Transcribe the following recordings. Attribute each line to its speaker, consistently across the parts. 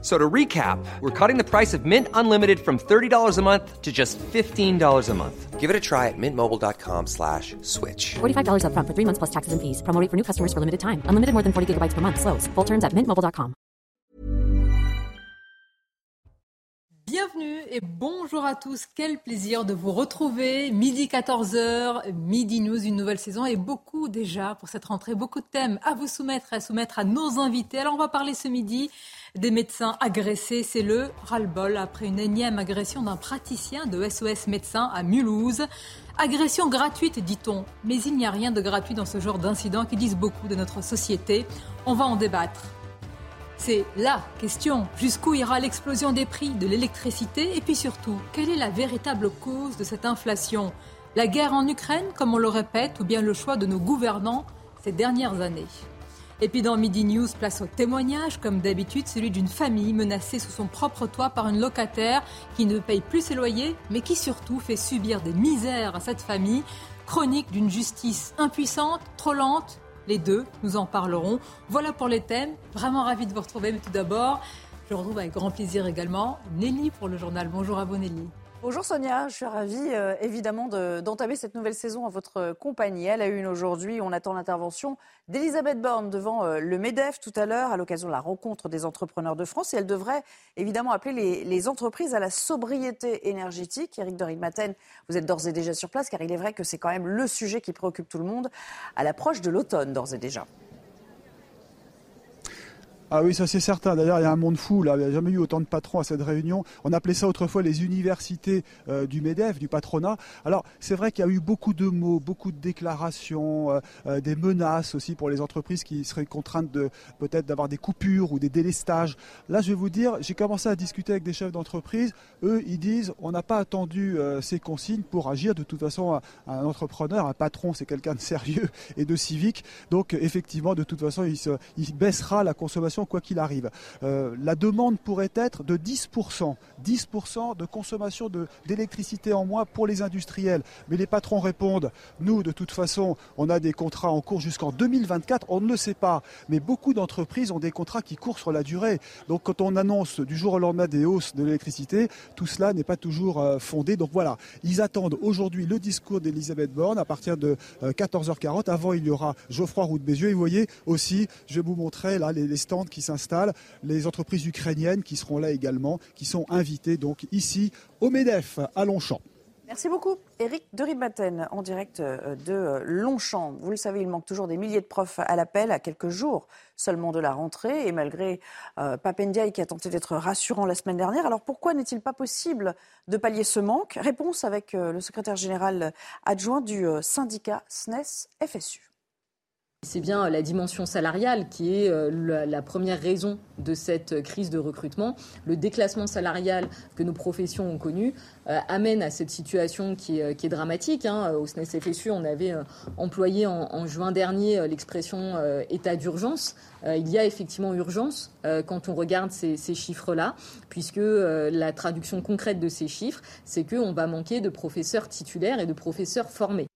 Speaker 1: So to recap, we're cutting the price of Mint Unlimited from $30 a month to just $15 a month.
Speaker 2: Give it a try at mintmobile.com slash switch.
Speaker 3: $45 up front for three months plus taxes and fees. Promo rate for new customers for limited time. Unlimited more than 40 gigabytes per month. Slows. Full terms at mintmobile.com.
Speaker 4: Bienvenue et bonjour à tous. Quel plaisir de vous retrouver. Midi 14h, Midi News, une nouvelle saison et beaucoup déjà pour cette rentrée. Beaucoup de thèmes à vous soumettre et à soumettre à nos invités. Alors on va parler ce midi des médecins agressés. C'est le ras-le-bol après une énième agression d'un praticien de SOS Médecins à Mulhouse. Agression gratuite, dit-on, mais il n'y a rien de gratuit dans ce genre d'incidents qui disent beaucoup de notre société. On va en débattre. C'est la question. Jusqu'où ira l'explosion des prix de l'électricité? Et puis surtout, quelle est la véritable cause de cette inflation? La guerre en Ukraine, comme on le répète, ou bien le choix de nos gouvernants ces dernières années? Et puis dans Midi News, place au témoignage, comme d'habitude, celui d'une famille menacée sous son propre toit par une locataire qui ne paye plus ses loyers, mais qui surtout fait subir des misères à cette famille. Chronique d'une justice impuissante, trop lente, les deux, nous en parlerons. Voilà pour les thèmes. Vraiment ravi de vous retrouver. Mais tout d'abord, je retrouve avec grand plaisir également Nelly pour le journal. Bonjour à vous Nelly.
Speaker 5: Bonjour Sonia, je suis ravie euh, évidemment d'entamer cette nouvelle saison en votre compagnie. Elle a une aujourd'hui, on attend l'intervention d'Elisabeth Borne devant euh, le MEDEF tout à l'heure à l'occasion de la rencontre des entrepreneurs de France et elle devrait évidemment appeler les, entreprises à la sobriété énergétique. Eric de Maten, vous êtes d'ores et déjà sur place car il est vrai que c'est quand même le sujet qui préoccupe tout le monde à l'approche de l'automne d'ores et déjà.
Speaker 6: Ah oui, ça c'est certain. D'ailleurs, il y a un monde fou. Là. Il n'y a jamais eu autant de patrons à cette réunion. On appelait ça autrefois les universités euh, du MEDEF, du patronat. Alors, c'est vrai qu'il y a eu beaucoup de mots, beaucoup de déclarations, euh, euh, des menaces aussi pour les entreprises qui seraient contraintes peut-être d'avoir des coupures ou des délestages. Là, je vais vous dire, j'ai commencé à discuter avec des chefs d'entreprise. Eux, ils disent, on n'a pas attendu ces consignes pour agir. De toute façon, un, entrepreneur, un patron, c'est quelqu'un de sérieux et de civique. Donc, effectivement, de toute façon, il baissera la consommation quoi qu'il arrive. Euh, la demande pourrait être de 10%, 10% de consommation d'électricité en moins pour les industriels. Mais les patrons répondent, nous de toute façon, on a des contrats en cours jusqu'en 2024, on ne le sait pas. Mais beaucoup d'entreprises ont des contrats qui courent sur la durée. Donc quand on annonce du jour au lendemain des hausses de l'électricité, tout cela n'est pas toujours euh, fondé. Donc voilà, ils attendent aujourd'hui le discours d'Elisabeth Borne à partir de 14h40. Euh, Avant, il y aura Geoffroy Roux de Bézieux. Et vous voyez aussi, je vais vous montrer là les stands qui s'installent, les entreprises ukrainiennes qui seront là également, qui sont invitées donc ici au MEDEF à Longchamp.
Speaker 5: Merci beaucoup. Eric Deribaten, en direct euh, de euh, Longchamp. Vous le savez, il manque toujours des milliers de profs à l'appel, à quelques jours seulement de la rentrée. Et malgré euh, Papendiaï qui a tenté d'être rassurant la semaine dernière, alors pourquoi n'est-il pas possible de pallier ce manque? Réponse avec le secrétaire général adjoint du syndicat SNES FSU.
Speaker 7: C'est bien la dimension salariale qui est euh, la première raison de cette crise de recrutement. Le déclassement salarial que nos professions ont connu euh, amène à cette situation qui est, euh, dramatique. Hein. Au SNES FSU, on avait employé en, juin dernier l'expression état d'urgence. il y a effectivement urgence quand on regarde ces, ces chiffres-là, puisque la traduction concrète de ces chiffres, c'est qu'on va manquer de professeurs titulaires et de professeurs formés.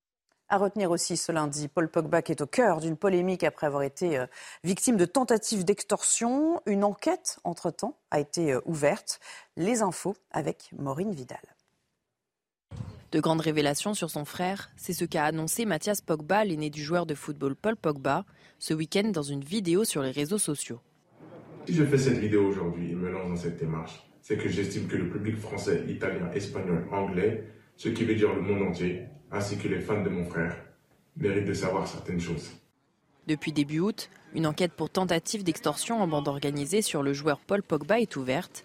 Speaker 5: À retenir aussi ce lundi, Paul Pogba qui est au cœur d'une polémique après avoir été euh, victime de tentatives d'extorsion. Une enquête, entre-temps, a été euh, ouverte. Les infos avec Maureen Vidal.
Speaker 8: De grandes révélations sur son frère, c'est ce qu'a annoncé Mathias Pogba, l'aîné du joueur de football Paul Pogba, ce week-end dans une vidéo sur les réseaux sociaux.
Speaker 9: Si je fais cette vidéo aujourd'hui et me lance dans cette démarche, c'est que j'estime que le public français, italien, espagnol, anglais, ce qui veut dire le monde entier, ainsi que les fans de mon frère, méritent de savoir certaines choses.
Speaker 8: Depuis début août, une enquête pour tentative d'extorsion en bande organisée sur le joueur Paul Pogba est ouverte.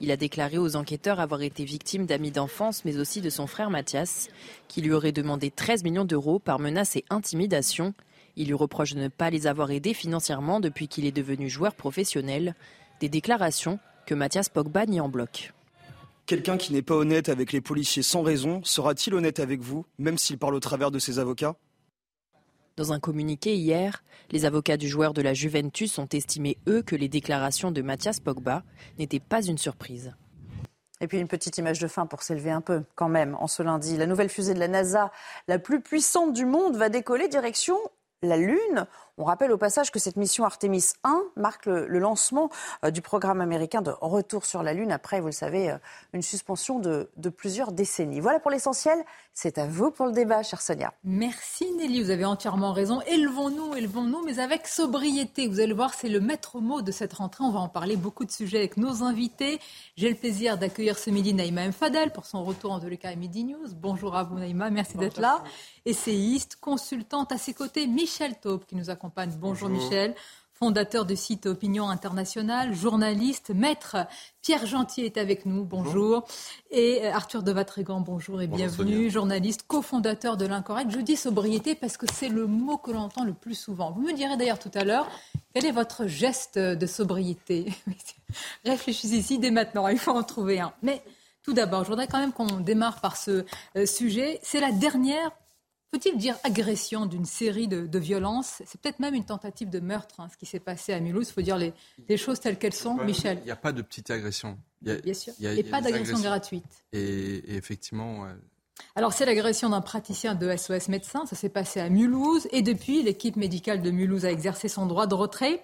Speaker 8: Il a déclaré aux enquêteurs avoir été victime d'amis d'enfance, mais aussi de son frère Mathias, qui lui aurait demandé 13 millions d'euros par menace et intimidation. Il lui reproche de ne pas les avoir aidés financièrement depuis qu'il est devenu joueur professionnel. Des déclarations que Mathias Pogba nie en bloc.
Speaker 10: Quelqu'un qui n'est pas honnête avec les policiers sans raison sera-t-il honnête avec vous, même s'il parle au travers de ses avocats?
Speaker 8: Dans un communiqué hier, les avocats du joueur de la Juventus ont estimé, eux, que les déclarations de Mathias Pogba n'étaient pas une surprise.
Speaker 5: Et puis une petite image de fin pour s'élever un peu, quand même, en ce lundi. La nouvelle fusée de la NASA, la plus puissante du monde, va décoller direction la Lune. On rappelle au passage que cette mission Artemis 1 marque le, lancement euh, du programme américain de retour sur la Lune après, vous le savez, euh, une suspension de, plusieurs décennies. Voilà pour l'essentiel. C'est à vous pour le débat, chère Sonia.
Speaker 4: Merci Nelly, vous avez entièrement raison. Élevons-nous, élevons-nous, mais avec sobriété. Vous allez voir, c'est le maître mot de cette rentrée. On va en parler beaucoup de sujets avec nos invités. J'ai le plaisir d'accueillir ce midi Naïma M. Fadel pour son retour en Deleca et Midi News. Bonjour à vous Naïma, merci d'être là. Essayiste, consultante à ses côtés, Michel Taupe qui nous accompagne Bonjour, Michel fondateur du site Opinion Internationale, journaliste, maître Pierre Gentil est avec nous, bonjour. Et euh, Arthur de Vatrigan, bonjour et bienvenue, journaliste, cofondateur de l'Incorrect. Je dis sobriété parce que c'est le mot que l'on entend le plus souvent. Vous me direz d'ailleurs tout à l'heure, quel est votre geste de sobriété? Réfléchissez-y dès maintenant, il faut en trouver un. Mais tout d'abord, je voudrais quand même qu'on démarre par ce euh, sujet. C'est la dernière faut-il dire agression d'une série de, violences? C'est peut-être même une tentative de meurtre, hein, ce qui s'est passé à Mulhouse. Il faut dire les, choses telles qu'elles sont. Michel
Speaker 11: Il n'y a pas de petite agression.
Speaker 4: Bien sûr. et pas d'agression gratuite.
Speaker 11: Et, effectivement.
Speaker 4: Alors, c'est l'agression d'un praticien de SOS médecin. Ça s'est passé à Mulhouse. Et depuis, l'équipe médicale de Mulhouse a exercé son droit de retrait.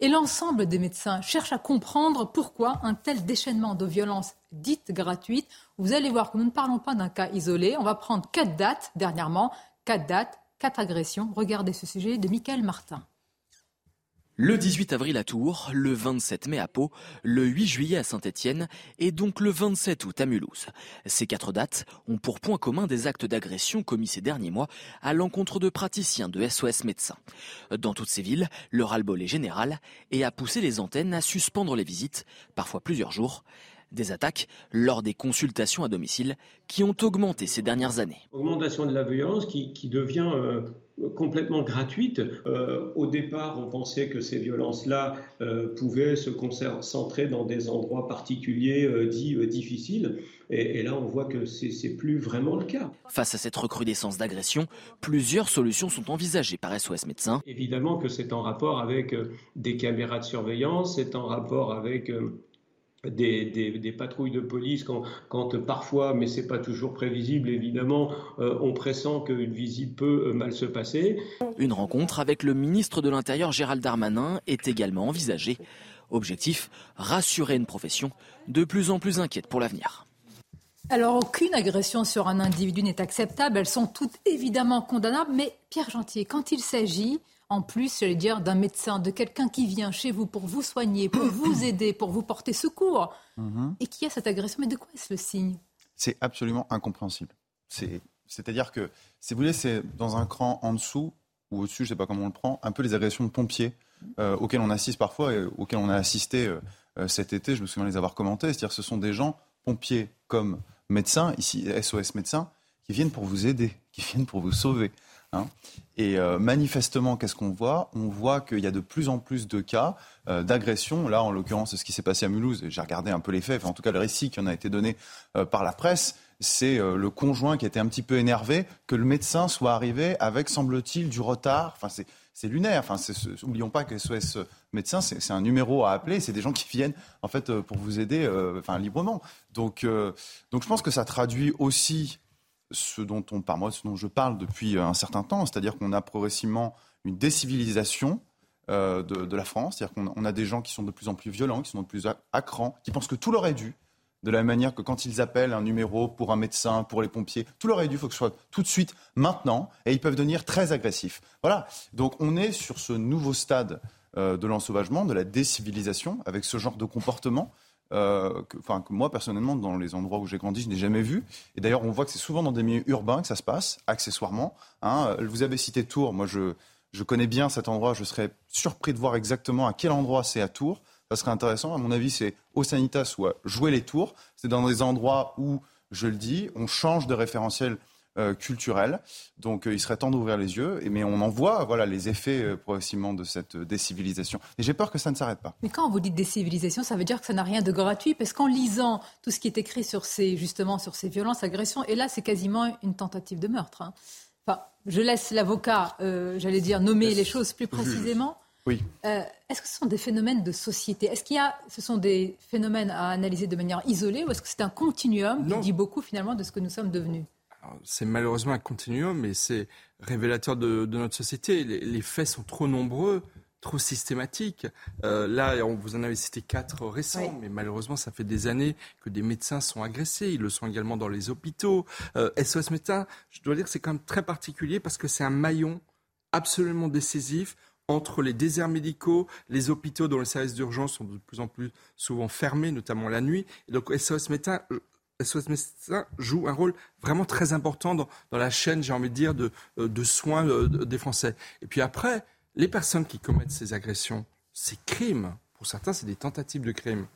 Speaker 4: Et l'ensemble des médecins cherchent à comprendre pourquoi un tel déchaînement de violences dites gratuites. Vous allez voir que nous ne parlons pas d'un cas isolé. On va prendre quatre dates dernièrement Quatre dates, quatre agressions. Regardez ce sujet de Michael Martin.
Speaker 12: Le 18 avril à Tours, le 27 mai à Pau, le 8 juillet à Saint-Étienne et donc le 27 août à Mulhouse. Ces quatre dates ont pour point commun des actes d'agression commis ces derniers mois à l'encontre de praticiens de SOS médecins. Dans toutes ces villes, le ras-le-bol est général et a poussé les antennes à suspendre les visites, parfois plusieurs jours. Des attaques lors des consultations à domicile qui ont augmenté ces dernières années.
Speaker 13: Augmentation de la violence qui, devient euh, complètement gratuite. Euh, au départ, on pensait que ces violences-là euh, pouvaient se concentrer dans des endroits particuliers dits difficiles. Et, et, là, on voit que c'est plus vraiment le cas.
Speaker 12: Face à cette recrudescence d'agression, plusieurs solutions sont envisagées par SOS Médecins.
Speaker 13: Évidemment que c'est en rapport avec des caméras de surveillance, c'est en rapport avec des, patrouilles de police quand, parfois, mais c'est pas toujours prévisible évidemment, euh, on pressent qu'une visite peut euh, mal se passer.
Speaker 12: Une rencontre avec le ministre de l'Intérieur Gérald Darmanin est également envisagée. Objectif, rassurer une profession de plus en plus inquiète pour l'avenir.
Speaker 4: Alors aucune agression sur un individu n'est acceptable, elles sont toutes évidemment condamnables, mais Pierre Gentil, quand il s'agit en plus, j'allais dire, d'un médecin, de quelqu'un qui vient chez vous pour vous soigner, pour vous aider, pour vous porter secours, mhm. et qui a cette agression. Mais de quoi est-ce le signe?
Speaker 14: C'est absolument incompréhensible. C'est-à-dire que, si vous voulez, c'est dans un cran en dessous ou au-dessus, je ne sais pas comment on le prend, un peu les agressions de pompiers euh, auxquelles on assiste parfois et auxquelles on a assisté euh, euh, cet été. Je me souviens les avoir commentés. C'est-à-dire, ce sont des gens, pompiers comme médecins, ici SOS médecins, qui viennent pour vous aider, qui viennent pour vous sauver. Hein. Et euh, manifestement, qu'est-ce qu'on voit? On voit qu'il y a de plus en plus de cas euh, d'agression. Là, en l'occurrence, c'est ce qui s'est passé à Mulhouse. J'ai regardé un peu les faits, en tout cas le récit qui en a été donné euh, par la presse. C'est le conjoint qui était un petit peu énervé que le médecin soit arrivé avec, semble-t-il, du retard. Enfin, c'est lunaire. Enfin, n'oublions pas que SOS médecin, c'est un numéro à appeler. C'est des gens qui viennent en fait pour vous aider, enfin librement. Donc, donc, je pense que ça traduit aussi ce dont on parle, dont je parle depuis un certain temps, c'est-à-dire qu'on a progressivement une décivilisation euh, de, la France, c'est-à-dire qu'on a des gens qui sont de plus en plus violents, qui sont de plus à, cran, qui pensent que tout leur est dû, de la manière que quand ils appellent un numéro pour un médecin, pour les pompiers, tout leur est dû, il faut que ce soit tout de suite, maintenant, et ils peuvent devenir très agressifs. Voilà, donc on est sur ce nouveau stade euh, de l'ensauvagement, de la décivilisation, avec ce genre de comportement euh, que, moi personnellement, dans les endroits où j'ai grandi, je n'ai jamais vu. Et d'ailleurs, on voit que c'est souvent dans des milieux urbains que ça se passe, accessoirement. Hein. Vous avez cité Tours, moi je, je connais bien cet endroit, je serais surpris de voir exactement à quel endroit c'est à Tours. Ça serait intéressant. À mon avis, c'est au Sanitas ou à jouer les tours. C'est dans des endroits où, je le dis, on change de référentiel euh, culturel. Donc euh, il serait temps d'ouvrir les yeux, mais on en voit voilà, les effets euh, progressivement de cette décivilisation. Et j'ai peur que ça ne s'arrête pas.
Speaker 4: Mais quand vous dites décivilisation, ça veut dire que ça n'a rien de gratuit, parce qu'en lisant tout ce qui est écrit sur ces, justement, sur ces violences, agressions, et là c'est quasiment une tentative de meurtre. Hein. enfin, je laisse l'avocat, euh, j'allais dire, nommer les choses plus précisément.
Speaker 14: Oui.
Speaker 4: Euh, est-ce que ce sont des phénomènes de société? Est-ce qu'il y a, ce sont des phénomènes à analyser de manière isolée ou est-ce que c'est un continuum qui dit beaucoup finalement de ce que nous sommes devenus?
Speaker 11: C'est malheureusement un continuum, mais c'est révélateur de, notre société. Les, faits sont trop nombreux, trop systématiques. Euh, là, on vous en avez cité quatre récents, mais malheureusement, ça fait des années que des médecins sont agressés. Ils le sont également dans les hôpitaux. SOS Médecins, je dois dire, c'est quand même très particulier parce que c'est un maillon absolument décisif entre les déserts médicaux, les hôpitaux dont les services d'urgence sont de plus en plus souvent fermés, notamment la nuit. Et donc SOS Médecins, SOS Médecins joue un rôle vraiment très important dans, la chaîne, j'ai envie de dire, de, euh, de soins euh, des Français. Et puis après, les personnes qui commettent ces agressions, ces crimes, pour certains, c'est des tentatives de crimes,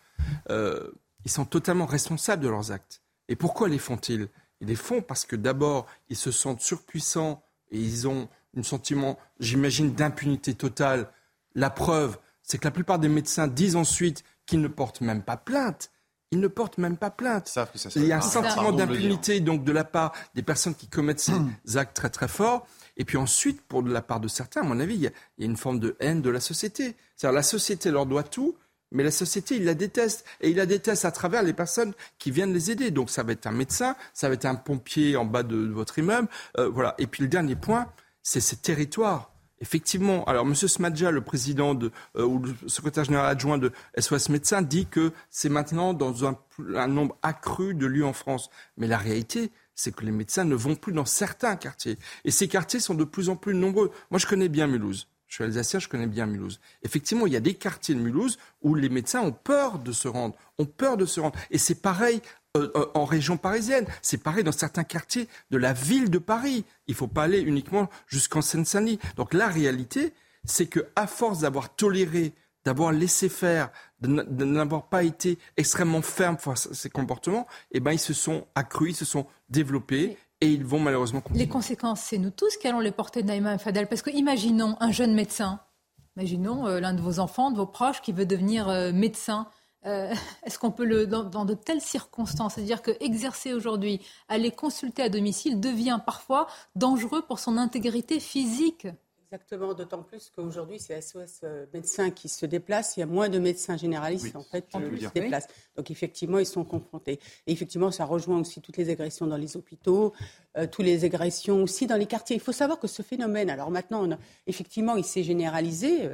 Speaker 11: euh, ils sont totalement responsables de leurs actes. Et pourquoi les font-ils? Ils les font parce que d'abord, ils se sentent surpuissants et ils ont un sentiment, j'imagine, d'impunité totale. La preuve, c'est que la plupart des médecins disent ensuite qu'ils ne portent même pas plainte. Ils ne portent même pas plainte. Il y a un sentiment d'impunité donc de la part des personnes qui commettent ces actes très très forts. Et puis ensuite, pour de la part de certains, à mon avis, il y a, il y a une forme de haine de la société. C'est-à-dire la société leur doit tout, mais la société, il la déteste. Et il la déteste à travers les personnes qui viennent les aider. Donc ça va être un médecin, ça va être un pompier en bas de, votre immeuble. Euh, voilà. Et puis le dernier point, c'est ces territoires. Effectivement, alors M. Smadja, le président de, euh, ou le secrétaire général adjoint de SOS Médecins, dit que c'est maintenant dans un, un, nombre accru de lieux en France. Mais la réalité, c'est que les médecins ne vont plus dans certains quartiers. Et ces quartiers sont de plus en plus nombreux. Moi, je connais bien Mulhouse. Je suis alsacien, je connais bien Mulhouse. Effectivement, il y a des quartiers de Mulhouse où les médecins ont peur de se rendre, ont peur de se rendre. Et c'est pareil en région parisienne. C'est pareil dans certains quartiers de la ville de Paris. Il ne faut pas aller uniquement jusqu'en Seine-Saint-Denis. Donc la réalité, c'est que à force d'avoir toléré, d'avoir laissé faire, de n'avoir pas été extrêmement ferme face à ces comportements, eh ben ils se sont accrus, ils se sont développés. Et ils vont malheureusement continuer.
Speaker 4: Les conséquences, c'est nous tous qui allons les porter, Naïma et Fadel. Parce que imaginons un jeune médecin, imaginons euh, l'un de vos enfants, de vos proches qui veut devenir médecin. Euh, est-ce qu'on peut le dans, de telles circonstances, c'est-à-dire que exercer aujourd'hui, aller consulter à domicile devient parfois dangereux pour son intégrité physique.
Speaker 15: Exactement, d'autant plus qu'aujourd'hui c'est SOS euh, médecins qui se déplacent. Il y a moins de médecins généralistes en fait qui se déplacent. Donc effectivement ils sont confrontés. Et effectivement ça rejoint aussi toutes les agressions dans les hôpitaux, euh, toutes les agressions aussi dans les quartiers. Il faut savoir que ce phénomène, alors maintenant effectivement il s'est généralisé,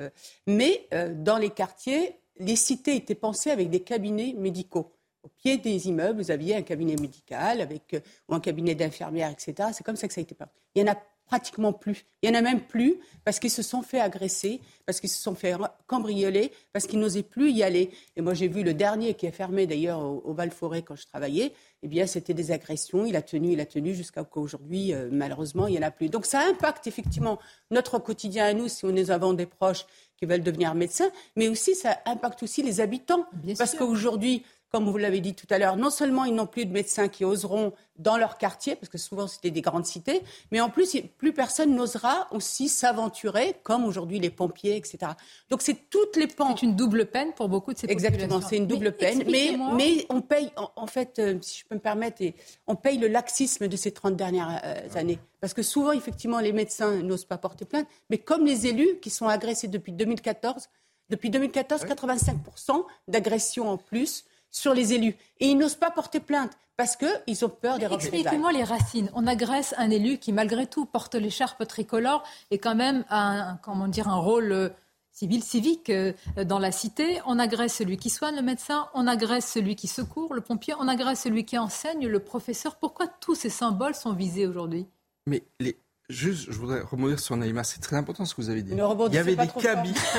Speaker 15: mais dans les quartiers les cités étaient pensées avec des cabinets médicaux. Au pied des immeubles, vous aviez un cabinet médical avec, euh, ou un cabinet d'infirmière, etc. C'est comme ça que ça a été pensé. Il y en a pratiquement plus. Il y en a même plus parce qu'ils se sont fait agresser, parce qu'ils se sont fait cambrioler, parce qu'ils n'osaient plus y aller. Et moi, j'ai vu le dernier qui est fermé d'ailleurs au, Val-Forêt quand je travaillais. Eh bien, c'était des agressions. Il a tenu, il a tenu jusqu'à qu'aujourd'hui, euh, malheureusement, il n'y en a plus. Donc, ça impacte effectivement notre quotidien à nous si nous avons des proches qui veulent devenir médecins, mais aussi ça impacte aussi les habitants. parce qu'aujourd'hui, comme vous l'avez dit tout à l'heure, non seulement ils n'ont plus de médecins qui oseront dans leur quartier, parce que souvent c'était des grandes cités, mais en plus, plus personne n'osera aussi s'aventurer, comme aujourd'hui les pompiers, etc. Donc c'est toutes les pans.
Speaker 4: C'est une double peine pour beaucoup de ces
Speaker 15: Exactement, c'est une double peine. Mais, mais on paye, en, fait, euh, si je peux me permettre, on paye le laxisme de ces 30 dernières euh, années. Parce que souvent, effectivement, les médecins n'osent pas porter plainte, mais comme les élus qui sont agressés depuis 2014, depuis 2014, 85% d'agressions en plus sur les élus. Et ils n'osent pas porter plainte parce qu'ils ont peur des
Speaker 4: Expliquez-moi les racines. On agresse un élu qui, malgré tout, porte l'écharpe tricolore et quand même a un, comment dire, un rôle euh, civil, civique euh, dans la cité. On agresse celui qui soigne, le médecin. On agresse celui qui secourt, le pompier. On agresse celui qui enseigne, le professeur. Pourquoi tous ces symboles sont visés aujourd'hui?
Speaker 11: Mais les, Juste, je voudrais rebondir sur Naïma. C'est très important ce que vous avez dit. Il y, avait des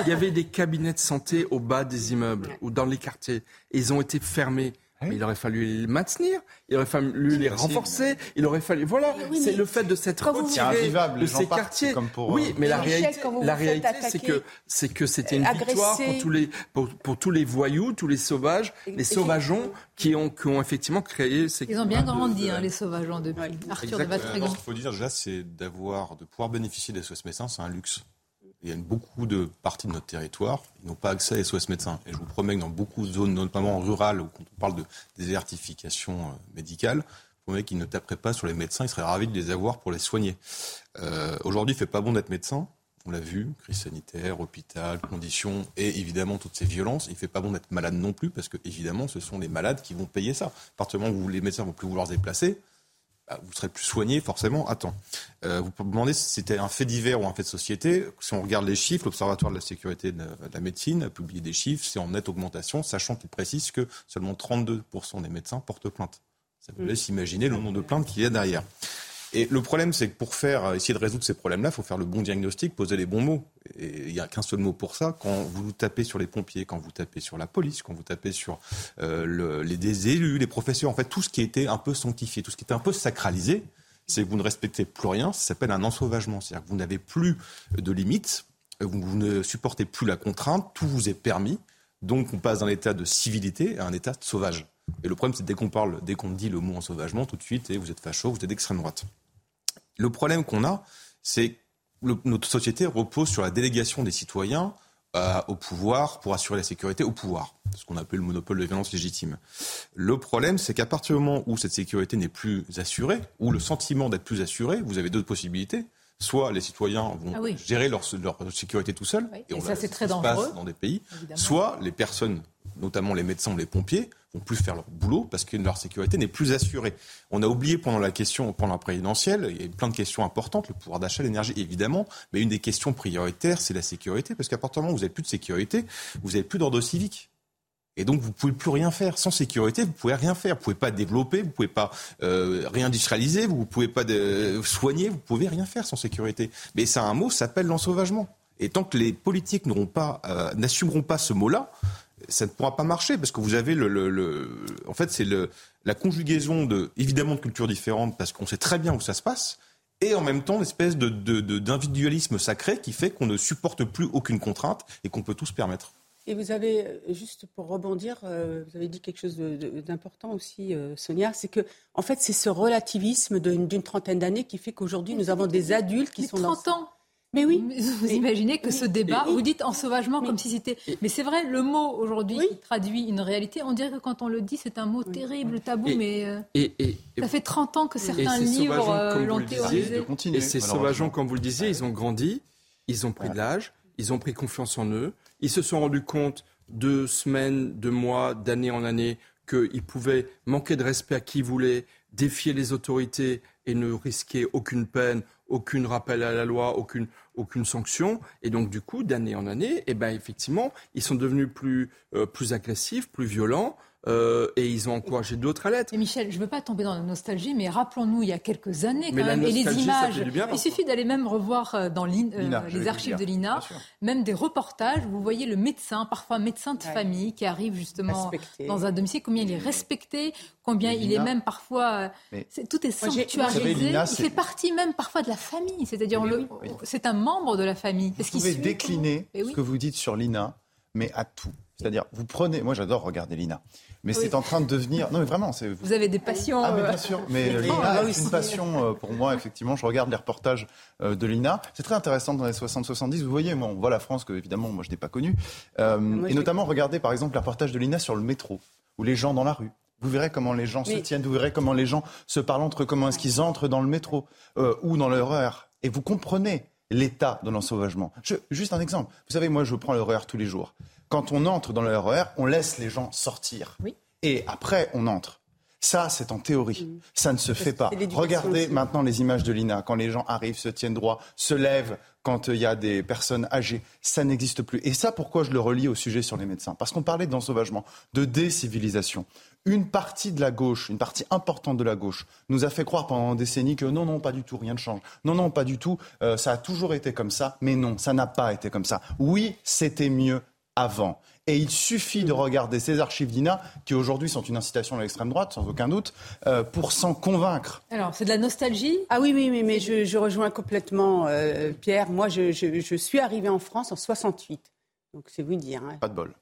Speaker 11: il y avait des cabinets de santé au bas des immeubles ou dans les quartiers. Et ils ont été fermés. Il aurait fallu les maintenir, il aurait fallu les renforcer, il aurait fallu. Voilà, c'est le fait de s'être retiré de ces quartiers. oui, euh, mais la réalité, la réalité, c'est que c'est que c'était une victoire pour tous les pour, tous les voyous, tous les sauvages, les sauvageons qui ont qui ont effectivement créé ces.
Speaker 4: Ils ont bien grandi, hein, les sauvageons depuis. Arthur de
Speaker 16: Ce qu'il faut dire déjà, c'est d'avoir de pouvoir bénéficier des SOS médecins, c'est un luxe il y a beaucoup de parties de notre territoire qui n'ont pas accès à SOS médecins. Et je vous promets que dans beaucoup de zones, notamment rurales, où on parle de désertification euh, médicale, promets qu'il ne taperait pas sur les médecins, il serait ravi de les avoir pour les soigner. Euh, Aujourd'hui, il fait pas bon d'être médecin. On l'a vu, crise sanitaire, hôpital, conditions et évidemment toutes ces violences. Il fait pas bon d'être malade non plus parce que évidemment, ce sont les malades qui vont payer ça. À partir du moment où les médecins vont plus vouloir se déplacer, bah, vous serez plus soigné forcément à temps. Euh, vous pouvez demander si c'était un fait divers ou un fait de société. Si on regarde les chiffres, l'Observatoire de la sécurité de la médecine a publié des chiffres, c'est en nette augmentation, sachant qu'il précise que seulement 32% des médecins portent plainte. Ça vous laisse imaginer le nombre de plaintes qu'il y a derrière. Et le problème, c'est que pour faire, essayer de résoudre ces problèmes-là, il faut faire le bon diagnostic, poser les bons mots. Et il n'y a qu'un seul mot pour ça. Quand vous tapez sur les pompiers, quand vous tapez sur la police, quand vous tapez sur euh, le, les élus, les professeurs, en fait, tout ce qui était un peu sanctifié, tout ce qui était un peu sacralisé, c'est que vous ne respectez plus rien. Ça s'appelle un ensauvagement. C'est-à-dire que vous n'avez plus de limites, vous, vous ne supportez plus la contrainte, tout vous est permis. Donc on passe d'un état de civilité à un état de sauvage. Et le problème, c'est dès qu'on parle, dès qu'on dit le mot ensauvagement, tout de suite, et vous êtes facho, vous êtes d'extrême droite. Le problème qu'on a, c'est que notre société repose sur la délégation des citoyens euh, au pouvoir pour assurer la sécurité au pouvoir, ce qu'on appelle le monopole de violence légitime. Le problème, c'est qu'à partir du moment où cette sécurité n'est plus assurée, ou le sentiment d'être plus assuré, vous avez deux possibilités. Soit les citoyens vont
Speaker 4: Ah oui.
Speaker 16: gérer leur, leur sécurité tout seuls,
Speaker 4: Oui,
Speaker 16: et,
Speaker 4: et
Speaker 16: on
Speaker 4: ça, c'est
Speaker 16: ce
Speaker 4: très dangereux,
Speaker 16: dans des pays,
Speaker 4: évidemment.
Speaker 16: soit les personnes, notamment les médecins ou les pompiers, plus faire leur boulot parce que leur sécurité n'est plus assurée. On a oublié pendant la question, pendant la présidentielle, il y a eu plein de questions importantes, le pouvoir d'achat, l'énergie, évidemment, mais une des questions prioritaires, c'est la sécurité, parce qu'à partir du moment où vous n'avez plus de sécurité, vous n'avez plus d'ordre civique. Et donc, vous pouvez plus rien faire. Sans sécurité, vous pouvez rien faire. Vous pouvez pas développer, vous pouvez pas euh, réindustrialiser, vous pouvez pas de- soigner, vous pouvez rien faire sans sécurité. Mais ça un mot, s'appelle l'ensauvagement. Et tant que les politiques n'auront pas, euh, n'assumeront pas ce mot-là, ça ne pourra pas marcher parce que vous avez le, le- le- en fait, c'est le, la conjugaison de, évidemment, de cultures différentes parce qu'on sait très bien où ça se passe. Et en même temps, l'espèce de, de- de- d'individualisme sacré qui fait qu'on ne supporte plus aucune contrainte et qu'on peut tout se permettre.
Speaker 15: Et vous avez, euh, juste pour rebondir, euh, vous avez dit quelque chose de- de- d'important aussi, euh, Sonia, c'est que, en fait, c'est ce relativisme d'une d'une trentaine d'années qui fait qu'aujourd'hui, nous avons des adultes qui
Speaker 4: Mais
Speaker 15: sont
Speaker 4: 30
Speaker 15: dans...
Speaker 4: ans
Speaker 15: Mais oui.
Speaker 4: Vous imaginez que ce débat,
Speaker 15: Oui.
Speaker 4: vous dites ensauvagement comme si c'était. Mais c'est vrai, le mot aujourd'hui qui traduit une réalité, on dirait que quand on le dit, c'est un mot terrible, tabou,
Speaker 11: Et-
Speaker 4: mais euh,
Speaker 11: Et, et- et-
Speaker 4: ça fait 30 ans que certains livres euh, l'ont théorisé.
Speaker 11: Et ces sauvageons, comme vous le disiez, ils ont grandi, ils ont pris de l'âge, ils ont pris confiance en eux, ils se sont rendus compte de semaines, de mois, d'année en année qu'ils pouvaient manquer de respect à qui ils voulaient, défier les autorités et ne risquer aucune peine, aucune rappel à la loi, aucune, aucune sanction. Et donc, du coup, d'année en année, eh ben, effectivement, ils sont devenus plus, euh, plus agressifs, plus violents. Euh, et ils ont encouragé d'autres à l'être.
Speaker 4: Et Michel, je ne veux pas tomber dans la nostalgie, mais rappelons-nous, il y a quelques années quand
Speaker 11: Mais la
Speaker 4: même, et les images.
Speaker 11: fait du bien,
Speaker 4: il suffit d'aller même revoir euh, dans euh, les archives de l'INA, même des reportages. Vous voyez le médecin, parfois médecin de famille, qui arrive justement
Speaker 15: Respecté.
Speaker 4: dans un domicile, combien il est respecté, combien il
Speaker 14: l'INA
Speaker 4: est même parfois. tout est sanctuarisé.
Speaker 14: vous savez, l'INA,
Speaker 4: il fait partie même parfois de la famille. C'est-à-dire, c'est un membre de la famille.
Speaker 14: Vous pouvez
Speaker 4: suit?
Speaker 14: Décliner
Speaker 4: oui.
Speaker 14: ce que vous dites sur l'INA, mais à tout. C'est-à-dire, vous prenez. Moi, j'adore regarder l'INA. Mais
Speaker 4: Oui.
Speaker 14: c'est en train de devenir. Non, mais vraiment, c'est.
Speaker 4: Vous avez des passions.
Speaker 14: Ah, mais
Speaker 4: euh,
Speaker 14: bien sûr. Mais l'INA est
Speaker 4: aussi.
Speaker 14: une passion euh, pour moi, effectivement. Je regarde les reportages euh, de l'INA. C'est très intéressant dans les 60-70. Vous voyez, moi, on voit la France que, évidemment, moi, je n'ai pas connue. Euh,
Speaker 15: moi,
Speaker 14: et notamment, regardez, par exemple, les reportages de l'INA sur le métro, ou les gens dans la rue. Vous verrez comment les gens se tiennent, vous verrez comment les gens se parlent entre eux, comment est-ce qu'ils entrent dans le métro euh, ou dans leur heure. Et vous comprenez l'état de l'ensauvagement. Juste un exemple. Vous savez, moi, je prends le RER tous les jours. Quand on entre dans le RER, on laisse les gens sortir.
Speaker 4: Oui.
Speaker 14: Et après, on entre. Ça, c'est en théorie. Ça ne se fait pas. Regardez
Speaker 15: aussi.
Speaker 14: maintenant les images de l'INA. Quand les gens arrivent, se tiennent droit, se lèvent quand euh, il y a des personnes âgées. Ça n'existe plus. Et ça, pourquoi je le relie au sujet sur les médecins? Parce qu'on parlait d'ensauvagement, de décivilisation. Une partie de la gauche, une partie importante de la gauche, nous a fait croire pendant des décennies que non, non, pas du tout, rien ne change. Non, non, pas du tout. euh, ça a toujours été comme ça. Mais non, ça n'a pas été comme ça. Oui, c'était mieux avant. Et il suffit de regarder ces archives d'INA, qui aujourd'hui sont une incitation à l'extrême droite, sans aucun doute, euh, pour s'en convaincre.
Speaker 4: Alors, c'est de la nostalgie?
Speaker 15: Ah oui, oui, oui, mais je, je rejoins complètement euh, Pierre. Moi, je, je- je suis arrivée en France en 68. Donc, c'est vous dire. hein.
Speaker 14: Pas de bol.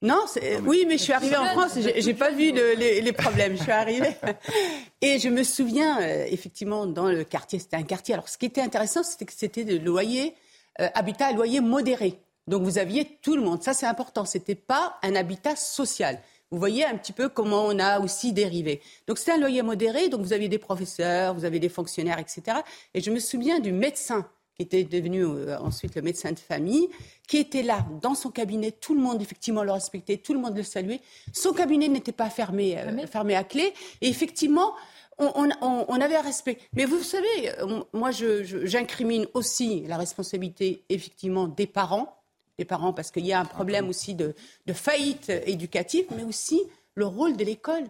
Speaker 15: Non, c'est- oui, mais je suis arrivée en France, j'ai j'ai pas vu le- les, les problèmes. Je suis arrivée. Et je me souviens, euh, effectivement, dans le quartier, c'était un quartier. Alors, ce qui était intéressant, c'était que c'était de loyer, euh, habitat à loyer modéré. Donc, vous aviez tout le monde. Ça, c'est important. C'était pas un habitat social. Vous voyez un petit peu comment on a aussi dérivé. Donc c'est un loyer modéré, donc vous avez des professeurs, vous avez des fonctionnaires, etc. Et je me souviens du médecin qui était devenu euh, ensuite le médecin de famille, qui était là dans son cabinet. Tout le monde, effectivement, le respectait, tout le monde le saluait. Son cabinet n'était pas fermé, euh, fermé à clé. Et effectivement, on, avait un respect. Mais vous savez, moi, j'incrimine aussi la responsabilité, effectivement, des parents. Des parents, parce qu'il y a un problème aussi de, faillite éducative, mais aussi le rôle de l'école.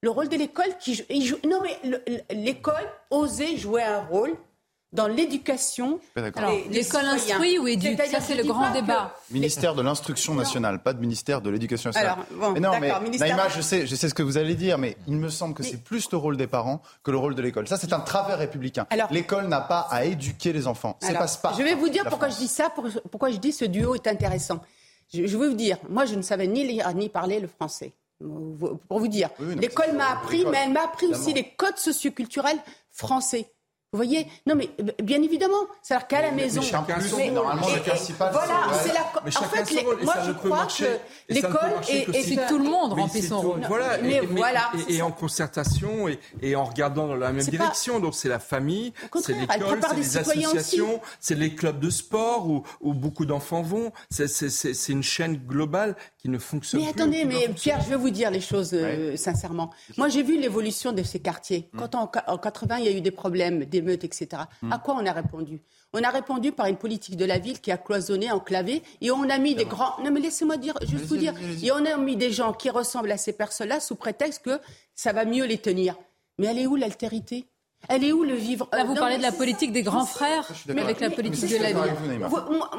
Speaker 15: Le rôle de l'école qui joue, non mais l'école osait jouer un rôle dans l'éducation.
Speaker 4: L'école instruit ou éduque Ça, c'est le grand débat.
Speaker 14: Ministère de l'Instruction nationale, pas de ministère de l'Éducation nationale. mais non, mais Naïma, je sais, je sais ce que vous allez dire, mais il me semble que c'est plus le rôle des parents que le rôle de l'école. Ça, c'est un travers républicain. L'école n'a pas à éduquer les enfants. Ça passe pas.
Speaker 15: Je vais vous dire pourquoi je dis ça, pourquoi je dis ce duo est intéressant. Je, vais vous dire, moi, je ne savais ni lire ni parler le français. Pour vous dire, l'école m'a appris, mais elle m'a appris aussi les codes socioculturels français. Vous voyez Non, mais bien évidemment. C'est-à-dire qu'à la maison.
Speaker 14: Mais, normalement, le principal.
Speaker 15: Voilà, c'est la. En fait, moi, je crois que l'école
Speaker 4: et, si tout le monde remplit son rôle.
Speaker 11: Voilà. Mais, voilà. Et, en concertation et, en regardant dans la même direction. Donc, c'est la famille, c'est l'école, c'est les associations, c'est les clubs de sport où, où beaucoup d'enfants vont. C'est une chaîne globale qui ne fonctionne
Speaker 15: mais attendez, mais Pierre, je vais vous dire les choses euh, sincèrement. Moi, j'ai vu l'évolution de ces quartiers. Mm. Quand en, 80, il y a eu des problèmes, des meutes, etc. Mm. À quoi on a répondu? On a répondu par une politique de la ville qui a cloisonné, enclavé, et on a mis des grands. Non, mais laissez-moi dire, juste vous dire. Et on a mis des gens qui ressemblent à ces personnes-là sous prétexte que ça va mieux les tenir. Mais elle est où l'altérité? Elle est où le vivre?
Speaker 4: Là, vous parlez de la politique des grands frères, mais avec la politique de la vie.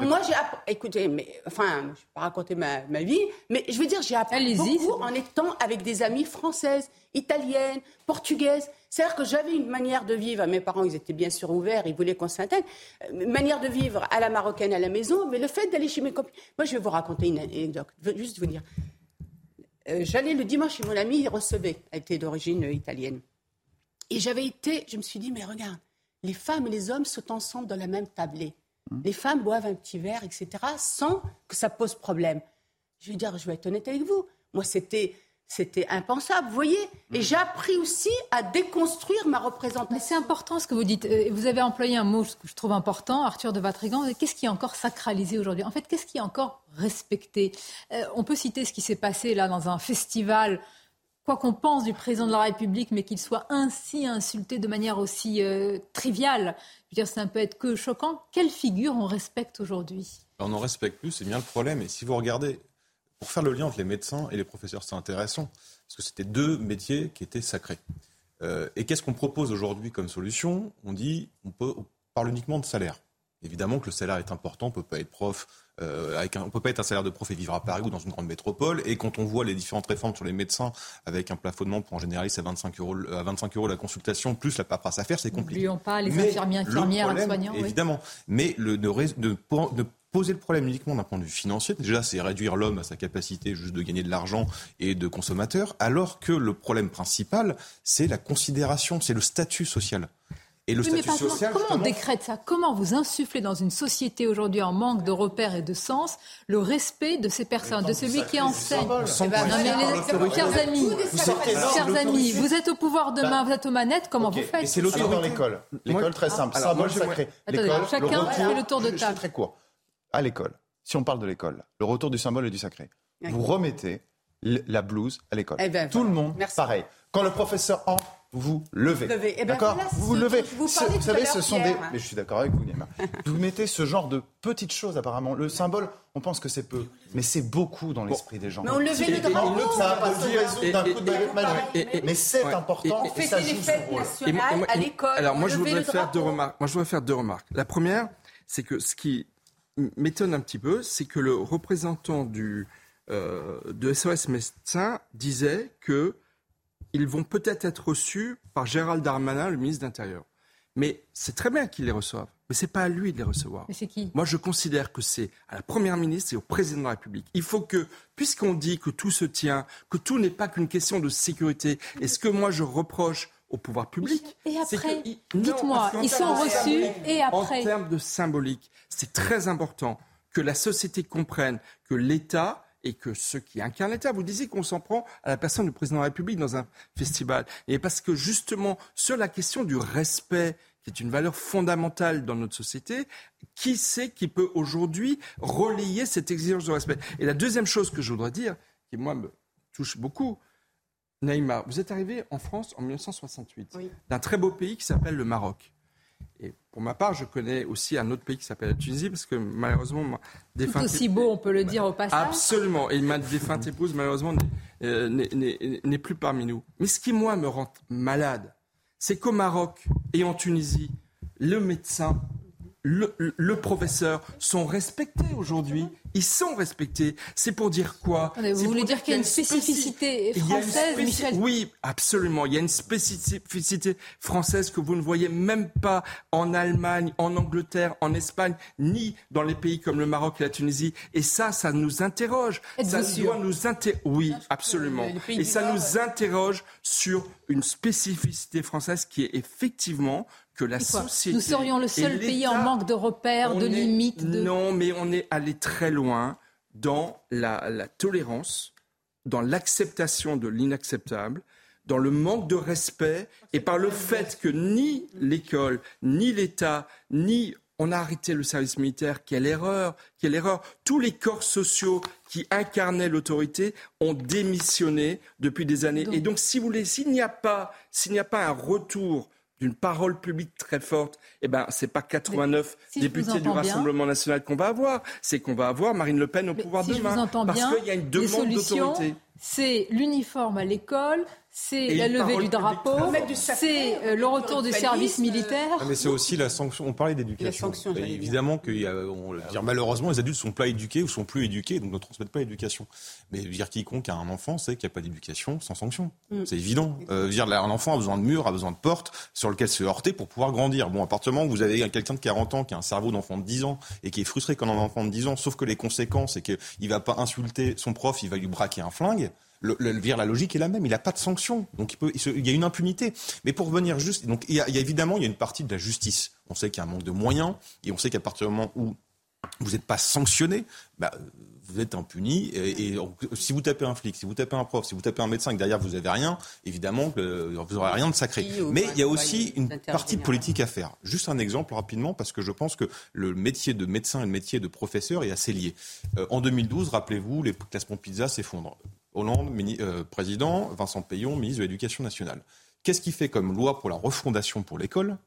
Speaker 15: Moi, j'ai écoutez, mais enfin, je ne vais pas raconter ma, vie, mais je veux dire, j'ai appris beaucoup en étant avec des amies françaises, italiennes, portugaises. C'est-à-dire que j'avais une manière de vivre. Mes parents, ils étaient bien sûr ouverts, ils voulaient qu'on s'intègre. Une euh, manière de vivre à la marocaine à la maison, mais le fait d'aller chez mes copines. Moi, je vais vous raconter une anecdote. Je veux juste vous dire. Euh, j'allais le dimanche chez mon ami, il recevait. Elle était d'origine italienne. Et j'avais été, je me suis dit, mais regarde, les femmes et les hommes sont ensemble dans la même tablée. Mmh. Les femmes boivent un petit verre, etc., sans que ça pose problème. Je veux dire, je vais être honnête avec vous. Moi, c'était, c'était impensable, vous voyez Et mmh. j'ai appris aussi à déconstruire ma représentation.
Speaker 4: Mais c'est important ce que vous dites. Euh, vous avez employé un mot que je trouve important, Arthur de Vatrigan. Qu'est-ce qui est encore sacralisé aujourd'hui? En fait, qu'est-ce qui est encore respecté? Euh, On peut citer ce qui s'est passé là dans un festival quoi qu'on pense du président de la République, mais qu'il soit ainsi insulté de manière aussi euh, triviale, je veux dire, ça ne peut être que choquant. Quelle figure on respecte aujourd'hui?
Speaker 16: On n'en respecte plus, c'est bien le problème. Et si vous regardez, pour faire le lien entre les médecins et les professeurs, c'est intéressant, parce que c'était deux métiers qui étaient sacrés. Euh, et qu'est-ce qu'on propose aujourd'hui comme solution? On dit, on, on parle uniquement de salaire. Évidemment que le salaire est important, on ne peut pas être prof, euh, avec on peut pas être un salaire de prof et vivre à Paris ou dans une grande métropole. Et quand on voit les différentes réformes sur les médecins, avec un plafonnement pour un généraliste à 25 euros, à 25 euros la consultation, plus la paperasse à faire, c'est compliqué.
Speaker 4: N'oublions pas les infirmiers, infirmières, les soignants.
Speaker 16: Évidemment. Mais le, de, de, poser le problème uniquement d'un point de vue financier. Déjà, c'est réduire l'homme à sa capacité juste de gagner de l'argent et de consommateur, alors que le problème principal, c'est la considération, c'est le statut social.
Speaker 4: Et le statut social, comment on décrète ça? Comment vous insufflez dans une société aujourd'hui en manque de repères et de sens le respect de ces personnes, de celui qui enseigne eh ben, Chers amis, chers amis, vous êtes au pouvoir demain, vous êtes aux manettes, comment vous faites
Speaker 14: c'est l'autorité dans l'école. L'école très simple, symbole sacré.
Speaker 4: chacun fait le tour de table.
Speaker 14: très court. À l'école, si on parle de l'école, le retour du symbole et du sacré, vous remettez la blouse à l'école. Eh ben, Tout le monde, pareil. Quand le professeur entre, vous levez.
Speaker 15: Eh ben
Speaker 14: d'accord Vous vous levez. Vous, savez, ce sont des. Mais je suis d'accord avec vous, Nima. vous mettez ce genre de petites choses, apparemment. Le symbole, on pense que c'est peu. Mais c'est beaucoup dans l'esprit des gens.
Speaker 15: Mais on levait le drapeau.
Speaker 14: Ça va pas résoudre d'un coup de baguette magique. Mais c'est important.
Speaker 15: On fêtait les fêtes nationales à l'école.
Speaker 11: Alors, moi, je voudrais faire deux remarques. Moi, je voudrais faire deux remarques. La première, c'est que ce qui m'étonne un petit peu, c'est que le représentant du, euh, de SOS Médecins disait que ils vont peut-être être reçus par Gérald Darmanin, le ministre de l'Intérieur. Mais c'est très bien qu'ils les reçoivent. Mais ce n'est pas à lui de les recevoir.
Speaker 4: Mais c'est qui?
Speaker 11: Moi, je considère que c'est à la Première ministre et au Président de la République. Il faut que, puisqu'on dit que tout se tient, que tout n'est pas qu'une question de sécurité, et ce que moi je reproche au pouvoir public.
Speaker 4: Et après, dites-moi, ils sont reçus et après.
Speaker 11: En termes de symbolique, c'est très important que la société comprenne que l'État et que ceux qui incarnent l'État, vous disiez qu'on s'en prend à la personne du président de la République dans un festival. Et parce que justement, sur la question du respect, qui est une valeur fondamentale dans notre société, qui c'est qui peut aujourd'hui relayer cette exigence de respect? Et la deuxième chose que je voudrais dire, qui moi me touche beaucoup, Naïma, vous êtes arrivé en France en 1968, d'un très beau pays qui s'appelle le Maroc. Et pour ma part, je connais aussi un autre pays qui s'appelle la Tunisie, parce que malheureusement, ma
Speaker 4: défunte... aussi beau, on peut le dire au passage.
Speaker 11: Absolument. Et ma défunte épouse, malheureusement, euh, n'est plus parmi nous. Mais ce qui, moi, me rend malade, c'est qu'au Maroc et en Tunisie, le médecin le, professeur sont respectés aujourd'hui. Ils sont respectés. C'est pour dire quoi?
Speaker 4: Vous voulez dire qu'il y a une spécificité française, Michel?
Speaker 11: Oui, absolument. Il y a une spécificité française que vous ne voyez même pas en Allemagne, en Angleterre, en Espagne, ni dans les pays comme le Maroc et la Tunisie. Et ça, ça nous interroge. Ça doit nous Oui, absolument. Et ça nous interroge sur une spécificité française qui est effectivement que la société.
Speaker 4: Nous serions le seul pays en manque de repères, de limites.
Speaker 11: Non, mais on est allé très loin dans la, tolérance, dans l'acceptation de l'inacceptable, dans le manque de respect et par le fait que ni l'école, ni l'État, ni on a arrêté le service militaire. Quelle erreur Quelle erreur Tous les corps sociaux qui incarnaient l'autorité ont démissionné depuis des années. Et donc, si vous voulez, s'il n'y a pas, s'il n'y a pas un retour d'une parole publique très forte, eh ben, c'est pas 89 députés du Rassemblement national qu'on va avoir, c'est qu'on va avoir Marine Le Pen au pouvoir demain. parce qu'il y a une demande d'autorité.
Speaker 4: C'est l'uniforme à l'école, c'est la levée du drapeau, c'est euh, le retour du service militaire.
Speaker 16: Ah, mais c'est aussi la sanction. On parlait d'éducation. Évidemment que dire, malheureusement, les adultes sont pas éduqués ou sont plus éduqués, donc ne transmettent pas l'éducation. Mais dire quiconque a un enfant sait qu'il n'y a pas d'éducation sans sanction. Mm. C'est évident. Euh, dire, un enfant a besoin de murs, a besoin de portes sur lesquelles se heurter pour pouvoir grandir. Bon, appartement, vous avez quelqu'un de 40 ans qui a un cerveau d'enfant de 10 ans et qui est frustré quand un enfant de 10 ans, sauf que les conséquences, c'est qu'il ne va pas insulter son prof, il va lui braquer un flingue le, la logique est la même. Il n'a pas de sanction, donc il, peut, il, y a une impunité. Mais pour revenir juste, donc il y, a, évidemment il y a une partie de la justice. On sait qu'il y a un manque de moyens et on sait qu'à partir du moment où vous n'êtes pas sanctionné, bah, vous êtes impuni. Et, si vous tapez un flic, si vous tapez un prof, si vous tapez un médecin et que derrière vous n'avez rien, évidemment, vous n'aurez rien de sacré. Mais il y a aussi une partie politique à faire. Juste un exemple rapidement, parce que je pense que le métier de médecin et le métier de professeur est assez lié. Euh, en 2012, rappelez-vous, les classements pizza s'effondrent. Hollande, euh, président, Vincent Payon, ministre de l'Éducation nationale. Qu'est-ce qu'il fait comme loi pour la refondation pour l'école?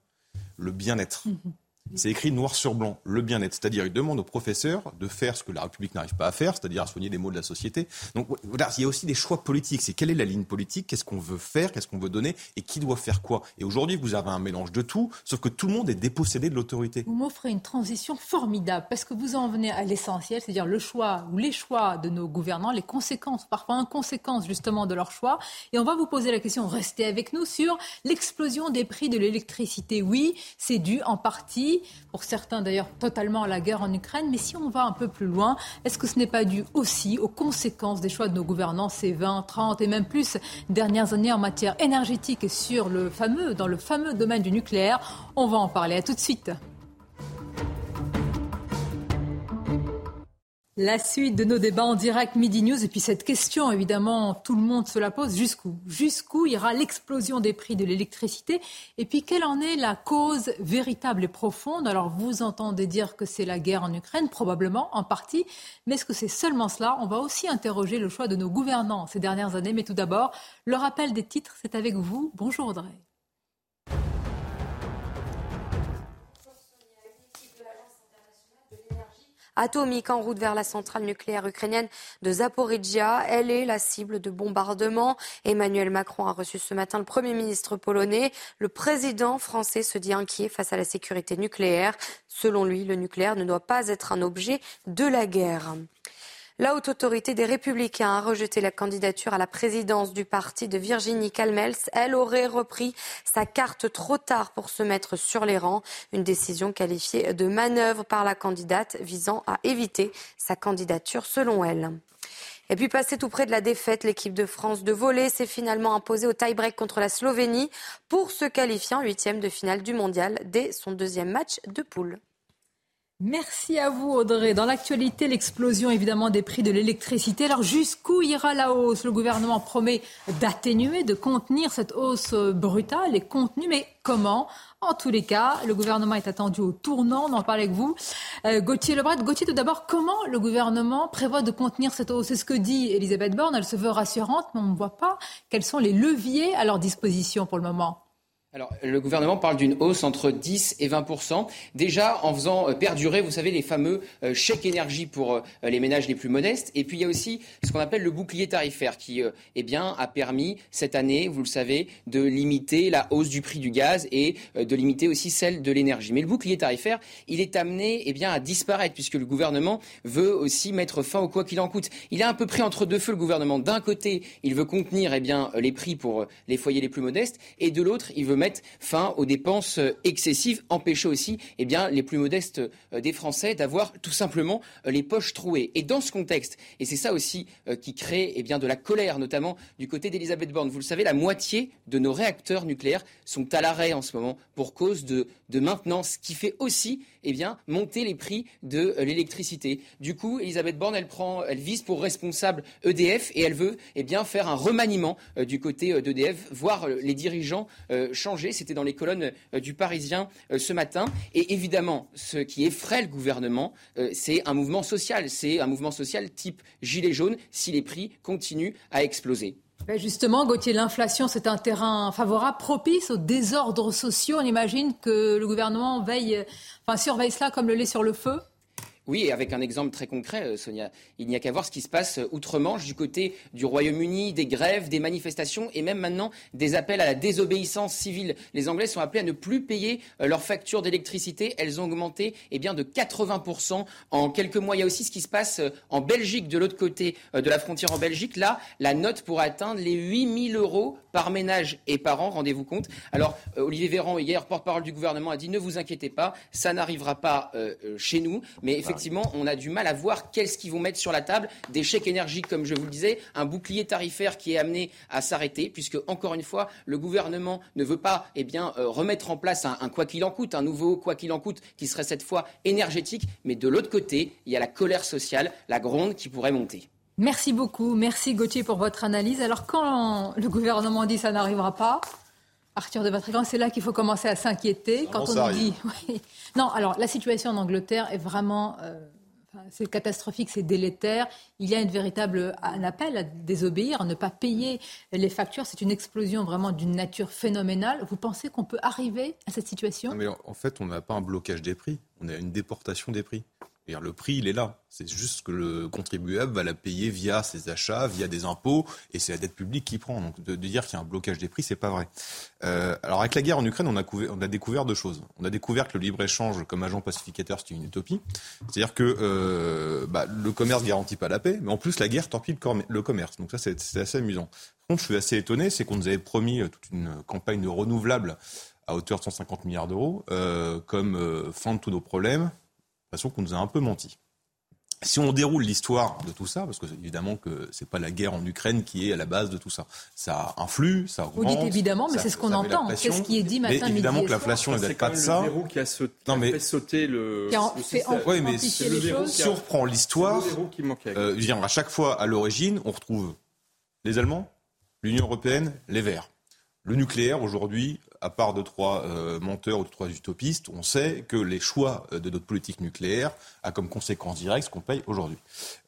Speaker 16: Le bien-être. Mhm. C'est écrit noir sur blanc, le bien-être. C'est-à-dire, il demande aux professeurs de faire ce que la République n'arrive pas à faire, c'est-à-dire à soigner les maux de la société. Donc, voilà, il y a aussi des choix politiques. C'est quelle est la ligne politique, qu'est-ce qu'on veut faire, qu'est-ce qu'on veut donner et qui doit faire quoi. Et aujourd'hui, vous avez un mélange de tout, sauf que tout le monde est dépossédé de l'autorité.
Speaker 4: Vous m'offrez une transition formidable parce que vous en venez à l'essentiel, c'est-à-dire le choix ou les choix de nos gouvernants, les conséquences, parfois inconséquences justement de leurs choix. Et on va vous poser la question, restez avec nous, sur l'explosion des prix de l'électricité. Oui, c'est dû en partie pour certains d'ailleurs totalement à la guerre en Ukraine. Mais si on va un peu plus loin, est-ce que ce n'est pas dû aussi aux conséquences des choix de nos gouvernants ces 20, 30 et même plus dernières années en matière énergétique et sur le fameux, dans le fameux domaine du nucléaire? On va en parler. À tout de suite. La suite de nos débats en direct Midi News. Et puis cette question, évidemment, tout le monde se la pose. Jusqu'où? Jusqu'où ira l'explosion des prix de l'électricité? Et puis quelle en est la cause véritable et profonde? Alors vous entendez dire que c'est la guerre en Ukraine, probablement, en partie. Mais est-ce que c'est seulement cela? On va aussi interroger le choix de nos gouvernants ces dernières années. Mais tout d'abord, le rappel des titres, c'est avec vous. Bonjour Audrey.
Speaker 17: Atomique en route vers la centrale nucléaire ukrainienne de Zaporizhia. Elle est la cible de bombardements. Emmanuel Macron a reçu ce matin le Premier ministre polonais. Le président français se dit inquiet face à la sécurité nucléaire. Selon lui, le nucléaire ne doit pas être un objet de la guerre. La haute autorité des Républicains a rejeté la candidature à la présidence du parti de Virginie Calmels. Elle aurait repris sa carte trop tard pour se mettre sur les rangs. Une décision qualifiée de manœuvre par la candidate visant à éviter sa candidature selon elle. Et puis passé tout près de la défaite, l'équipe de France de volley s'est finalement imposée au tie-break contre la Slovénie pour se qualifier en huitième de finale du mondial dès son deuxième match de poule.
Speaker 4: Merci à vous Audrey. Dans l'actualité, l'explosion évidemment des prix de l'électricité. Alors jusqu'où ira la hausse? Le gouvernement promet d'atténuer, de contenir cette hausse brutale et contenue, mais comment? En tous les cas, le gouvernement est attendu au tournant, on en parle avec vous. Euh, Gauthier Lebret, Gauthier tout d'abord, comment le gouvernement prévoit de contenir cette hausse? C'est ce que dit Elisabeth Borne, elle se veut rassurante, mais on ne voit pas quels sont les leviers à leur disposition pour le moment.
Speaker 18: Alors, le gouvernement parle d'une hausse entre 10 et 20 déjà en faisant euh, perdurer, vous savez, les fameux euh, chèques énergie pour euh, les ménages les plus modestes. Et puis, il y a aussi ce qu'on appelle le bouclier tarifaire qui, eh bien, a permis cette année, vous le savez, de limiter la hausse du prix du gaz et de limiter aussi celle de l'énergie. Mais le bouclier tarifaire, il est amené, eh bien, à disparaître puisque le gouvernement veut aussi mettre fin au quoi qu'il en coûte. Il est un peu pris entre deux feux, le gouvernement. D'un côté, il veut contenir, eh bien, les prix pour les foyers les plus modestes et de l'autre, il veut mettre fin aux dépenses euh, excessives, empêcher aussi eh les plus modestes euh, des Français d'avoir tout simplement euh, les poches trouées. Et dans ce contexte, et c'est ça aussi qui crée eh de la colère, notamment du côté d'Elisabeth Borne, vous le savez, la moitié de nos réacteurs nucléaires sont à l'arrêt en ce moment pour cause de, de maintenance, ce qui fait aussi eh bien, monter les prix de l'électricité. Du coup, Elisabeth Borne, elle, vise pour responsable EDF et elle veut eh faire un remaniement du côté d'EDF, voir les dirigeants changer. C'était dans les colonnes euh, du Parisien euh, ce matin. Et évidemment, ce qui effraie le gouvernement, euh, c'est un mouvement social. C'est un mouvement social type gilet jaune si les prix continuent à exploser.
Speaker 4: Ben justement, Gauthier, l'inflation, c'est un terrain favorable, propice aux désordres sociaux. On imagine que le gouvernement veille, enfin, surveille cela comme le lait sur le feu
Speaker 18: oui, et avec un exemple très concret, euh, Sonia, il n'y a qu'à voir ce qui se passe euh, outre-Manche, du côté du Royaume-Uni, des grèves, des manifestations et même maintenant des appels à la désobéissance civile. Les Anglais sont appelés à ne plus payer euh, leurs factures d'électricité. Elles ont augmenté eh bien, de 80% en quelques mois. Il y a aussi ce qui se passe en Belgique, de l'autre côté de la frontière en Belgique. Là, la note pourrait atteindre les 8 000 euros par ménage et par an, rendez-vous compte. Alors, Olivier Véran, hier, porte-parole du gouvernement, a dit ne vous inquiétez pas, ça n'arrivera pas chez nous. Mais effectivement, on a du mal à voir qu'est-ce qu'ils vont mettre sur la table. Des chèques énergiques, comme je vous le disais, un bouclier tarifaire qui est amené à s'arrêter, puisque, encore une fois, le gouvernement ne veut pas eh euh, remettre en place un, quoi qu'il en coûte, un nouveau quoi qu'il en coûte, qui serait cette fois énergétique. Mais de l'autre côté, il y a la colère sociale, la gronde qui pourrait monter.
Speaker 4: Merci beaucoup. Merci Gauthier pour votre analyse. Alors, quand le gouvernement dit ça n'arrivera pas, Arthur de Vatrigan, c'est là qu'il faut commencer à s'inquiéter. Quand on nous dit. Non, alors la situation en Angleterre est vraiment. Euh, c'est catastrophique, c'est délétère. Il y a une véritable un appel à désobéir, à ne pas payer les factures. C'est une explosion vraiment d'une nature phénoménale. Vous pensez qu'on peut arriver à cette situation?
Speaker 16: Mais En fait, on n'a pas un blocage des prix, on a une déportation des prix le prix, il est là. C'est juste que le contribuable va la payer via ses achats, via des impôts, et c'est la dette publique qui prend. Donc de, dire qu'il y a un blocage des prix, c'est pas vrai. Euh, alors avec la guerre en Ukraine, on a, découvert deux choses. On a découvert que le libre échange comme agent pacificateur, c'était une utopie. C'est-à-dire que euh, bah, le commerce garantit pas la paix, mais en plus la guerre torpille le commerce. Donc ça, c'est assez amusant. Par contre, je suis assez étonné, c'est qu'on nous avait promis euh, toute une campagne de renouvelable à hauteur de 150 milliards d'euros, comme fin de tous nos problèmes, façon qu'on nous a un peu menti. Si on déroule l'histoire de tout ça, parce que évidemment que c'est pas la guerre en Ukraine qui est à la base de tout ça, ça influe, ça augmente.
Speaker 4: Vous dites évidemment, mais c'est ce qu'on entend. Qu'est-ce qui est dit matin,
Speaker 16: mais évidemment que l'inflation n'est pas de ça.
Speaker 11: C'est le verrou qui a, sauté, non, mais... fait sauter le.
Speaker 4: Qui a fait
Speaker 16: oui, mais si, si on reprend l'histoire, euh, à chaque fois à l'origine, on retrouve les Allemands, l'Union européenne, les Verts. Le nucléaire aujourd'hui à part de trois euh, menteurs ou de trois utopistes, on sait que les choix euh, de notre politique nucléaire a comme conséquence directe ce qu'on paye aujourd'hui.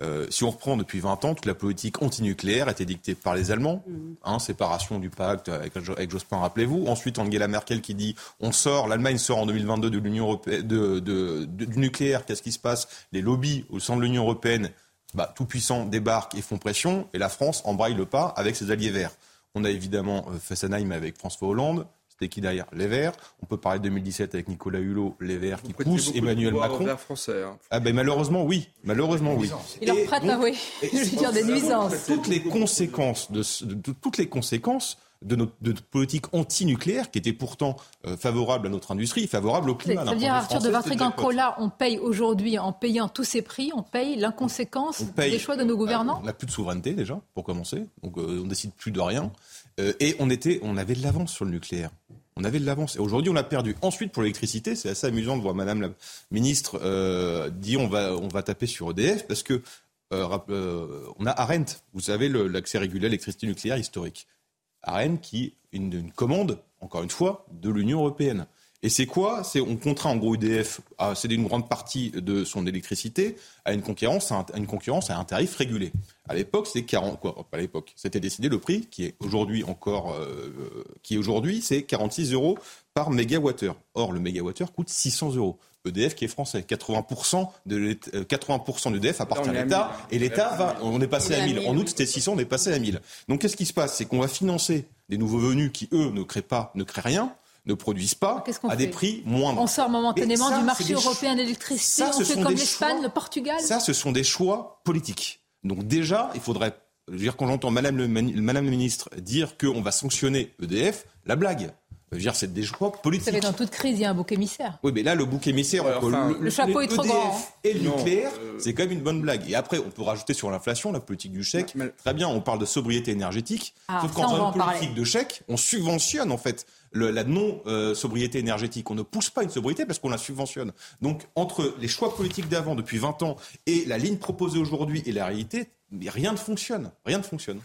Speaker 16: Euh, si on reprend depuis 20 ans, toute la politique antinucléaire a été dictée par les Allemands, mmh. hein, séparation du pacte avec, avec Jospin, rappelez-vous. Ensuite, Angela Merkel qui dit on sort, l'Allemagne sort en 2022 de l'Union européenne, de, de, du nucléaire. Qu'est-ce qui se passe? Les lobbies au sein de l'Union européenne, bah, tout puissants, débarquent et font pression, et la France embraye le pas avec ses alliés verts. On a évidemment Fessenheim avec François Hollande, c'était qui derrière? Les Verts. On peut parler de 2017 avec Nicolas Hulot, Les Verts qui poussent Emmanuel Macron.
Speaker 11: Français, hein.
Speaker 16: Ah ben malheureusement oui, malheureusement oui.
Speaker 4: Il en prête, oui. Je veux dire des nuisances.
Speaker 16: Toutes les conséquences de, toutes les conséquences de notre, politique anti-nucléaire qui était pourtant euh, favorable à notre industrie, favorable au climat.
Speaker 4: Ça veut dire, Arthur de Vatrigan, là, on paye aujourd'hui, en payant tous ces prix, on paye l'inconséquence des choix de nos gouvernants?
Speaker 16: On n'a plus de souveraineté déjà, pour commencer, donc euh, on décide plus de rien. Euh, et on, était, on avait de l'avance sur le nucléaire. On avait de l'avance. Et aujourd'hui, on a perdu. Ensuite, pour l'électricité, c'est assez amusant de voir Madame la ministre euh, dire on va, on va taper sur EDF parce que euh, euh, on a Arendt, vous savez, l'accès régulier à l'électricité nucléaire historique. Arendt qui une, une commande, encore une fois, de l'Union européenne. Et c'est quoi? C'est on contraint en gros EDF à céder une grande partie de son électricité à une concurrence, à une concurrence à un tarif régulé. À l'époque, c'était 40 quoi, à l'époque, c'était décidé le prix qui est aujourd'hui encore euh, qui est aujourd'hui c'est 46 euros par mégawattheure. Or le mégawattheure coûte 600 euros. EDF qui est français, 80% de 80% d'EDF appartient à l'État et l'État va on est passé à 1000. En août c'était 600, on est passé à 1000. Donc qu'est-ce qui se passe? C'est qu'on va financer des nouveaux venus qui eux ne créent pas ne créent rien ne produisent pas à des prix moindres.
Speaker 4: On sort momentanément du marché européen d'électricité, on fait comme l'Espagne, le Portugal.
Speaker 16: Ça, ce sont des choix politiques. Donc déjà, il faudrait, je veux dire, quand j'entends Madame le, Madame le ministre dire qu'on va sanctionner EDF, la blague. Je veux dire, c'est des choix politiques. Vous
Speaker 4: savez, dans toute crise, il y a un bouc émissaire.
Speaker 16: Oui, mais là, le bouc émissaire,
Speaker 4: le, chapeau est trop grand. Hein.
Speaker 16: Et le nucléaire, euh, c'est quand même une bonne blague. Et après, on peut rajouter sur l'inflation, la politique du chèque. Très bien, on parle de sobriété énergétique.
Speaker 4: Ah,
Speaker 16: sauf qu'en politique de chèque, on subventionne en fait la non-sobriété énergétique. On ne pousse pas une sobriété parce qu'on la subventionne. Donc, entre les choix politiques d'avant, depuis 20 ans, et la ligne proposée aujourd'hui et la réalité, rien ne fonctionne. Rien ne fonctionne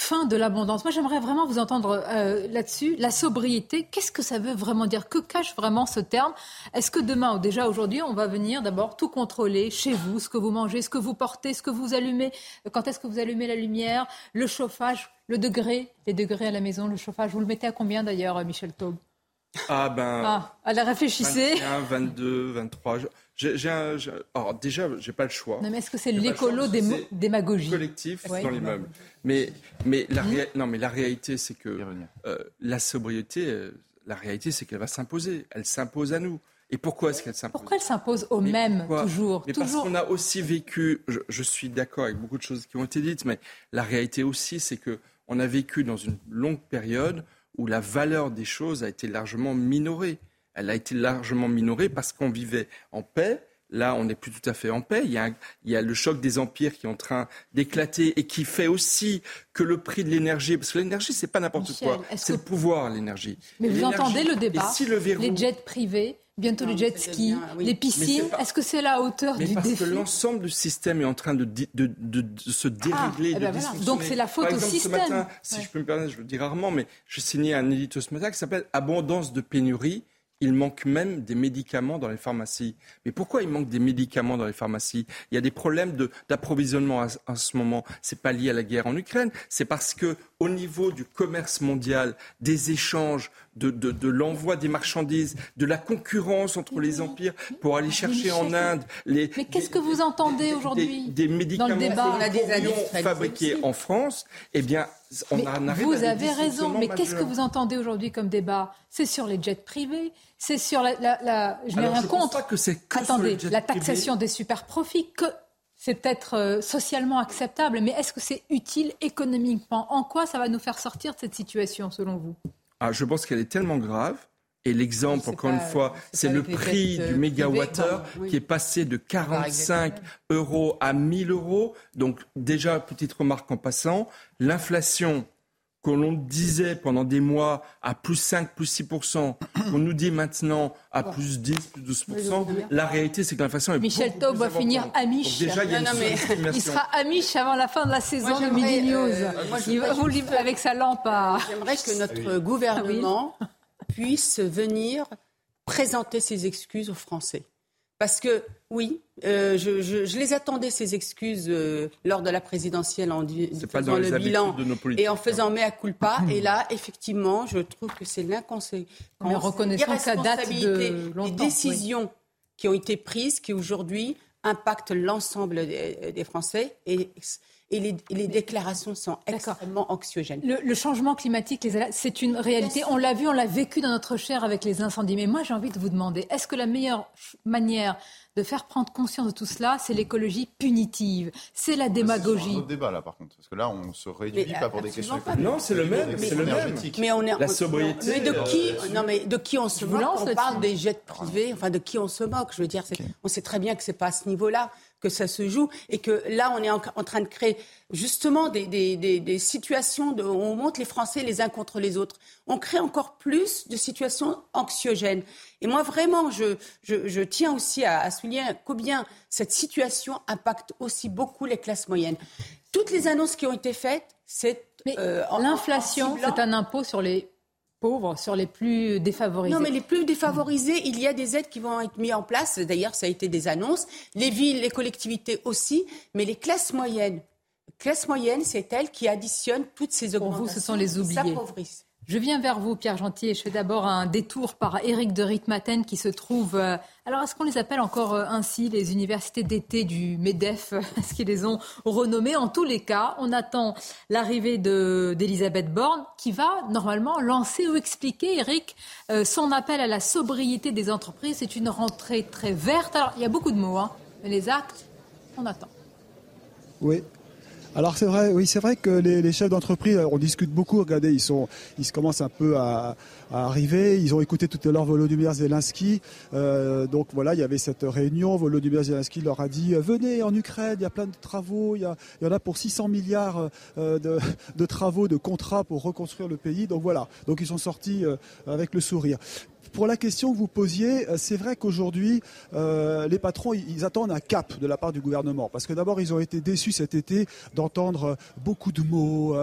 Speaker 4: fin de l'abondance. Moi, j'aimerais vraiment vous entendre euh, là-dessus. La sobriété, qu'est-ce que ça veut vraiment dire? Que cache vraiment ce terme? Est-ce que demain, ou déjà aujourd'hui, on va venir d'abord tout contrôler chez vous, ce que vous mangez, ce que vous portez, ce que vous allumez, quand est-ce que vous allumez la lumière, le chauffage, le degré, les degrés à la maison, le chauffage. Vous le mettez à combien d'ailleurs, Michel Taube?
Speaker 11: Ah ben.
Speaker 4: Ah, allez, réfléchissez.
Speaker 11: 21, 22, 23. J'ai un, alors déjà, j'ai pas le choix.
Speaker 4: Non, mais est-ce que c'est l'écolo démagogie?
Speaker 11: collectif dans l'immeuble Mais mais la mmh. non mais la réalité c'est que euh, la sobriété, euh, la réalité c'est qu'elle va s'imposer. Elle s'impose à nous. Et pourquoi est-ce qu'elle s'impose?
Speaker 4: Pourquoi elle s'impose aux mêmes toujours?
Speaker 11: Mais Parce qu'on a aussi vécu. Je, je suis d'accord avec beaucoup de choses qui ont été dites, mais la réalité aussi c'est que on a vécu dans une longue période où la valeur des choses a été largement minorée. Elle a été largement minorée parce qu'on vivait en paix. Là, on n'est plus tout à fait en paix. Il y, a, il y, a, le choc des empires qui est en train d'éclater et qui fait aussi que le prix de l'énergie, parce que l'énergie, c'est pas n'importe quoi, c'est le pouvoir, l'énergie.
Speaker 4: Mais vous entendez le débat si le Les jets privés bientôt les jet skis, les piscines. Est-ce que c'est la hauteur
Speaker 11: mais
Speaker 4: du
Speaker 11: parce
Speaker 4: défi
Speaker 11: que l'ensemble du système est en train de, de, de, se ah, dérégler,
Speaker 4: eh ben Donc c'est la faute
Speaker 11: Par
Speaker 4: au système.
Speaker 11: Ce matin, si je peux me permettre, je le dis rarement, mais je signais un édito ce matin qui s'appelle Abondance de pénurie il manque même des médicaments dans les pharmacies. Mais pourquoi il manque des médicaments dans les pharmacies? Il y a des problèmes d'approvisionnement en ce moment. C'est pas lié à la guerre en Ukraine. C'est parce que au niveau du commerce mondial, des échanges, de, de, de l'envoi des marchandises, de la concurrence entre les empires pour aller chercher en Inde les.
Speaker 4: Mais qu'est-ce que vous entendez aujourd'hui
Speaker 11: des, médicaments
Speaker 4: dans le débat
Speaker 11: fabriqués en France Eh bien, on a
Speaker 4: un Vous avez raison, mais qu'est-ce que vous entendez aujourd'hui comme débat? C'est sur les jets privés, c'est sur la. la,
Speaker 11: je n'ai rien contre. que c'est
Speaker 4: Attendez, la taxation des super profits. Que c'est peut-être euh, socialement acceptable, mais est-ce que c'est utile économiquement? En quoi ça va nous faire sortir de cette situation, selon vous?
Speaker 11: Ah, Je pense qu'elle est tellement grave. Et l'exemple, encore une fois, c'est le prix du mégawattheure qui est passé de 45 euros à 1000 euros. Donc déjà, petite remarque en passant, l'inflation que l'on disait pendant des mois à plus 5, plus 6%, on nous dit maintenant à plus 10, plus 12%, la réalité c'est que l'inflation est
Speaker 4: Michel Taub va finir amiche.
Speaker 11: Déjà, il, y a
Speaker 4: il sera amiche avant la fin de la saison de Midi News. Euh, il va vous livrer avec sa lampe à...
Speaker 15: J'aimerais que notre gouvernement puisse venir présenter ses excuses aux Français. Parce que, oui, euh, je, les attendais, ces excuses, euh, lors de la présidentielle en faisant le bilan et en faisant mea culpa. Et là, effectivement, je trouve que c'est l'inconséquence,
Speaker 4: de
Speaker 15: des décisions qui ont été prises, qui aujourd'hui impactent l'ensemble des, Français. Et et les, déclarations sont extrêmement anxiogènes.
Speaker 4: Le, changement climatique, c'est une réalité. On l'a vu, on l'a vécu dans notre chair avec les incendies. Mais moi, j'ai envie de vous demander, est-ce que la meilleure manière de faire prendre conscience de tout cela, c'est l'écologie punitive, c'est la démagogie. C'est
Speaker 14: un autre débat là, par contre, parce que là, on se réduit pas pour des questions.
Speaker 11: Non, c'est le même, c'est le même.
Speaker 15: Mais on est
Speaker 11: la sobriété.
Speaker 15: Mais de qui euh, Non, mais de qui on se moque? On parle des jets privés. Enfin, de qui on se moque? Je veux dire, on sait très bien que c'est pas à ce niveau-là. Que ça se joue et que là, on est en, train de créer justement des, des, situations où on monte les Français les uns contre les autres. On crée encore plus de situations anxiogènes. Et moi, vraiment, je, je, tiens aussi à, à souligner combien cette situation impacte aussi beaucoup les classes moyennes. Toutes les annonces qui ont été faites, c'est...
Speaker 4: Euh, l'inflation, c'est un impôt sur les pauvres, sur les plus défavorisés.
Speaker 15: Non, mais les plus défavorisés, il y a des aides qui vont être mises en place. D'ailleurs, ça a été des annonces. Les villes, les collectivités aussi, mais les classes moyennes. Classe moyenne, c'est elles qui additionnent toutes ces augmentations.
Speaker 4: Pour vous, ce sont les oubliés. Je viens vers vous, Pierre Gentil, et je fais d'abord un détour par Éric de Ritmaten qui se trouve. Euh, alors, est-ce qu'on les appelle encore euh, ainsi, les universités d'été du MEDEF Est-ce qu'ils les ont renommées? En tous les cas, on attend l'arrivée d'Elisabeth Borne qui va normalement lancer ou expliquer, Éric, euh, son appel à la sobriété des entreprises. C'est une rentrée très verte. Alors, il y a beaucoup de mots, hein, mais les actes, on attend.
Speaker 6: Oui, alors c'est vrai, oui, c'est vrai que les, chefs d'entreprise, on discute beaucoup. Regardez, ils se commencent un peu à, arriver. Ils ont écouté tout à l'heure Volodymyr Zelensky. Euh, donc voilà, il y avait cette réunion. Volodymyr Zelensky leur a dit euh, venez en Ukraine, il y a plein de travaux, il y, en a pour 600 milliards euh, de, travaux, de contrats pour reconstruire le pays. Donc voilà, donc ils sont sortis avec le sourire. Pour la question que vous posiez, euh, c'est vrai qu'aujourd'hui, euh, les patrons, ils attendent un cap de la part du gouvernement. Parce que d'abord, ils ont été déçus cet été d'entendre euh, beaucoup de mots,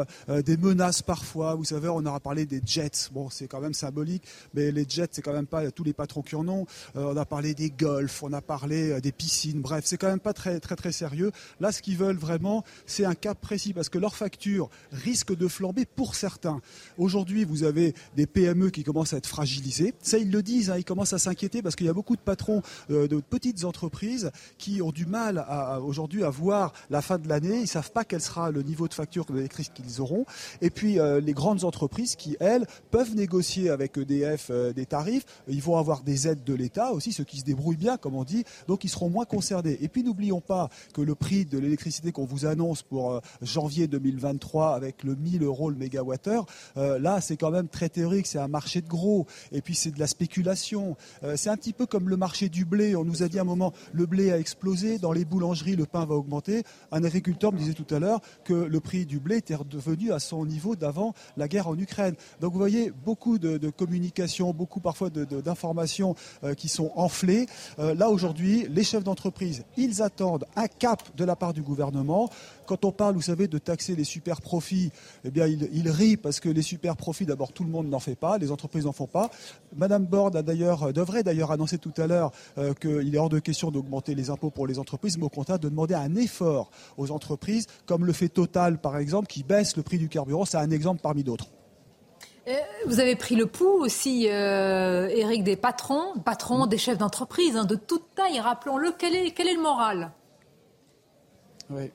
Speaker 6: des menaces parfois. Vous savez, on aura parlé des jets. Bon, c'est quand même symbolique, mais les jets, c'est quand même pas tous les patrons qui en ont. on a parlé des golfs, on a parlé des piscines. Bref, c'est quand même pas très, très, très sérieux. Là, ce qu'ils veulent vraiment, c'est un cap précis parce que leur facture risque de flamber pour certains. Aujourd'hui, vous avez des PME qui commencent à être fragilisées ils le disent, hein, ils commencent à s'inquiéter parce qu'il y a beaucoup de patrons euh, de petites entreprises qui ont du mal aujourd'hui à voir la fin de l'année. Ils ne savent pas quel sera le niveau de facture d'électricité qu'ils auront. Et puis euh, les grandes entreprises qui, elles, peuvent négocier avec EDF euh, des tarifs. Ils vont avoir des aides de l'État aussi, ceux qui se débrouillent bien, comme on dit. Donc ils seront moins concernés. Et puis n'oublions pas que le prix de l'électricité qu'on vous annonce pour janvier 2023 avec le 1000 euros le mégawattheure, là c'est quand même très théorique. C'est un marché de gros. Et puis c'est de la spéculation. Euh, c'est un petit peu comme le marché du blé. On nous a dit à un moment, le blé a explosé, dans les boulangeries, le pain va augmenter. Un agriculteur me disait tout à l'heure que le prix du blé était redevenu à son niveau d'avant la guerre en Ukraine. Donc vous voyez, beaucoup de, communication, beaucoup parfois d'informations euh, qui sont enflées. Euh, là, aujourd'hui, les chefs d'entreprise, ils attendent un cap de la part du gouvernement. Quand on parle, vous savez, de taxer les super profits, eh bien, il, rit parce que les super profits, d'abord, tout le monde n'en fait pas, les entreprises n'en font pas. Madame Borde a d'ailleurs, devrait d'ailleurs annoncer tout à l'heure euh, qu'il est hors de question d'augmenter les impôts pour les entreprises, mais au contraire de demander un effort aux entreprises, comme le fait Total, par exemple, qui baisse le prix du carburant. C'est un exemple parmi d'autres.
Speaker 4: Euh, vous avez pris le pouls aussi, euh, Eric, des patrons, patrons des chefs d'entreprise, hein, de toute taille, rappelons-le. Quel est, quel est le moral?
Speaker 6: Oui.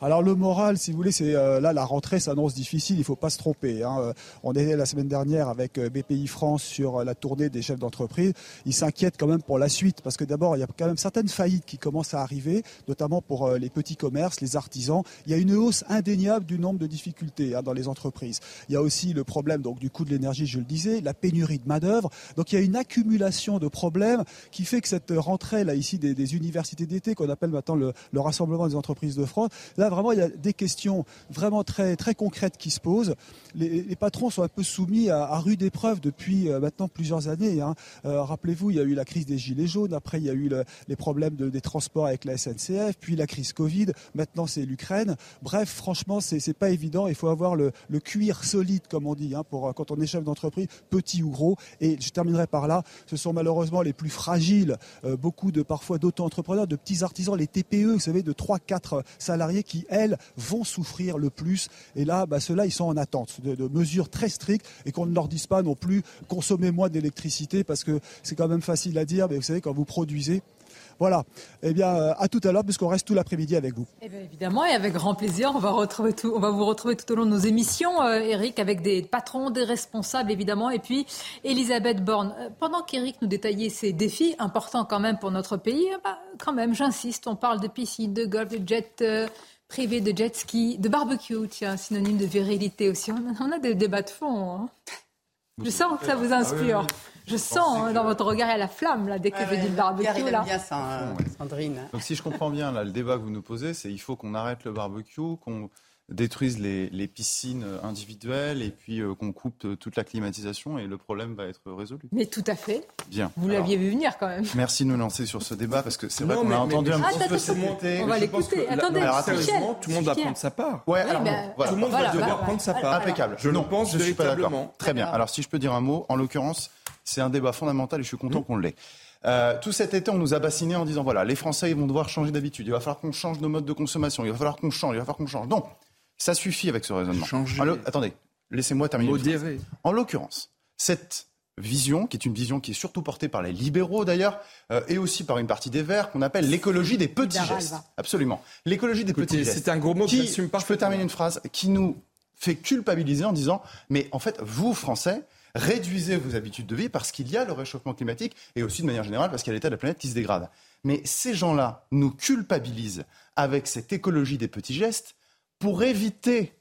Speaker 6: Alors le moral, si vous voulez, c'est euh, là la rentrée s'annonce difficile. Il faut pas se tromper. Hein. Euh, on est la semaine dernière avec euh, BPI France sur la tournée des chefs d'entreprise. Ils s'inquiètent quand même pour la suite parce que d'abord il y a quand même certaines faillites qui commencent à arriver, notamment pour les petits commerces, les artisans. Il y a une hausse indéniable du nombre de difficultés hein, dans les entreprises. Il y a aussi le problème donc du coût de l'énergie, je le disais, la pénurie de main d'œuvre. Donc il y a une accumulation de problèmes qui fait que cette rentrée là ici des, universités d'été qu'on appelle maintenant le, le rassemblement des entreprises de France, là vraiment, il y a des questions vraiment très, très concrètes qui se posent. Les, patrons sont un peu soumis à, rude épreuve depuis euh, maintenant plusieurs années. Hein. Euh, rappelez-vous, il y a eu la crise des Gilets jaunes, après il y a eu les problèmes des transports avec la SNCF, puis la crise Covid, maintenant c'est l'Ukraine. Bref, franchement, c'est pas évident. Il faut avoir le, cuir solide, comme on dit, hein, pour, quand on est chef d'entreprise, petit ou gros. Et je terminerai par là, ce sont malheureusement les plus fragiles, euh, beaucoup de parfois d'auto-entrepreneurs, de petits artisans, les TPE, vous savez, de 3-4 salariés qui elles, vont souffrir le plus. Et là, bah, ceux-là, ils sont en attente de, mesures très strictes et qu'on ne leur dise pas non plus consommer moins d'électricité parce que c'est quand même facile à dire, mais vous savez, quand vous produisez, voilà. Eh bien, euh, à tout à l'heure, puisqu'on reste tout l'après-midi avec vous.
Speaker 4: Eh évidemment, et avec grand plaisir, on va, vous retrouver tout au long de nos émissions, euh, Eric, avec des patrons, des responsables, évidemment, et puis Elisabeth Borne. Euh, pendant qu'Eric nous détaillait ces défis importants quand même pour notre pays, bah, quand même, j'insiste, on parle de piscine, de golf, de jet privé de jet ski, de barbecue, tiens, synonyme de virilité aussi. On a, des débats de fond. Hein. Je sens que ça vous inspire. Je sens hein, dans votre regard, il y a la flamme là, dès que je dis le barbecue. Là.
Speaker 15: bien ça, hein, Sandrine.
Speaker 14: Donc si je comprends bien, là, le débat que vous nous posez, c'est il faut qu'on arrête le barbecue, qu'on détruise les, les, piscines individuelles et puis euh, qu'on coupe toute la climatisation et le problème va être résolu.
Speaker 4: Mais tout à fait.
Speaker 14: Bien.
Speaker 4: Vous l'aviez vu venir quand même.
Speaker 14: Merci de nous lancer sur ce débat parce que c'est vrai qu'on a entendu un petit peu se
Speaker 4: monter. On va l'écouter. Attendez,
Speaker 11: alors, sérieusement, tout le monde va prendre sa part.
Speaker 14: Ouais, alors,
Speaker 4: bah,
Speaker 14: voilà.
Speaker 11: Tout le monde
Speaker 4: voilà,
Speaker 11: va devoir
Speaker 4: voilà,
Speaker 11: prendre sa part.
Speaker 14: Impeccable.
Speaker 11: Je
Speaker 14: non,
Speaker 11: le pense
Speaker 14: je suis pas d'accord.
Speaker 11: véritablement.
Speaker 14: Très bien. Alors si je peux dire un mot, en l'occurrence, c'est un débat fondamental et je suis content qu'on l'ait. Euh, tout cet été, on nous a bassinés en disant voilà, les Français ils vont devoir changer d'habitude. Il va falloir qu'on change nos modes de consommation. Il va falloir qu'on change. Il va falloir qu'on change. Non, ça suffit avec ce raisonnement.
Speaker 11: Changer.
Speaker 14: Alors, attendez, laissez-moi terminer. une
Speaker 11: Modéré.
Speaker 14: phrase. En l'occurrence, cette vision, qui est une vision qui est surtout portée par les libéraux d'ailleurs, euh, et aussi par une partie des Verts, qu'on appelle l'écologie des petits
Speaker 4: Libéral,
Speaker 14: gestes.
Speaker 4: va.
Speaker 14: Absolument. L'écologie des
Speaker 11: Écoutez,
Speaker 14: petits gestes.
Speaker 11: c'est un gros mot que
Speaker 14: qui,
Speaker 11: j'assume
Speaker 14: je peux terminer une phrase, qui nous fait culpabiliser en disant, mais en fait, vous, Français, réduisez vos habitudes de vie parce qu'il y a le réchauffement climatique et aussi de manière générale parce qu'il y a l'état de la planète qui se dégrade. Mais ces gens-là nous culpabilisent avec cette écologie des petits gestes pour éviter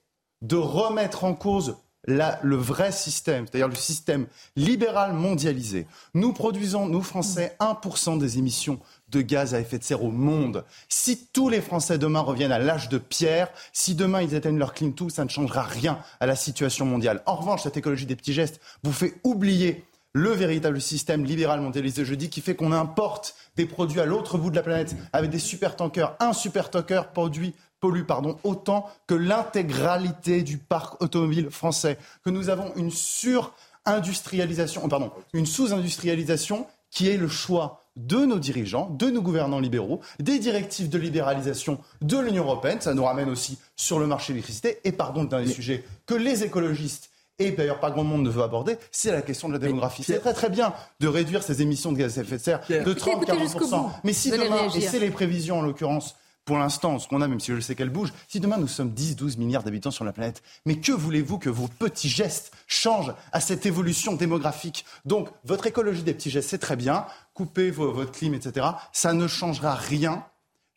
Speaker 14: de remettre en cause le vrai système, c'est-à-dire le système libéral mondialisé. Nous produisons, nous Français, 1% des émissions de gaz à effet de serre au monde. Si tous les Français demain reviennent à l'âge de pierre, si demain ils éteignent leur clean tout, ça ne changera rien à la situation mondiale. En revanche, cette écologie des petits gestes vous fait oublier le véritable système libéral mondialisé, je dis, qui fait qu'on importe des produits à l'autre bout de la planète avec des super-tankers. Un super-tanker produit pollue pardon, autant que l'intégralité du parc automobile français, que nous avons une sur-industrialisation, oh, pardon, une sous-industrialisation qui est le choix de nos dirigeants, de nos gouvernants libéraux, des directives de libéralisation de l'Union européenne. Ça nous ramène aussi sur le marché de l'électricité. Et pardon, d'un des sujets que les écologistes et d'ailleurs pas grand monde ne veut aborder, c'est la question de la démographie. C'est très très bien de réduire ces émissions de gaz à effet de serre de
Speaker 4: Écoutez, écoutez jusqu'au
Speaker 14: 30-40%.
Speaker 4: bout.
Speaker 14: Mais si demain, et c'est les prévisions en l'occurrence, pour l'instant, ce qu'on a, même si je sais qu'elle bouge, si demain nous sommes 10-12 milliards d'habitants sur la planète, mais que voulez-vous que vos petits gestes changent à cette évolution démographique? Donc, votre écologie des petits gestes, c'est très bien, coupez vos- votre clim, etc. Ça ne changera rien,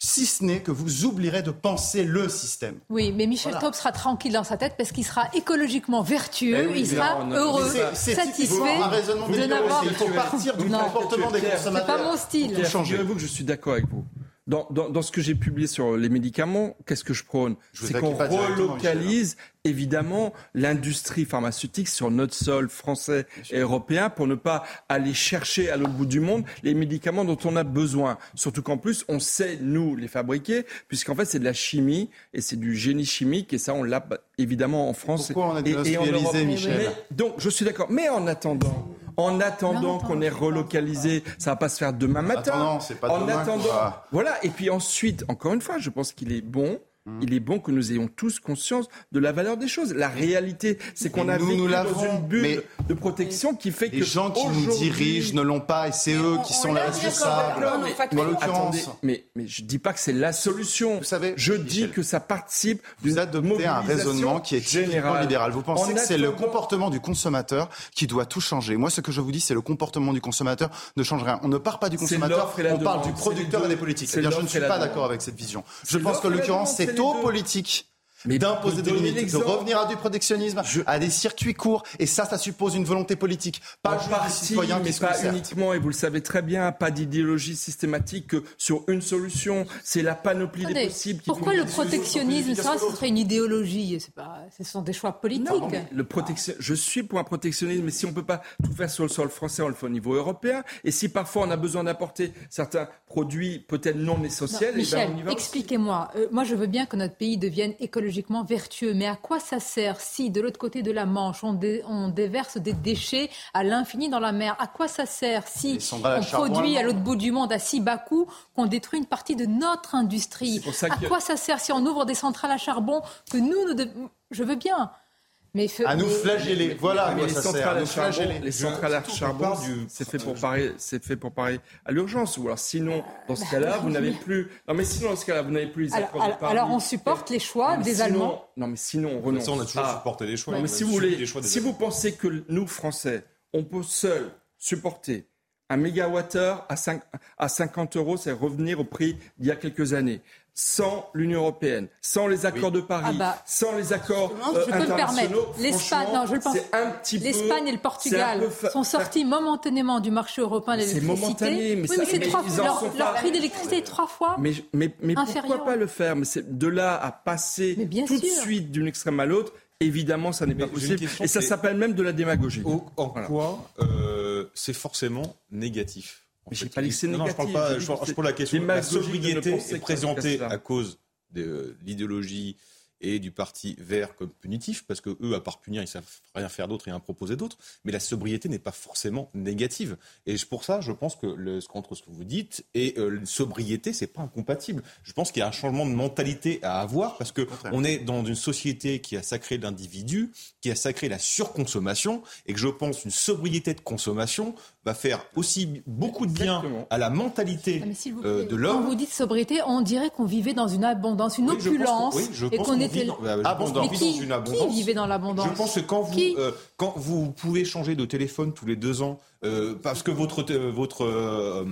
Speaker 14: si ce n'est que vous oublierez de penser le système.
Speaker 4: Oui, mais Michel
Speaker 14: Voilà.
Speaker 4: Taub sera tranquille dans sa tête parce qu'il sera écologiquement vertueux,
Speaker 14: Eh oui,
Speaker 4: il sera
Speaker 11: non, non,
Speaker 4: heureux,
Speaker 14: Mais c'est- c'est
Speaker 4: satisfait
Speaker 14: un raisonnement
Speaker 4: de n'avoir.
Speaker 14: Il faut partir du
Speaker 4: Non.
Speaker 14: comportement des
Speaker 11: Pierre,
Speaker 4: C'est
Speaker 14: consommateurs.
Speaker 4: pas mon style.
Speaker 14: Changer.
Speaker 11: Figurez-vous que je suis d'accord avec vous. Dans, dans- dans ce que j'ai publié sur les médicaments, qu'est-ce que je prône C'est qu'on
Speaker 14: directement,
Speaker 11: relocalise évidemment l'industrie pharmaceutique sur notre sol français et européen pour ne pas aller chercher à l'autre bout du monde les médicaments dont on a besoin. Surtout qu'en plus, on sait, nous, les fabriquer, puisqu'en fait, c'est de la chimie et c'est du génie chimique et ça, on l'a évidemment en France.
Speaker 14: Pourquoi on a
Speaker 11: et- et en.
Speaker 14: Michel
Speaker 11: Mais- donc, je suis d'accord. Mais en attendant, en attendant qu'on ait relocalisé, ça va pas se faire demain matin.
Speaker 14: c'est pas
Speaker 11: en
Speaker 14: demain
Speaker 11: attendant, voilà. Et puis ensuite, encore une fois, je pense qu'il est bon. Il est bon que nous ayons tous conscience de la valeur des choses. La réalité, c'est qu'on a
Speaker 14: nous,
Speaker 11: vécu
Speaker 14: nous
Speaker 11: dans une bulle
Speaker 14: mais
Speaker 11: de protection qui fait que
Speaker 14: Les gens qui nous dirigent ne l'ont pas et c'est eux qui sont les responsables.
Speaker 11: Mais-
Speaker 14: En l'occurrence,
Speaker 11: attendez, mais, mais je dis pas que c'est la solution.
Speaker 14: Vous savez,
Speaker 11: je dis
Speaker 14: Michel,
Speaker 11: que ça participe d'une
Speaker 14: adoptez un
Speaker 11: mobilisation
Speaker 14: raisonnement qui est
Speaker 11: générale.
Speaker 14: libéral. Vous pensez
Speaker 11: En
Speaker 14: que c'est le comportement du consommateur qui doit tout changer. Moi, ce que je vous dis, c'est le comportement du consommateur ne change rien. On ne part pas du consommateur, on parle du producteur et des politiques. Eh je ne suis pas d'accord avec cette vision. Je pense que l'occurrence,
Speaker 11: c'est
Speaker 14: c'est
Speaker 11: les Mais
Speaker 14: d'imposer
Speaker 11: de
Speaker 14: des limites, de revenir à du protectionnisme, à des circuits courts, et ça, ça suppose une volonté politique, pas
Speaker 11: en
Speaker 14: juste des
Speaker 11: partie,
Speaker 14: citoyens
Speaker 11: mais pas uniquement, et vous le savez très bien, pas d'idéologie systématique que sur une solution. C'est la panoplie des
Speaker 4: Attendez,
Speaker 11: possibles. qui
Speaker 4: pourquoi le protectionnisme Ça, ce serait une idéologie. C'est pas, ce sont des choix politiques.
Speaker 11: Non, le protection... Je suis pour un protectionnisme, mais si on ne peut pas tout faire sur le sol français, on le fait au niveau européen. Et si parfois on a besoin d'apporter certains produits peut-être non
Speaker 4: Non,
Speaker 11: essentiels, eh ben,
Speaker 4: Michel,
Speaker 11: on y va. aussi.
Speaker 4: expliquez-moi. Euh, moi, je veux bien que notre pays devienne écologiquement vertueux, mais à quoi ça sert si, de l'autre côté de la Manche, on, dé- on déverse des déchets à l'infini dans la mer? À quoi ça sert si on produit à l'autre bout du monde à si bas coût qu'on détruit une partie de notre industrie? À quoi ça sert si on ouvre des centrales à charbon que nous, nous de- je veux bien. Mais
Speaker 14: À nous
Speaker 4: mais-
Speaker 14: flageller. Voilà à
Speaker 11: Mais les
Speaker 14: ça
Speaker 11: centrales
Speaker 14: à
Speaker 11: charbon,
Speaker 14: flageller.
Speaker 11: les centrales à charbon, c'est fait pour parer, c'est fait pour parer à l'urgence. Ou alors sinon, dans ce cas-là, vous n'avez plus. Non, mais sinon, dans ce cas-là, vous n'avez plus les
Speaker 4: Bah, Alors,
Speaker 11: accords de
Speaker 4: alors-
Speaker 11: Paris.
Speaker 4: alors on supporte les choix
Speaker 11: Non,
Speaker 4: des
Speaker 11: sinon-
Speaker 4: Allemands.
Speaker 11: Non, mais sinon, on renonce.
Speaker 16: Ça, on a toujours
Speaker 11: à-
Speaker 16: supporté les choix.
Speaker 11: Non,
Speaker 16: On
Speaker 11: mais si vous voulez, si vous pensez que nous, Français, on peut seuls supporter un mégawattheure à, 5 à 50 euros, c'est revenir au prix d'il y a quelques années. Sans l'Union européenne, sans les accords de Paris,
Speaker 4: Ah bah,
Speaker 11: sans les accords
Speaker 4: je peux me permettre.
Speaker 11: internationaux,
Speaker 4: L'Espagne,
Speaker 11: franchement,
Speaker 4: non, je le pense.
Speaker 11: c'est un petit peu-
Speaker 4: L'Espagne et le
Speaker 11: c'est
Speaker 4: Portugal
Speaker 11: fa-
Speaker 4: sont sortis momentanément du marché européen de
Speaker 11: C'est
Speaker 4: l'électricité.
Speaker 11: momentané, mais
Speaker 4: oui,
Speaker 11: ça-
Speaker 4: mais c'est
Speaker 11: mais
Speaker 4: trois leur, leur prix d'électricité est trois fois.
Speaker 11: Mais, mais, mais
Speaker 4: Inférieur.
Speaker 11: pourquoi pas le faire? Mais c'est de là à passer
Speaker 4: bien
Speaker 11: tout de suite d'une extrême à l'autre, évidemment, ça n'est pas possible.
Speaker 16: question,
Speaker 11: Et ça
Speaker 16: c'est-
Speaker 11: s'appelle même de la démagogie.
Speaker 16: En quoi euh, c'est forcément négatif?
Speaker 11: Mais j'ai pas que c'est
Speaker 16: Non, je parle
Speaker 11: négatif,
Speaker 16: pas, je, pose la question. La sobriété est présentée à cause de euh, l'idéologie et du parti vert comme punitif, parce que eux, à part punir, ils savent rien faire d'autre et en proposer d'autres. Mais la sobriété n'est pas forcément négative. Et pour ça, je pense que le, entre ce que vous dites et euh, la sobriété, c'est pas incompatible. Je pense qu'il y a un changement de mentalité à avoir, parce que on est dans une société qui a sacré l'individu, qui a sacré la surconsommation, et que je pense une sobriété de consommation va faire aussi beaucoup de bien à la mentalité
Speaker 4: Ah, vous
Speaker 16: euh, de
Speaker 4: Quand
Speaker 16: l'homme.
Speaker 4: vous dites sobriété, on dirait qu'on vivait dans une abondance, une
Speaker 16: Oui, je pense qu'on-
Speaker 4: opulence,
Speaker 16: oui, je
Speaker 4: et
Speaker 16: pense
Speaker 4: qu'on
Speaker 16: qu'on
Speaker 4: était.
Speaker 16: dans-
Speaker 4: mais qui,
Speaker 16: dans une abondance.
Speaker 4: qui vivait dans l'abondance
Speaker 16: Je pense que quand vous, euh, quand vous pouvez changer de téléphone tous les deux ans, euh, parce que votre, euh, votre, euh,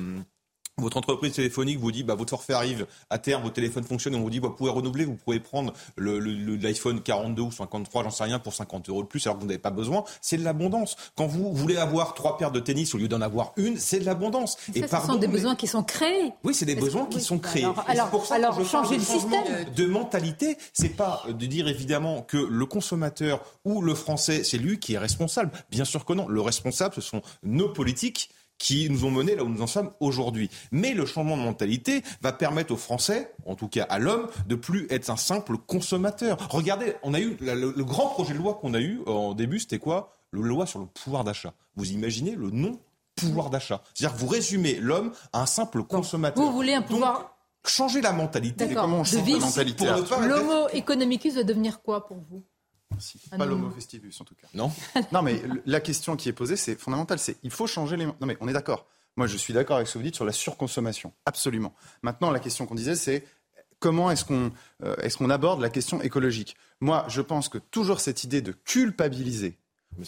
Speaker 16: votre entreprise téléphonique vous dit, bah, votre forfait arrive à terme, votre téléphone fonctionne, et on vous dit, bah, vous pouvez renouveler, vous pouvez prendre le, le- le- l'iPhone 42 ou 53, j'en sais rien, pour 50 euros de plus, alors que vous n'avez pas besoin. C'est de l'abondance. Quand vous voulez avoir trois paires de tennis au lieu d'en avoir une, c'est de l'abondance.
Speaker 4: Ça, ce sont des besoins qui sont créés.
Speaker 16: Oui, c'est des besoins
Speaker 4: que-
Speaker 16: qui
Speaker 4: oui.
Speaker 16: sont créés.
Speaker 4: Alors-
Speaker 16: Et
Speaker 4: alors-
Speaker 16: pour ça
Speaker 4: alors,
Speaker 16: que je
Speaker 4: changer le système.
Speaker 16: de mentalité, c'est pas de dire évidemment que le consommateur ou le français, c'est lui qui est responsable. Bien sûr que non. Le responsable, ce sont nos politiques qui nous ont menés là où nous en sommes aujourd'hui. Mais le changement de mentalité va permettre aux Français, en tout cas à l'homme, de plus être un simple consommateur. Regardez, on a eu la- le, le grand projet de loi qu'on a eu en début, c'était quoi? Le loi sur le pouvoir d'achat. Vous imaginez le non pouvoir d'achat. C'est-à-dire que vous résumez l'homme à un simple consommateur.
Speaker 4: Vous voulez un pouvoir.
Speaker 16: changer la mentalité.
Speaker 4: D'accord.
Speaker 16: Comment on
Speaker 4: De
Speaker 16: change
Speaker 4: vivre.
Speaker 16: la mentalité
Speaker 4: L'homo economicus va devenir quoi pour vous? Un
Speaker 14: Pas l'homo festivus en tout cas.
Speaker 16: Non.
Speaker 14: non, mais la question qui est posée, c'est fondamental. C'est il faut changer les. Non, mais on est d'accord. Moi, je suis d'accord avec ce que vous dites sur la surconsommation. Absolument. Maintenant, la question qu'on disait, c'est comment est-ce qu'on euh, est-ce qu'on aborde la question écologique? Moi, je pense que toujours cette idée de culpabiliser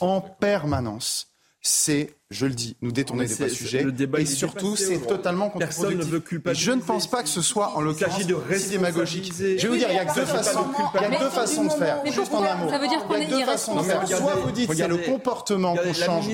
Speaker 14: en permanence, c'est, je le dis, nous détourner
Speaker 11: Mais
Speaker 14: des sujets.
Speaker 11: le débat,
Speaker 14: et surtout, c'est totalement
Speaker 11: Personne ne veut culpabiliser.
Speaker 14: Je ne pense pas que ce soit en l'occurrence. si démagogique. Je vais vous dire, il y a deux façons.
Speaker 11: de
Speaker 14: Il y a
Speaker 11: culpabiliser.
Speaker 14: deux façons de faire. Juste en un mot.
Speaker 4: Ça veut dire qu'on
Speaker 14: Il y a
Speaker 4: est irresponsable.
Speaker 14: Soit vous dites c'est le comportement qu'on change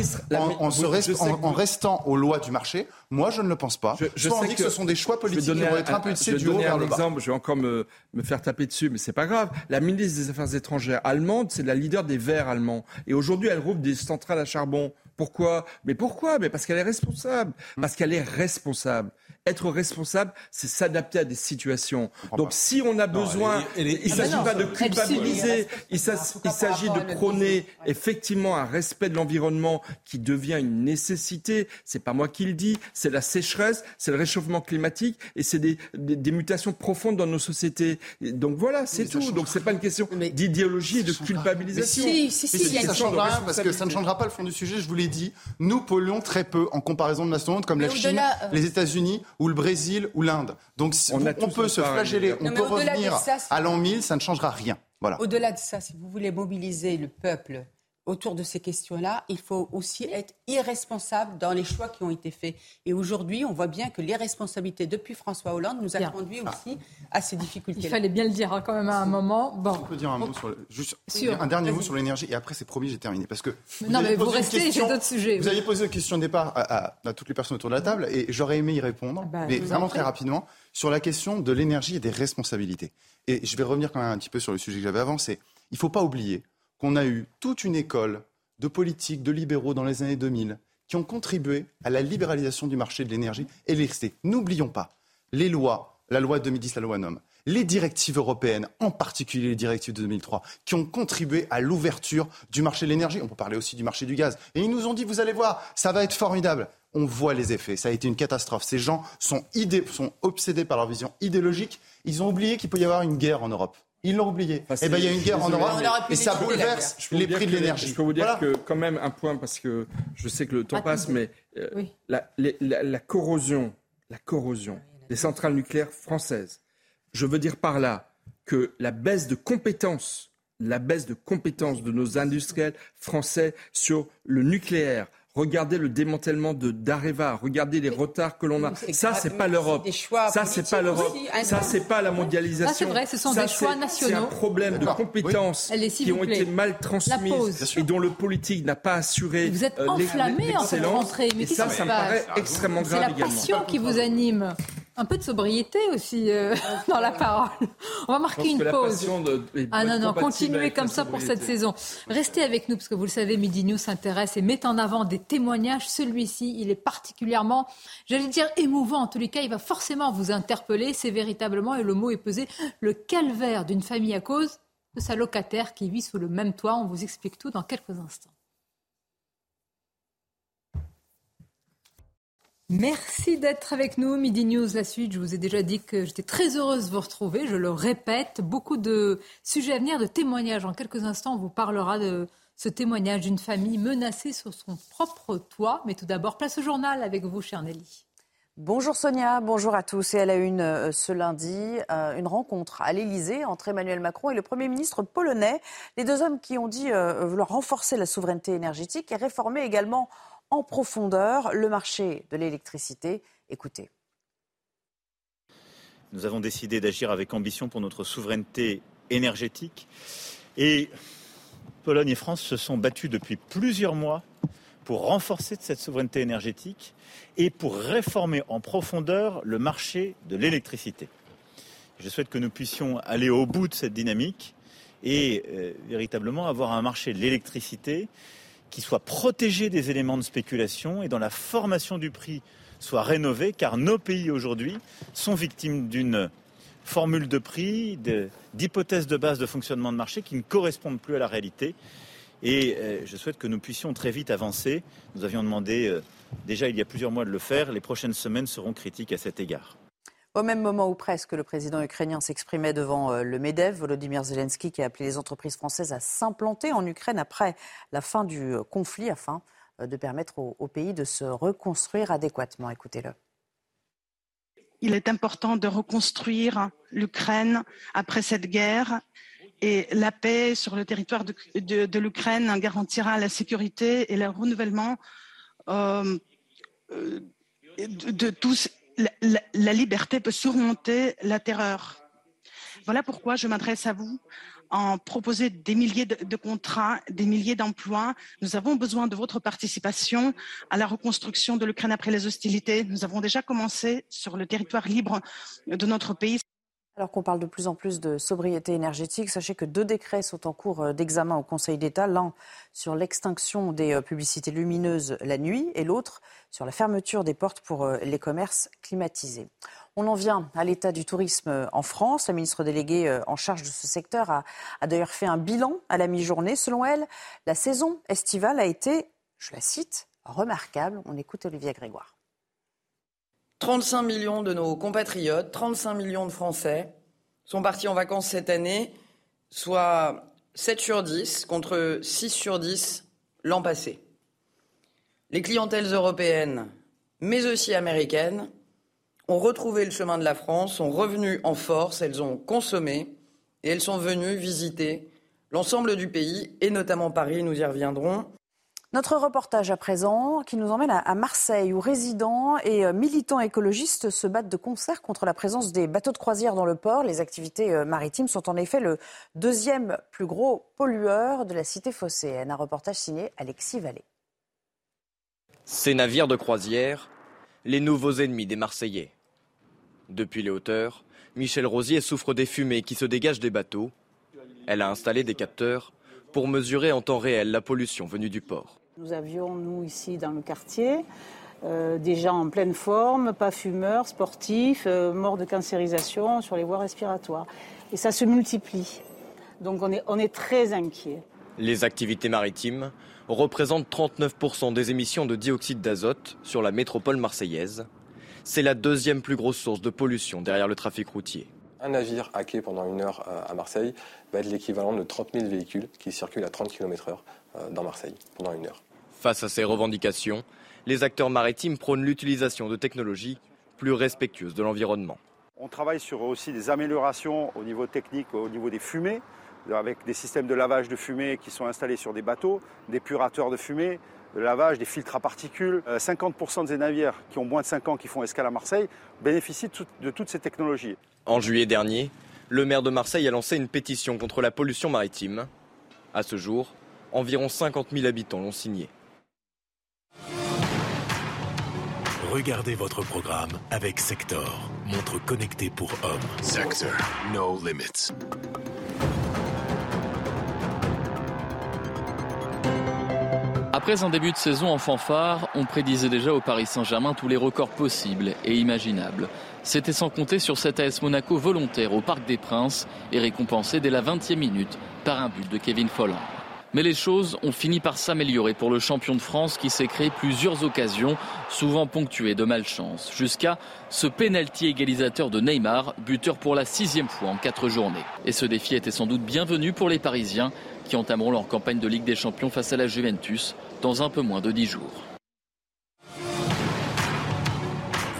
Speaker 14: en, restant aux lois du marché. Moi, je ne le pense pas.
Speaker 11: Je
Speaker 14: Soit on dit que ce sont des choix politiques qui
Speaker 11: donner
Speaker 14: vont
Speaker 11: un-
Speaker 14: être
Speaker 11: un-
Speaker 14: impulsés
Speaker 11: je vais
Speaker 14: du haut
Speaker 11: donner
Speaker 14: vers
Speaker 11: un
Speaker 14: le bas.
Speaker 11: exemple, je vais encore me, me faire taper dessus, mais c'est pas grave. La ministre des Affaires étrangères allemande, c'est la leader des Verts allemands. Et aujourd'hui, elle rouvre des centrales à charbon. Pourquoi Mais pourquoi? Mais parce qu'elle est responsable. Parce qu'elle est responsable. Être responsable, c'est s'adapter à des situations. Donc, si on a
Speaker 16: Non,
Speaker 11: besoin,
Speaker 16: elle est- elle est-
Speaker 11: il
Speaker 16: Ah
Speaker 11: s'agit pas de culpabiliser. Il s'agit de prôner effectivement un respect de l'environnement qui devient une nécessité. C'est pas moi qui le dis. C'est la sécheresse, c'est le réchauffement climatique et c'est des, des, des mutations profondes dans nos sociétés. Et donc voilà, c'est tout. Donc c'est pas une question d'idéologie et de culpabilisation. C'est
Speaker 14: si,
Speaker 11: une
Speaker 14: ça ne changera rien parce que ça ne
Speaker 11: responsabilité.
Speaker 14: changera pas le fond du sujet. Je vous l'ai dit, nous polluons très peu en comparaison de mastodontes comme
Speaker 15: Mais
Speaker 14: la Chine,
Speaker 15: euh,
Speaker 14: les États-Unis ou le Brésil ou l'Inde. Donc
Speaker 11: On
Speaker 14: peut se flageller, on
Speaker 15: Non,
Speaker 14: peut
Speaker 15: mais au-delà de
Speaker 14: revenir
Speaker 15: ça,
Speaker 14: à l'an 1000, ça ne changera rien. Voilà.
Speaker 15: Au-delà de ça, si vous voulez mobiliser le peuple autour de ces questions-là, il faut aussi être irresponsable dans les choix qui ont été faits. Et aujourd'hui, on voit bien que l'irresponsabilité depuis François Hollande nous a
Speaker 4: Bien.
Speaker 15: conduit aussi à ces difficultés.
Speaker 4: Il fallait bien le dire hein, quand même à un moment. Bon.
Speaker 14: On peut dire un mot sur le- juste
Speaker 4: Sur-
Speaker 14: un dernier mot sur l'énergie et après c'est promis j'ai terminé parce que
Speaker 4: Non,
Speaker 14: avez
Speaker 4: mais vous restez,
Speaker 14: question-
Speaker 4: j'ai d'autres sujets,
Speaker 14: Vous
Speaker 4: oui.
Speaker 14: aviez posé une question de départ à, à- à toutes les personnes autour de la table et j'aurais aimé y répondre,
Speaker 4: bah,
Speaker 14: mais
Speaker 4: vous
Speaker 14: vraiment très rapidement sur la question de l'énergie et des responsabilités. Et je vais revenir quand même un petit peu sur le sujet que j'avais avant. C'est il faut pas oublier qu'on a eu toute une école de politiques, de libéraux dans les années 2000 qui ont contribué à la libéralisation du marché de l'énergie et de. N'oublions pas les lois, la loi de 2010, la loi NOM, les directives européennes, en particulier les directives de 2003, qui ont contribué à l'ouverture du marché de l'énergie. On peut parler aussi du marché du gaz. Et ils nous ont dit, vous allez voir, ça va être formidable. On voit les effets. Ça a été une catastrophe. Ces gens sont, sont obsédés par leur vision idéologique. Ils ont oublié qu'il peut y avoir une guerre en Europe. Ils l'ont oublié. Eh ben, il y a une guerre en. Europe et ça bouleverse les prix de l'énergie.
Speaker 11: Je peux vous dire
Speaker 14: Voilà.
Speaker 11: que quand même un point parce que je sais que le temps passe, mais euh,
Speaker 4: Oui.
Speaker 11: la, les- la- la corrosion, la corrosion des centrales nucléaires françaises. Je veux dire par là que la baisse de compétences, la baisse de compétences de nos industriels français sur le nucléaire Regardez le démantèlement de d'Areva, regardez les retards que l'on a. Ça, c'est pas l'Europe. Ça, c'est pas l'Europe. Ça, c'est pas la mondialisation. Ça,
Speaker 4: c'est vrai, ce sont des choix nationaux.
Speaker 11: C'est un problème de compétences qui ont été mal transmises et dont le politique n'a pas assuré.
Speaker 4: Vous êtes enflammé en cette rentrée. Mais
Speaker 11: ça, ça me paraît extrêmement grave
Speaker 4: C'est la passion qui vous anime. Un peu de sobriété aussi euh, dans la parole. On va marquer une pause. ah non, non, continuez comme ça pour cette saison. Restez avec nous parce que vous le savez, Midi News s'intéresse et met en avant des témoignages. Celui-ci, il est particulièrement, j'allais dire émouvant. En tous les cas, il va forcément vous interpeller. C'est véritablement, et le mot est pesé, le calvaire d'une famille à cause de sa locataire qui vit sous le même toit. On vous explique tout dans quelques instants. Merci d'être avec nous. Midi News, la suite. Je vous ai déjà dit que j'étais très heureuse de vous retrouver. Je le répète, beaucoup de sujets à venir, de témoignages. En quelques instants, on vous parlera de ce témoignage d'une famille menacée sur son propre toit. Mais tout d'abord, place au journal avec vous, cher Nelly.
Speaker 5: Bonjour Sonia, bonjour à tous. Et à la une euh, ce lundi, euh, une rencontre à l'Elysée entre Emmanuel Macron et le Premier ministre polonais. Les deux hommes qui ont dit euh, vouloir renforcer la souveraineté énergétique et réformer également en profondeur le marché de l'électricité. Écoutez.
Speaker 19: Nous avons décidé d'agir avec ambition pour notre souveraineté énergétique. Et Pologne et France se sont battus depuis plusieurs mois pour renforcer cette souveraineté énergétique et pour réformer en profondeur le marché de l'électricité. Je souhaite que nous puissions aller au bout de cette dynamique et euh, véritablement avoir un marché de l'électricité qui soit protégé des éléments de spéculation et dont la formation du prix soit rénovée, car nos pays aujourd'hui sont victimes d'une formule de prix, d'hypothèses de base de fonctionnement de marché qui ne correspondent plus à la réalité. Et euh, je souhaite que nous puissions très vite avancer. Nous avions demandé euh, déjà il y a plusieurs mois de le faire. Les prochaines semaines seront critiques à cet égard.
Speaker 5: Au même moment où presque le président ukrainien s'exprimait devant euh, le MEDEV, Volodymyr Zelensky qui a appelé les entreprises françaises à s'implanter en Ukraine après la fin du euh, conflit afin euh, de permettre au, pays de se reconstruire adéquatement. Écoutez-le.
Speaker 20: Il est important de reconstruire l'Ukraine après cette guerre et la paix sur le territoire de, l'Ukraine garantira la sécurité et le renouvellement de tous la, liberté peut surmonter la terreur. Voilà pourquoi je m'adresse à vous en proposant des milliers de, contrats, des milliers d'emplois. Nous avons besoin de votre participation à la reconstruction de l'Ukraine après les hostilités. Nous avons déjà commencé sur le territoire libre de notre pays.
Speaker 5: Alors qu'on parle de plus en plus de sobriété énergétique, sachez que deux décrets sont en cours euh, d'examen au Conseil d'État, l'un sur l'extinction des euh, publicités lumineuses la nuit et l'autre sur la fermeture des portes pour euh, les commerces climatisés. On en vient à l'état du tourisme en France. La ministre déléguée en charge de ce secteur a, a d'ailleurs fait un bilan à la mi-journée. Selon elle, la saison estivale a été, je la cite, remarquable. On écoute Olivier Grégoire.
Speaker 21: 35 millions de nos compatriotes, 35 millions de Français sont partis en vacances cette année, soit 7 sur 10 contre 6 sur 10 l'an passé. Les clientèles européennes, mais aussi américaines, ont retrouvé le chemin de la France, sont revenues en force, elles ont consommé et elles sont venues visiter l'ensemble du pays et notamment Paris, nous y reviendrons.
Speaker 5: Notre reportage à présent qui nous emmène à Marseille où résidents et euh, militants écologistes se battent de concert contre la présence des bateaux de croisière dans le port. Les activités euh, maritimes sont en effet le deuxième plus gros pollueur de la cité phocéenne. Un reportage signé Alexis Vallée.
Speaker 22: Ces navires de croisière, les nouveaux ennemis des Marseillais. Depuis les hauteurs, Michel Rosier souffre des fumées qui se dégagent des bateaux. Elle a installé des capteurs pour mesurer en temps réel la pollution venue du port.
Speaker 23: Nous avions, nous, ici dans le quartier, euh, des gens en pleine forme, pas fumeurs, sportifs, euh, morts de cancérisation sur les voies respiratoires. Et ça se multiplie. Donc on est, on est très inquiet.
Speaker 22: Les activités maritimes représentent 39% des émissions de dioxyde d'azote sur la métropole marseillaise. C'est la deuxième plus grosse source de pollution derrière le trafic routier.
Speaker 24: Un navire hacké pendant une heure euh, à Marseille va être l'équivalent de 30 000 véhicules qui circulent à 30 km/h dans Marseille pendant une heure.
Speaker 22: Face à ces revendications, les acteurs maritimes prônent l'utilisation de technologies plus respectueuses de l'environnement.
Speaker 25: On travaille sur aussi des améliorations au niveau technique, au niveau des fumées,
Speaker 26: avec des systèmes de lavage de fumée qui sont installés sur des bateaux, des purateurs de fumée, de lavage, des filtres à particules. 50% des navires qui ont moins de 5 ans qui font escale à Marseille bénéficient de toutes ces technologies.
Speaker 22: En juillet dernier, le maire de Marseille a lancé une pétition contre la pollution maritime. À ce jour, environ 50 000 habitants l'ont signé.
Speaker 27: Regardez votre programme avec Sector, montre connectée pour hommes. Sector, no limits.
Speaker 28: Après un début de saison en fanfare, on prédisait déjà au Paris Saint-Germain tous les records possibles et imaginables. C'était sans compter sur cet AS Monaco volontaire au Parc des Princes et récompensé dès la 20e minute par un but de Kevin Folland. Mais les choses ont fini par s'améliorer pour le champion de France qui s'est créé plusieurs occasions, souvent ponctuées de malchance, jusqu'à ce pénalty égalisateur de Neymar, buteur pour la sixième fois en quatre journées. Et ce défi était sans doute bienvenu pour les Parisiens qui entameront leur campagne de Ligue des Champions face à la Juventus dans un peu moins de dix jours.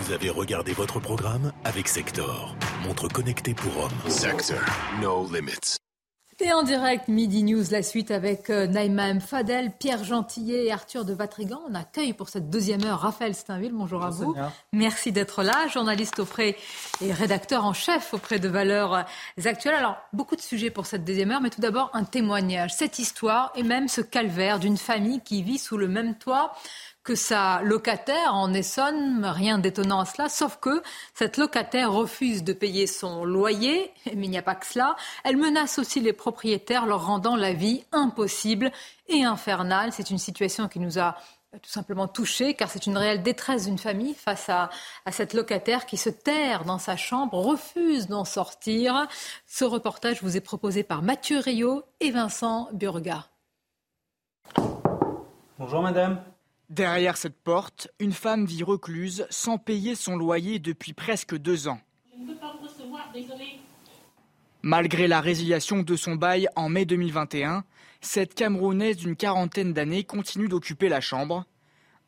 Speaker 27: Vous avez regardé votre programme avec Sector, montre connectée pour hommes. Sector, no limits.
Speaker 4: Et en direct, Midi News, la suite avec euh, Naïma Fadel, Pierre Gentillet et Arthur de Vatrigan. On accueille pour cette deuxième heure Raphaël Steinville. Bonjour à vous. Merci d'être là, journaliste auprès et rédacteur en chef auprès de Valeurs Actuelles. Alors, beaucoup de sujets pour cette deuxième heure, mais tout d'abord un témoignage. Cette histoire et même ce calvaire d'une famille qui vit sous le même toit que sa locataire en Essonne, rien d'étonnant à cela, sauf que cette locataire refuse de payer son loyer, mais il n'y a pas que cela. Elle menace aussi les propriétaires, leur rendant la vie impossible et infernale. C'est une situation qui nous a tout simplement touchés, car c'est une réelle détresse d'une famille face à, à, cette locataire qui se terre dans sa chambre, refuse d'en sortir. Ce reportage vous est proposé par Mathieu Rio et Vincent Burga.
Speaker 29: Bonjour madame.
Speaker 25: Derrière cette porte, une femme vit recluse sans payer son loyer depuis presque deux ans. Je ne peux pas vous recevoir, désolé. Malgré la résiliation de son bail en mai 2021, cette Camerounaise d'une quarantaine d'années continue d'occuper la chambre.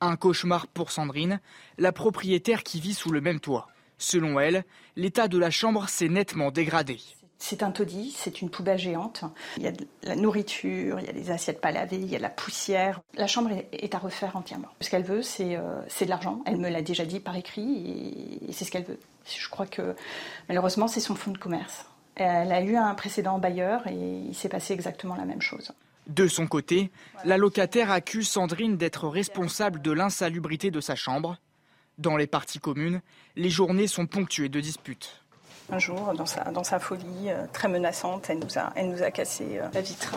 Speaker 25: Un cauchemar pour Sandrine, la propriétaire qui vit sous le même toit. Selon elle, l'état de la chambre s'est nettement dégradé.
Speaker 30: C'est un taudis, c'est une poubelle géante. Il y a de la nourriture, il y a des assiettes pas lavées, il y a de la poussière. La chambre est à refaire entièrement. Ce qu'elle veut, c'est euh, de l'argent. Elle me l'a déjà dit par écrit et, c'est ce qu'elle veut. Je crois que malheureusement, c'est son fonds de commerce. Elle a eu un précédent bailleur et il s'est passé exactement la même chose.
Speaker 25: De son côté, la locataire accuse Sandrine d'être responsable de l'insalubrité de sa chambre. Dans les parties communes, les journées sont ponctuées de disputes.
Speaker 30: Un jour, dans sa, dans sa folie euh, très menaçante, elle nous a, elle nous a cassé euh, la vitre.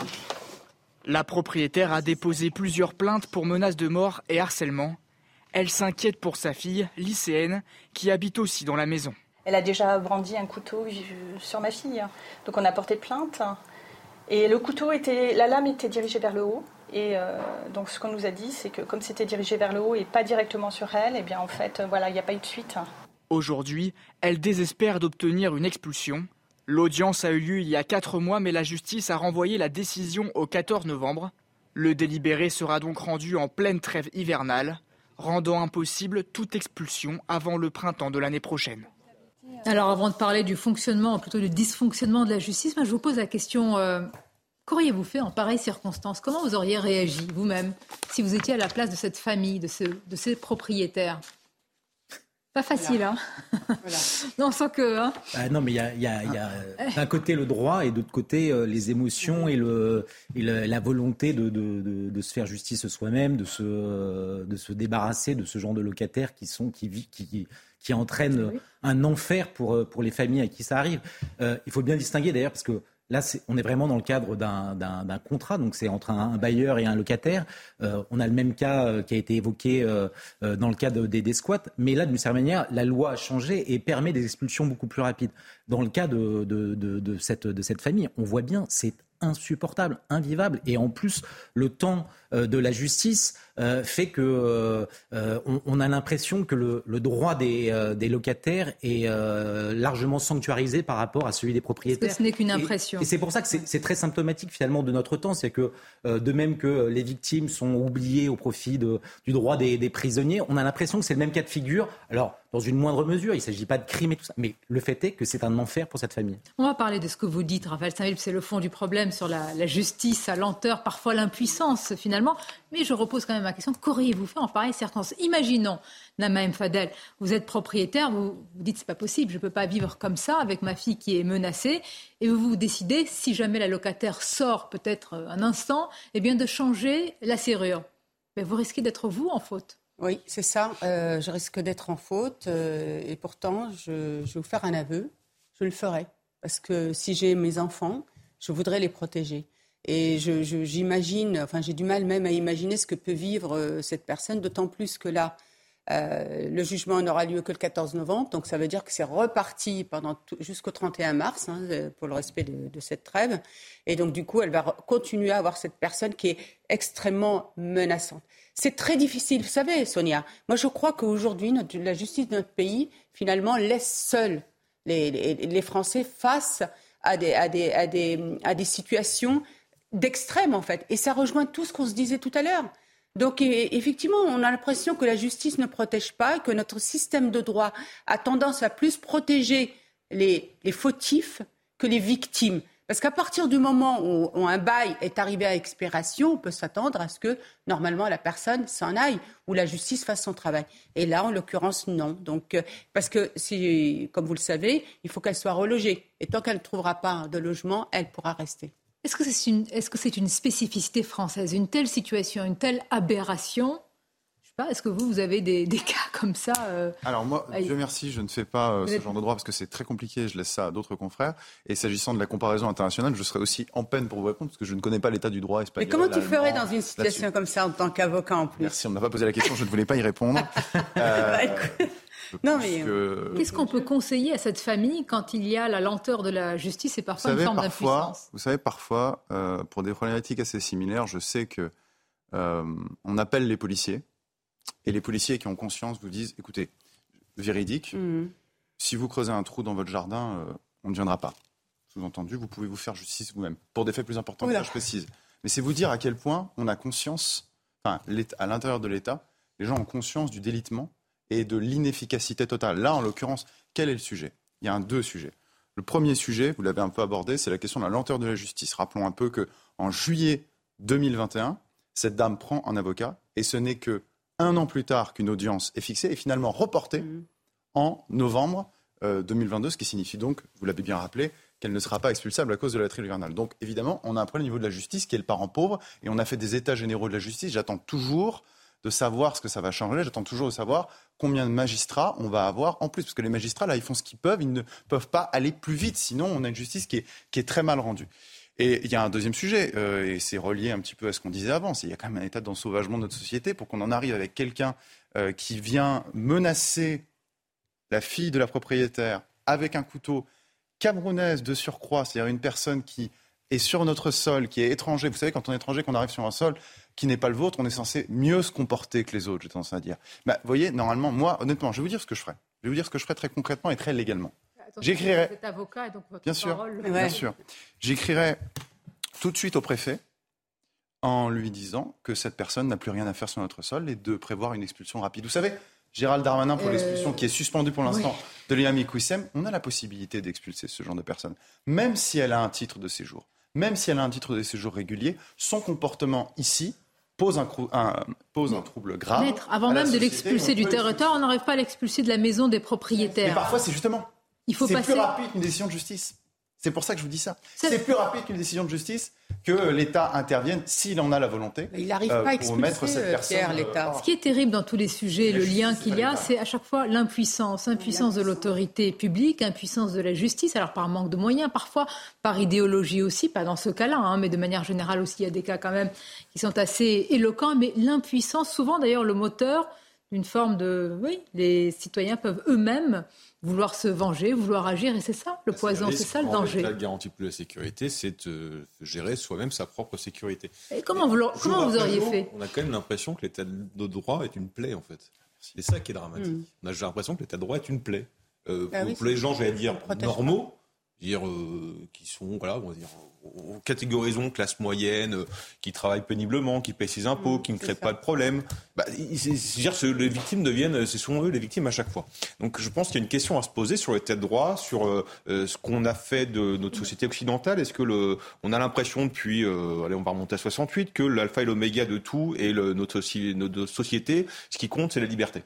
Speaker 25: La propriétaire a déposé plusieurs plaintes pour menaces de mort et harcèlement. Elle s'inquiète pour sa fille, lycéenne, qui habite aussi dans la maison.
Speaker 30: Elle a déjà brandi un couteau sur ma fille. Donc on a porté plainte. Et le couteau était, la lame était dirigée vers le haut. Et euh, donc ce qu'on nous a dit, c'est que comme c'était dirigé vers le haut et pas directement sur elle, et eh bien en fait, voilà, il n'y a pas eu de suite.
Speaker 25: Aujourd'hui, elle désespère d'obtenir une expulsion. L'audience a eu lieu il y a quatre mois, mais la justice a renvoyé la décision au 14 novembre. Le délibéré sera donc rendu en pleine trêve hivernale, rendant impossible toute expulsion avant le printemps de l'année prochaine.
Speaker 4: Alors avant de parler du fonctionnement, plutôt du dysfonctionnement de la justice, je vous pose la question, euh, qu'auriez-vous fait en pareille circonstance? Comment vous auriez réagi vous-même si vous étiez à la place de cette famille, de, de ces propriétaires? Pas facile, hein. Non, sans que. Hein.
Speaker 31: Bah non, mais il y a, y a, y a d'un côté le droit et d'autre côté euh, les émotions et, le, et la volonté de, de, de, de, se faire justice soi-même, de se, de se débarrasser de ce genre de locataires qui sont qui, qui, qui entraînent un enfer pour, euh, pour les familles à qui ça arrive. Euh, il faut bien distinguer d'ailleurs parce que Là, on est vraiment dans le cadre d'un contrat, donc c'est entre un, bailleur et un locataire. Euh, on a le même cas euh, qui a été évoqué euh, dans le cadre des, des, squats, mais là, d'une certaine manière, la loi a changé et permet des expulsions beaucoup plus rapides. Dans le cas de, cette, famille, on voit bien, c'est insupportable, invivable. Et en plus, le temps de la justice euh, fait que euh, on, a l'impression que le, droit des, locataires est largement sanctuarisé par rapport à celui des propriétaires.
Speaker 4: ce n'est qu'une impression.
Speaker 31: Et, c'est pour ça que c'est très symptomatique finalement de notre temps, c'est que de même que les victimes sont oubliées au profit du droit des, des prisonniers, on a l'impression que c'est le même cas de figure. Alors dans une moindre mesure. Il ne s'agit pas de crime et tout ça. Mais le fait est que c'est un enfer pour cette famille.
Speaker 4: On va parler de ce que vous dites, Raphaël saint c'est le fond du problème sur la, justice, la lenteur, parfois l'impuissance finalement. Mais je repose quand même ma question, qu'auriez-vous fait en pareille circonstance? Imaginons, Namaim Fadel, vous êtes propriétaire, vous, vous dites c'est pas possible, je ne peux pas vivre comme ça avec ma fille qui est menacée, et vous vous décidez, si jamais la locataire sort peut-être un instant, eh bien de changer la serrure. Mais vous risquez d'être vous en faute.
Speaker 15: Oui, c'est ça. Euh, je risque d'être en faute. Euh, et pourtant, je, vais vous faire un aveu. Je le ferai. Parce que si j'ai mes enfants, je voudrais les protéger. Et j'imagine, enfin j'ai du mal même à imaginer ce que peut vivre euh, cette personne, d'autant plus que là, le jugement n'aura lieu que le 14 novembre, donc ça veut dire que c'est reparti jusqu'au 31 mars hein, pour le respect de, cette trêve. Et donc du coup, elle va continuer à avoir cette personne qui est extrêmement menaçante. C'est très difficile. Vous savez, Sonia, moi je crois qu'aujourd'hui, la justice de notre pays, finalement, laisse seuls les, Français face à des situations d'extrême, en fait. Et ça rejoint tout ce qu'on se disait tout à l'heure. Donc effectivement, on a l'impression que la justice ne protège pas, que notre système de droit a tendance à plus protéger les, fautifs que les victimes. Parce qu'à partir du moment où, un bail est arrivé à expiration, on peut s'attendre à ce que normalement la personne s'en aille ou la justice fasse son travail. Et là, en l'occurrence, non. Donc, euh, parce que si, comme vous le savez, il faut qu'elle soit relogée. Et tant qu'elle ne trouvera pas de logement, elle pourra rester.
Speaker 4: Est-ce que c'est une, est -ce c'est une spécificité française, une telle situation, une telle aberration est-ce que vous, vous avez des, cas comme ça euh,
Speaker 14: Alors moi, Dieu merci, je ne fais pas euh, ce genre de droit parce que c'est très compliqué, je laisse ça à d'autres confrères. Et s'agissant de la comparaison internationale, je serais aussi en peine pour vous répondre parce que je ne connais pas l'état du droit espagnol.
Speaker 15: Mais comment tu ferais dans une situation comme ça en tant qu'avocat en plus
Speaker 14: Merci, on ne m'a pas posé la question, je ne voulais pas y répondre.
Speaker 15: Euh, non mais
Speaker 4: qu'est-ce qu'on peut conseiller à cette famille quand il y a la lenteur de la justice et parfois une forme d'impuissance?
Speaker 14: Vous savez, parfois, pour des problématiques assez similaires, je sais que on appelle les policiers et les policiers qui ont conscience vous disent, écoutez, véridique, mm. si vous creusez un trou dans votre jardin, euh, on ne viendra pas. Sous-entendu, vous pouvez vous faire justice vous-même. Pour des faits plus importants, je précise. Mais c'est vous dire à quel point on a conscience, enfin, à l'intérieur de l'État, les gens ont conscience du délitement et de l'inefficacité totale. Là, en l'occurrence, quel est le sujet? Il y a un deux sujets. Le premier sujet, vous l'avez un peu abordé, c'est la question de la lenteur de la justice. Rappelons un peu que en juillet 2021, cette dame prend un avocat et ce n'est que un an plus tard qu'une audience est fixée et finalement reportée mmh. en novembre 2022, euh, ce qui signifie donc, vous l'avez bien rappelé, qu'elle ne sera pas expulsable à cause de la trêve hivernale. Donc évidemment, on a un problème au niveau de la justice qui est le parent pauvre et on a fait des états généraux de la justice. J'attends toujours de savoir ce que ça va changer. J'attends toujours de savoir combien de magistrats on va avoir en plus. Parce que les magistrats, là, ils font ce qu'ils peuvent. Ils ne peuvent pas aller plus vite. Sinon, on a une justice qui est, qui est très mal rendue. Et il y a un deuxième sujet, euh, et c'est relié un petit peu à ce qu'on disait avant, il y a quand même un état d'ensauvagement de notre société pour qu'on en arrive avec quelqu'un euh, qui vient menacer la fille de la propriétaire avec un couteau camerounaise de surcroît, c'est-à-dire une personne qui est sur notre sol, qui est étranger. Vous savez, quand on est étranger, qu'on arrive sur un sol qui n'est pas le vôtre, on est censé mieux se comporter que les autres, j'ai tendance à dire. Bah, vous voyez, normalement, moi, honnêtement, je vais vous dire ce que je ferai. Je vais vous dire ce que je ferai très concrètement et très légalement. J'écrirai. bien sûr, bien sûr. J'écrirai tout de suite au préfet en lui disant que cette personne n'a plus rien à faire sur notre sol et de prévoir une expulsion rapide. Vous savez, Gérald Darmanin pour euh, l'expulsion qui est suspendue pour l'instant de Liam Kouissem, on a la possibilité d'expulser ce genre de personne, même si elle a un titre de séjour, même si elle a un titre de séjour régulier, son comportement ici pose un, pose un trouble grave.
Speaker 4: Maître, avant même de l'expulser du territoire, on n'arrive pas à l'expulser de la maison des propriétaires.
Speaker 14: Mais parfois, c'est justement c'est plus rapide qu'une décision de justice. C'est pour ça que je vous dis ça. C'est plus rapide qu'une décision de justice que l'État intervienne s'il en a la volonté.
Speaker 15: il n'arrive pas à expulser, cette personne. Pierre, l'État.
Speaker 4: Ce qui est terrible dans tous les sujets, le lien qu'il y a, c'est à chaque fois l'impuissance. Impuissance de l'autorité publique, impuissance de la justice, alors par manque de moyens, parfois par idéologie aussi, pas dans ce cas-là, hein, mais de manière générale aussi, il y a des cas quand même qui sont assez éloquents, mais l'impuissance, souvent d'ailleurs le moteur d'une forme de... Oui, les citoyens peuvent eux-mêmes vouloir se venger, vouloir agir, et c'est ça le poison, c'est ça le danger.
Speaker 16: La garantie plus la sécurité, c'est de gérer soi-même sa propre sécurité.
Speaker 4: Et comment vous, comment vous auriez fait
Speaker 16: On a quand même l'impression que l'état de droit est une plaie, en fait. C'est ça qui est dramatique. Hmm. On a l'impression que l'état de droit est une plaie. Euh, ah pour, les gens, j'allais dire, normaux, dire, qui sont, voilà, on va dire, catégorisons classe moyenne, euh, qui travaillent péniblement, qui paient ses impôts, mmh, qui ne créent pas de problème. Bah, c'est-à-dire que les victimes deviennent, ce sont eux les victimes à chaque fois. Donc je pense qu'il y a une question à se poser sur l'état de droit, sur euh, euh, ce qu'on a fait de notre société occidentale. Est-ce que le, on a l'impression depuis, allez, on va remonter à 68, que l'alpha et l'oméga de tout et le, notre, notre société, ce qui compte, c'est la liberté.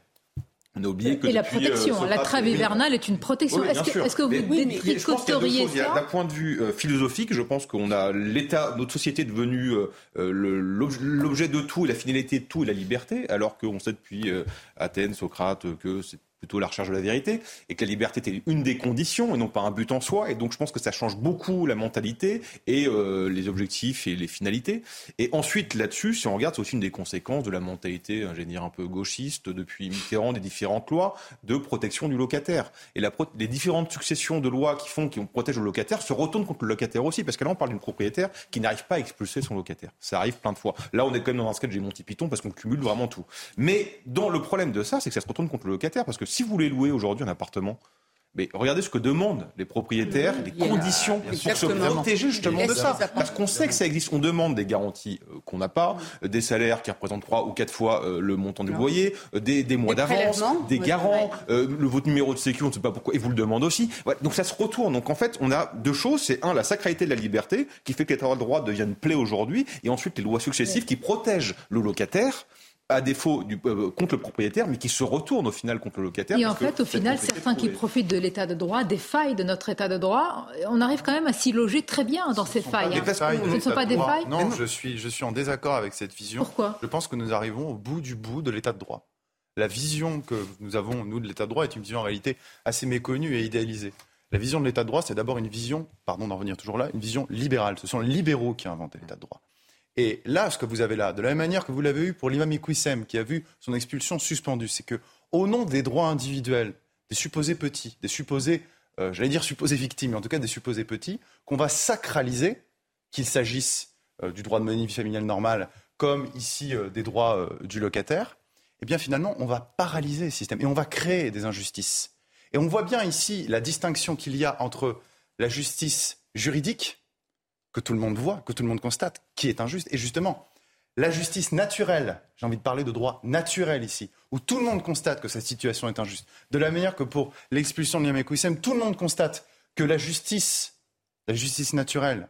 Speaker 4: Que et la protection, la trêve hivernale est une protection. est-ce que, vous oui, détricoteriez
Speaker 16: ça D'un point de vue euh, philosophique, je pense qu'on a l'État, notre société est devenue euh, euh, l'objet de tout et la finalité de tout est la liberté, alors qu'on sait depuis Athènes, Socrate que c'est plutôt la recherche de la vérité, et que la liberté était une des conditions et non pas un but en soi. Et donc je pense que ça change beaucoup la mentalité et euh, les objectifs et les finalités. Et ensuite là-dessus, si on regarde, c'est aussi une des conséquences de la mentalité, hein, dire un peu gauchiste depuis Mitterrand des différentes lois de protection du locataire. Et la les différentes successions de lois qui font qu'on protège le locataire se retournent contre le locataire aussi, parce que là on parle d'une propriétaire qui n'arrive pas à expulser son locataire. Ça arrive plein de fois. Là on est quand même dans un sketch j'ai Monty Python parce qu'on cumule vraiment tout. Mais dans le problème de ça, c'est que ça se retourne contre le locataire parce que si vous voulez louer aujourd'hui un appartement, mais regardez ce que demandent les propriétaires, les conditions pour se protéger justement de ça. Parce qu'on sait que ça existe. On demande des garanties euh, qu'on n'a pas, euh, des salaires qui représentent trois ou quatre fois euh, le montant du loyer, des, mois d'avance, des garants, le, votre numéro de sécurité, on ne sait pas pourquoi, et vous le demande aussi. donc ça se retourne. Donc en fait, on a deux choses. C'est un, la sacralité de la liberté, qui fait que l'état de droit devient une plaie aujourd'hui, et ensuite les lois successives qui protègent le locataire à défaut du, euh, contre le propriétaire, mais qui se retourne au final contre le locataire.
Speaker 4: Et en fait, au final, certains qui profitent de l'état de droit, des failles de notre état de droit, on arrive quand même à s'y loger très bien dans ces failles. Hein. Ce ne sont pas des failles
Speaker 14: Non, je suis, je suis en désaccord avec cette vision.
Speaker 4: Pourquoi
Speaker 14: Je pense que nous arrivons au bout du bout de l'état de droit. La vision que nous avons, nous, de l'état de droit est une vision en réalité assez méconnue et idéalisée. La vision de l'état de droit, c'est d'abord une vision, pardon d'en revenir toujours là, une vision libérale. Ce sont les libéraux qui ont inventé l'état de droit. Et là, ce que vous avez là, de la même manière que vous l'avez eu pour l'imam Iqwissem, qui a vu son expulsion suspendue, c'est que, au nom des droits individuels, des supposés petits, des supposés, euh, j'allais dire supposés victimes, mais en tout cas des supposés petits, qu'on va sacraliser, qu'il s'agisse euh, du droit de monnaie familiale comme ici euh, des droits du locataire, eh bien finalement, on va paralyser le système et on va créer des injustices. Et on voit bien ici la distinction qu'il y a entre la justice juridique, que tout le monde voit, que tout le monde constate, qui est injuste. Et justement, la justice naturelle, j'ai envie de parler de droit naturel ici, où tout le monde constate que cette situation est injuste. De la manière que pour l'expulsion de Niamey tout le monde constate que la justice, la justice naturelle,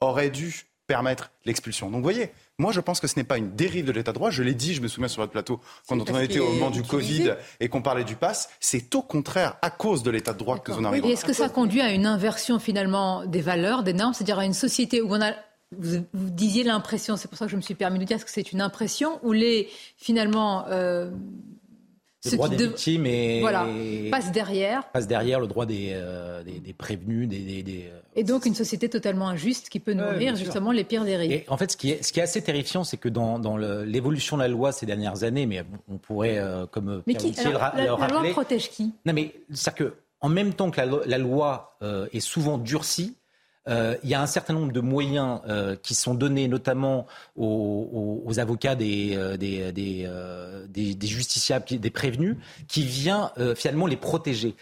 Speaker 14: aurait dû permettre l'expulsion. Donc vous voyez, moi, je pense que ce n'est pas une dérive de l'état de droit. Je l'ai dit, je me souviens sur votre plateau, quand on a été au moment du Covid et qu'on parlait du pass. C'est au contraire à cause de l'état de droit que nous en arrivons.
Speaker 4: est-ce que ça conduit à une inversion finalement des valeurs, des normes, c'est-à-dire à une société où on a vous, disiez l'impression, c'est pour ça que je me suis permis de dire que c'est une impression où les finalement euh,
Speaker 31: le droit des victimes et,
Speaker 4: voilà, passe derrière.
Speaker 31: Passe derrière le droit des, euh, des, prévenus. Des, des, euh,
Speaker 4: et donc une société totalement injuste qui peut nourrir justement les pires dérives.
Speaker 31: Et en fait, ce qui est, ce qui est assez terrifiant, c'est que dans, dans l'évolution de la loi ces dernières années, mais on pourrait, euh, comme
Speaker 4: mais qui, alors, la, la, loi protège qui?
Speaker 31: Non, mais c'est-à-dire que en même temps que la, la loi est souvent durcie, euh, il y a un certain nombre de moyens euh, qui sont donnés notamment aux, avocats des, euh, justiciables, des prévenus, qui vient finalement les protéger.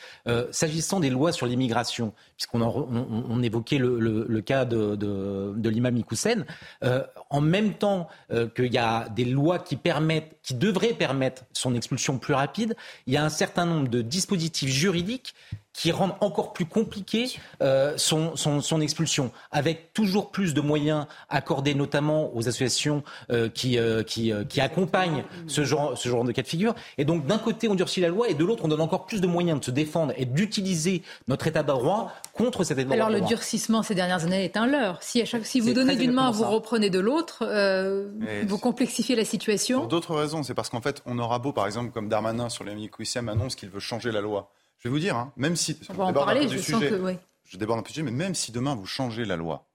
Speaker 31: S'agissant des lois sur l'immigration, puisqu'on on, on, évoquait le, cas de l'imam Ikoussen, en même temps qu'il y a des lois qui permettent, qui devraient permettre son expulsion plus rapide, il y a un certain nombre de dispositifs juridiques qui rendent encore plus compliqué euh, son, son, son, expulsion, avec toujours plus de moyens accordés notamment aux associations euh, qui, euh, qui, euh, qui, accompagnent ce genre, ce genre de cas de figure. Et donc d'un côté on durcit la loi et de l'autre on donne encore plus de moyens de se défendre et d'utiliser notre état de droit contre cet état de droit.
Speaker 4: Alors le durcissement ces dernières années est un leurre. Si, à chaque, si vous donnez d'une main, vous reprenez de l'autre, euh, vous complexifiez la situation.
Speaker 14: Pour d'autres raisons, c'est parce qu'en fait on aura beau par exemple comme Darmanin sur les annonce qu'il veut changer la loi. Je vais vous dire, hein, même si.
Speaker 4: On va en parler, je sens que.
Speaker 14: Je déborde un peu du sujet, mais même si demain vous changez la loi,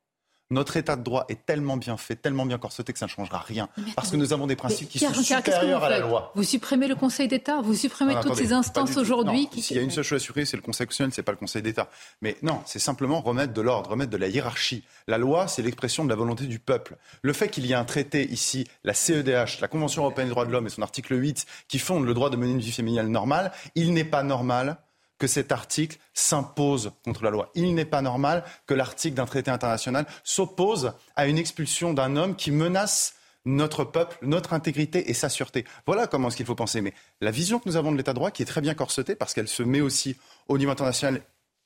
Speaker 14: notre état de droit est tellement bien fait, tellement bien corseté que ça ne changera rien. Parce que nous avons des principes qui sont supérieurs à la loi.
Speaker 4: Vous supprimez le Conseil d'État, vous supprimez toutes ces instances aujourd'hui.
Speaker 14: Qui... S'il y a une seule chose à supprimer, c'est le Conseil constitutionnel, c'est pas le Conseil d'État. Mais non, c'est simplement remettre de l'ordre, remettre de la hiérarchie. La loi, c'est l'expression de la volonté du peuple. Le fait qu'il y ait un traité ici, la CEDH, la Convention européenne des droits de l'homme et son article 8, qui fonde le droit de mener une vie féminine normale, il n'est pas normal que cet article s'impose contre la loi. Il n'est pas normal que l'article d'un traité international s'oppose à une expulsion d'un homme qui menace notre peuple, notre intégrité et sa sûreté. Voilà comment est-ce qu'il faut penser. Mais la vision que nous avons de l'état de droit, qui est très bien corsetée, parce qu'elle se met aussi au niveau international,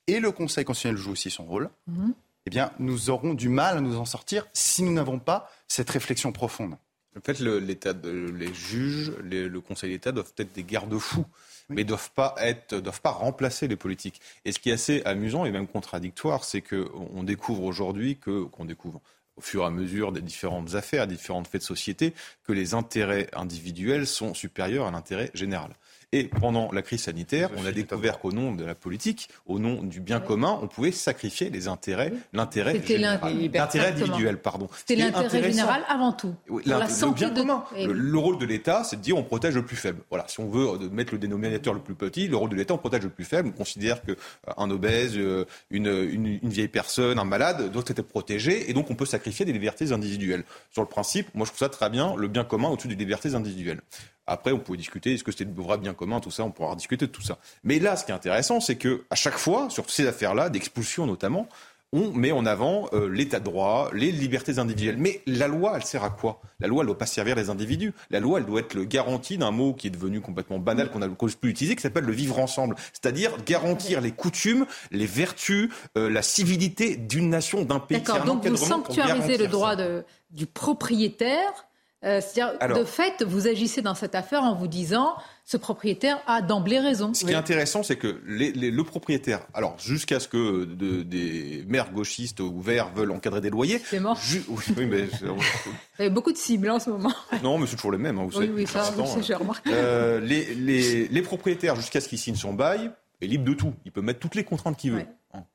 Speaker 14: et le Conseil constitutionnel joue aussi son rôle, mhm. eh bien, nous aurons du mal à nous en sortir si nous n'avons pas cette réflexion profonde.
Speaker 16: En fait, l'état les juges, le Conseil d'État doivent être des garde-fous, mais doivent pas être, doivent pas remplacer les politiques. Et ce qui est assez amusant et même contradictoire, c'est qu'on découvre aujourd'hui que, qu'on découvre au fur et à mesure des différentes affaires, des différentes faits de société, que les intérêts individuels sont supérieurs à l'intérêt général. Et pendant la crise sanitaire, on a découvert qu'au nom de la politique, au nom du bien commun, on pouvait sacrifier les intérêts, l'intérêt l'intérêt individuel, pardon.
Speaker 4: C'était l'intérêt général avant tout.
Speaker 16: la santé bien commun. Le, rôle de l'État, c'est de dire on protège le plus faible. Voilà, si on veut mettre le dénominateur le plus petit, le rôle de l'État, on protège le plus faible. On considère que euh, un obèse, euh, une, une, une, vieille personne, un malade doit être protégé, et donc on peut sacrifier des libertés individuelles. Sur le principe, moi je trouve ça très bien, le bien commun au-dessus des libertés individuelles. Après, on pouvait discuter, est-ce que c'était le vrai bien commun, tout ça, on pourra discuter de tout ça. Mais là, ce qui est intéressant, c'est que à chaque fois, sur ces affaires-là, d'expulsion notamment, on met en avant euh, l'état de droit, les libertés individuelles. Mais la loi, elle sert à quoi? La loi, elle ne doit pas servir les individus. La loi, elle doit être le garantie d'un mot qui est devenu complètement banal, qu'on a plus utilisé, qui s'appelle le vivre ensemble. C'est-à-dire garantir les coutumes, les vertus, euh, la civilité d'une nation, d'un pays.
Speaker 4: D'accord, donc vous sanctuarisez le droit de, du propriétaire euh, c'est-à-dire, de fait, vous agissez dans cette affaire en vous disant, ce propriétaire a d'emblée raison.
Speaker 16: Ce qui est intéressant, c'est que le propriétaire, alors jusqu'à ce que des maires gauchistes ou verts veulent encadrer des loyers.
Speaker 4: C'est mort.
Speaker 16: oui, mais
Speaker 4: Il y a beaucoup de cibles en ce moment.
Speaker 16: Non, mais c'est toujours les mêmes. Hein, vous
Speaker 4: oui, oui, ça, j'ai remarqué.
Speaker 16: Euh, les, les, propriétaires, jusqu'à ce qu'ils signent son bail, est libre de tout. Il peut mettre toutes les contraintes qu'il veut.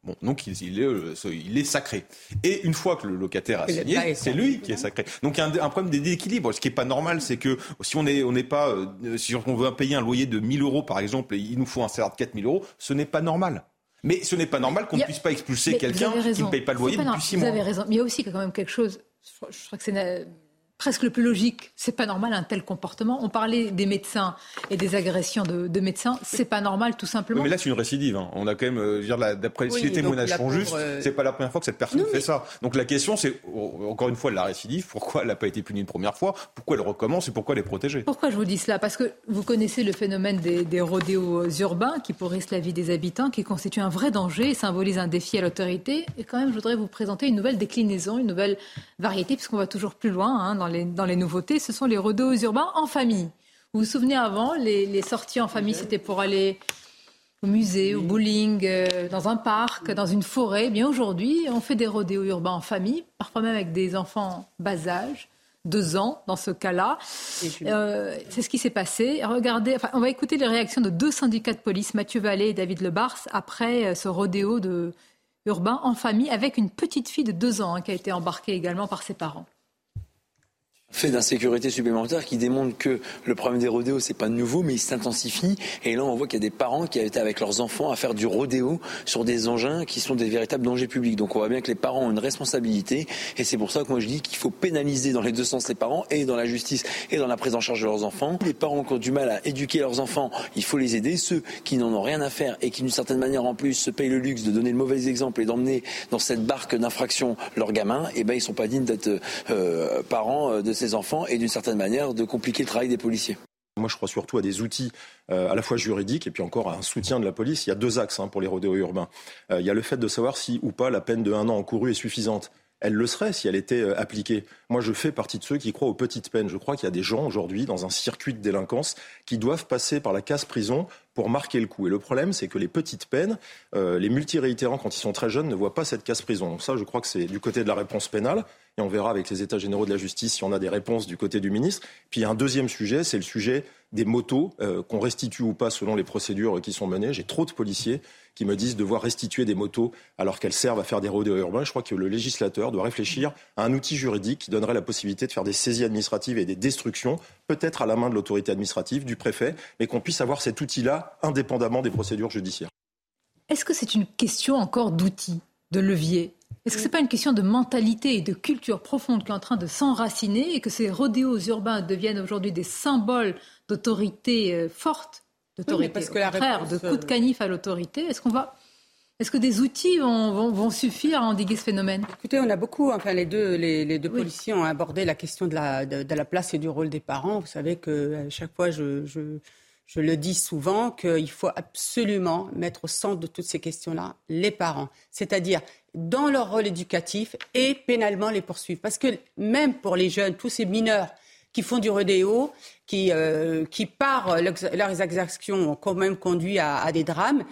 Speaker 16: Bon, donc il, est, euh, il, est, sacré. Et une fois que le locataire a signé, c'est lui qui est sacré. Donc il y a un, problème d'équilibre. Ce qui est pas normal, c'est que si on n'est on n'est pas, euh, si on veut payer un loyer de 1000 euros par exemple, et il nous faut un salaire de 4000 euros, ce n'est pas normal. Mais ce n'est pas normal qu'on ne puisse pas expulser quelqu'un qui ne paye pas le loyer depuis 6 mois.
Speaker 4: Vous avez raison. Mais il y a aussi quand même quelque chose. Je crois que c'est presque le plus logique. C'est pas normal un tel comportement. On parlait des médecins et des agressions de, de médecins. C'est pas normal, tout simplement.
Speaker 16: mais là, c'est une récidive. Hein. On a quand même, euh, d'après si les témoignages sont justes, euh, c'est pas la première fois que cette personne fait ça. Donc la question, c'est encore une fois la récidive. Pourquoi elle n'a pas été punie une première fois Pourquoi elle recommence et pourquoi elle est protégée?
Speaker 4: Pourquoi je vous dis cela? Parce que vous connaissez le phénomène des, des rodéos urbains qui pourrissent la vie des habitants, qui constituent un vrai danger et symbolisent un défi à l'autorité. Et quand même, je voudrais vous présenter une nouvelle déclinaison, une nouvelle variété, puisqu'on va toujours plus loin hein, dans dans les nouveautés, ce sont les rodéos urbains en famille. Vous vous souvenez avant, les, sorties en famille, c'était pour aller au musée, au bowling, euh, dans un parc, dans une forêt. Eh bien aujourd'hui, on fait des rodéos urbains en famille, parfois même avec des enfants bas âge, deux ans dans ce cas-là. Euh, c'est ce qui s'est passé. Regardez, on va écouter les réactions de deux syndicats de police, Mathieu Vallée et David Lebars, après euh, ce rodéo de urbain en famille avec une petite fille de deux ans hein, qui a été embarquée également par ses parents
Speaker 29: fait d'insécurité supplémentaire qui démontre que le problème des rodéos, c'est pas nouveau, mais il s'intensifie. Et là, on voit qu'il y a des parents qui été avec leurs enfants à faire du rodéo sur des engins qui sont des véritables dangers publics. Donc on voit bien que les parents ont une responsabilité. Et c'est pour ça que moi je dis qu'il faut pénaliser dans les deux sens les parents, et dans la justice, et dans la prise en charge de leurs enfants. Les parents qui ont du mal à éduquer leurs enfants, il faut les aider. Ceux qui n'en ont rien à faire et qui d'une certaine manière en plus se payent le luxe de donner le mauvais exemple et d'emmener dans cette barque d'infraction leurs gamins, eh ben ils sont pas dignes d'être euh, parents euh, de ces enfants et d'une certaine manière de compliquer le travail des policiers.
Speaker 32: Moi, je crois surtout à des outils euh, à la fois juridiques et puis encore à un soutien de la police. Il y a deux axes hein, pour les rodéos urbains. Euh, il y a le fait de savoir si ou pas la peine de un an encourue est suffisante elle le serait si elle était euh, appliquée. Moi, je fais partie de ceux qui croient aux petites peines. Je crois qu'il y a des gens aujourd'hui dans un circuit de délinquance qui doivent passer par la case prison pour marquer le coup. Et le problème, c'est que les petites peines, euh, les multiréitérants, quand ils sont très jeunes, ne voient pas cette case prison. Donc ça, je crois que c'est du côté de la réponse pénale. Et on verra avec les États généraux de la justice si on a des réponses du côté du ministre. Puis il y a un deuxième sujet, c'est le sujet des motos euh, qu'on restitue ou pas selon les procédures qui sont menées. J'ai trop de policiers qui me disent devoir restituer des motos alors qu'elles servent à faire des rodéos urbains. Je crois que le législateur doit réfléchir à un outil juridique qui donnerait la possibilité de faire des saisies administratives et des destructions, peut-être à la main de l'autorité administrative, du préfet, mais qu'on puisse avoir cet outil-là indépendamment des procédures judiciaires.
Speaker 4: Est-ce que c'est une question encore d'outils, de levier? Est-ce que ce n'est pas une question de mentalité et de culture profonde qui est en train de s'enraciner et que ces rodéos urbains deviennent aujourd'hui des symboles d'autorité euh, forte? D'autorité. parce que la réponse... de coup de canif à l'autorité. Est-ce qu'on va est-ce que des outils vont, suffire à endiguer ce phénomène?
Speaker 15: Écoutez, on a beaucoup, enfin les deux, les, deux policiers ont abordé la question de la, de, la, place et du rôle des parents. Vous savez que à chaque fois, je, je, le dis souvent, qu'il faut absolument mettre au centre de toutes ces questions-là les parents, c'est-à-dire dans leur rôle éducatif et pénalement les poursuivre. Parce que même pour les jeunes, tous ces mineurs qui font du rodéo, qui, euh, qui par leurs exactions ont quand même conduit à des drames,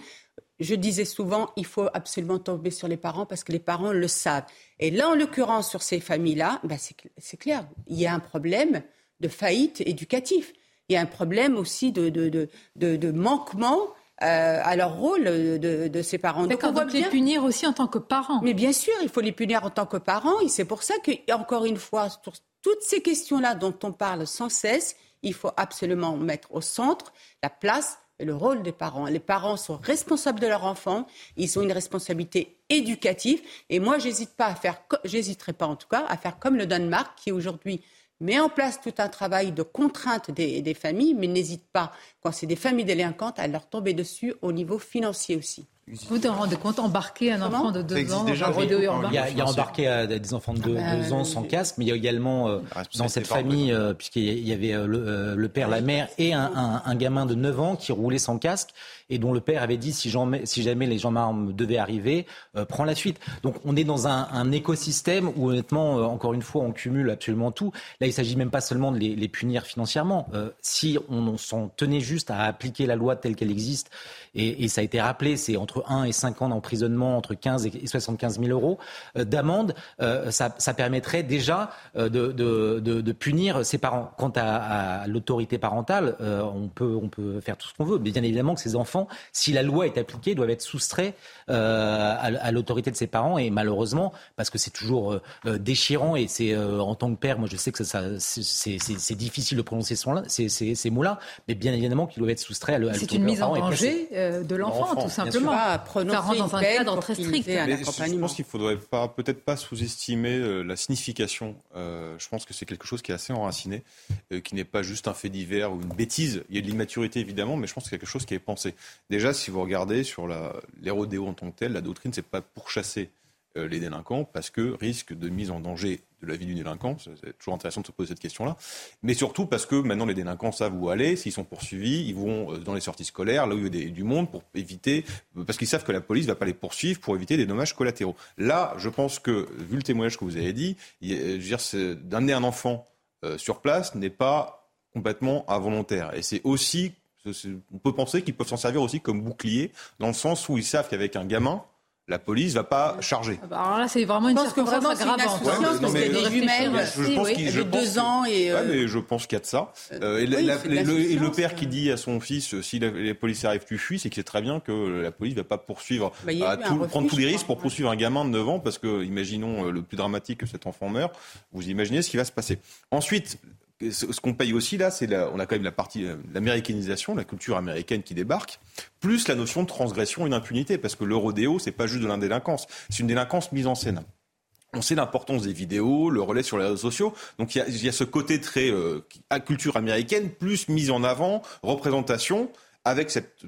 Speaker 15: je disais souvent, il faut absolument tomber sur les parents parce que les parents le savent. Et là, en l'occurrence, sur ces familles-là, ben c'est clair, il y a un problème de faillite éducative. Il y a un problème aussi de, de, de, manquement euh, à leur rôle de, ces parents.
Speaker 4: Donc, on doit les punir aussi en tant que parents.
Speaker 15: Mais bien sûr, il faut les punir en tant que parents. Et c'est pour ça que, encore une fois, sur toutes ces questions-là dont on parle sans cesse, il faut absolument mettre au centre la place le rôle des parents. Les parents sont responsables de leur enfant, ils ont une responsabilité éducative. Et moi, j'hésite pas à faire, j'hésiterai pas en tout cas à faire comme le Danemark, qui aujourd'hui met en place tout un travail de contrainte des, des familles, mais n'hésite pas, quand c'est des familles délinquantes, à leur tomber dessus au niveau financier aussi.
Speaker 4: Vous vous rendez compte, embarquer un enfant de 2 ans
Speaker 31: déjà, Il y a, il y a embarqué à des enfants de 2 ah ans sans casque, mais il y a également euh, dans cette famille, euh, puisqu'il y avait euh, le, le, père, la mère et un, un, un, gamin de 9 ans qui roulait sans casque et dont le père avait dit si, jamais les gendarmes devaient arriver, euh, prends la suite. Donc on est dans un, écosystème où honnêtement, euh, encore une fois, on cumule absolument tout. Là, il s'agit même pas seulement de les, punir financièrement. Euh, si on, s'en tenait juste à appliquer la loi telle qu'elle existe, et, ça a été rappelé, c'est entre 1 et 5 ans d'emprisonnement, entre 15 et 75 000 euros d'amende, ça, permettrait déjà de, punir ses parents. Quant à, à l'autorité parentale, on, peut, on peut faire tout ce qu'on veut, mais bien évidemment que ces enfants si la loi est appliquée, doivent être soustraits euh, à, l'autorité de ses parents. Et malheureusement, parce que c'est toujours euh, euh, déchirant et c'est en tant que père, moi je sais que ça, c'est difficile de prononcer ces, ces, mots-là, mais bien évidemment qu'ils doivent être soustraits à l'autorité
Speaker 4: C'est une mise en danger de l'enfant, tout simplement.
Speaker 15: Ça rentre dans un cadre très strict.
Speaker 16: Je pense qu'il ne faudrait pas, peut-être pas sous-estimer la signification. je pense que c'est quelque chose qui est assez enraciné, qui n'est pas juste un fait divers ou une bêtise. Il y a de l'immaturité évidemment, mais je pense que c'est quelque chose qui est pensé. Déjà, si vous regardez sur rodéos en tant que tel, la doctrine, c'est pas pour chasser euh, les délinquants parce que risque de mise en danger de la vie du délinquant. C'est toujours intéressant de se poser cette question-là. Mais surtout parce que maintenant les délinquants savent où aller. S'ils sont poursuivis, ils vont euh, dans les sorties scolaires, là où il y a du monde, pour éviter, parce qu'ils savent que la police ne va pas les poursuivre pour éviter des dommages collatéraux. Là, je pense que, vu le témoignage que vous avez dit, d'amener un enfant euh, sur place n'est pas complètement involontaire. Et c'est aussi on peut penser qu'ils peuvent s'en servir aussi comme bouclier, dans le sens où ils savent qu'avec un gamin, la police va pas charger.
Speaker 4: Ah bah, alors là, c'est vraiment une circonstance aggravante.
Speaker 15: Ouais, parce qu'il y a des jumelles je, pense oui, de deux ans et.
Speaker 16: Euh... Ouais, mais je pense qu'il y a de ça. Euh, et, oui, la, le, et, le, père qui dit à son fils, si la, les policiers arrivent, tu fuis, c'est qu'il sait très bien que la police va pas poursuivre, bah, à tout, prendre tous les risques pour poursuivre un gamin de 9 ans, parce que, imaginons euh, le plus dramatique que cet enfant meurt, vous imaginez ce qui va se passer. Ensuite, ce qu'on paye aussi là, c'est on a quand même la partie euh, l'américanisation, la culture américaine qui débarque, plus la notion de transgression et d'impunité, parce que le rodéo, c'est pas juste de l'indélinquance, c'est une délinquance mise en scène. On sait l'importance des vidéos, le relais sur les réseaux sociaux. Donc il y a, ce côté très euh, culture américaine, plus mise en avant, représentation, avec cette,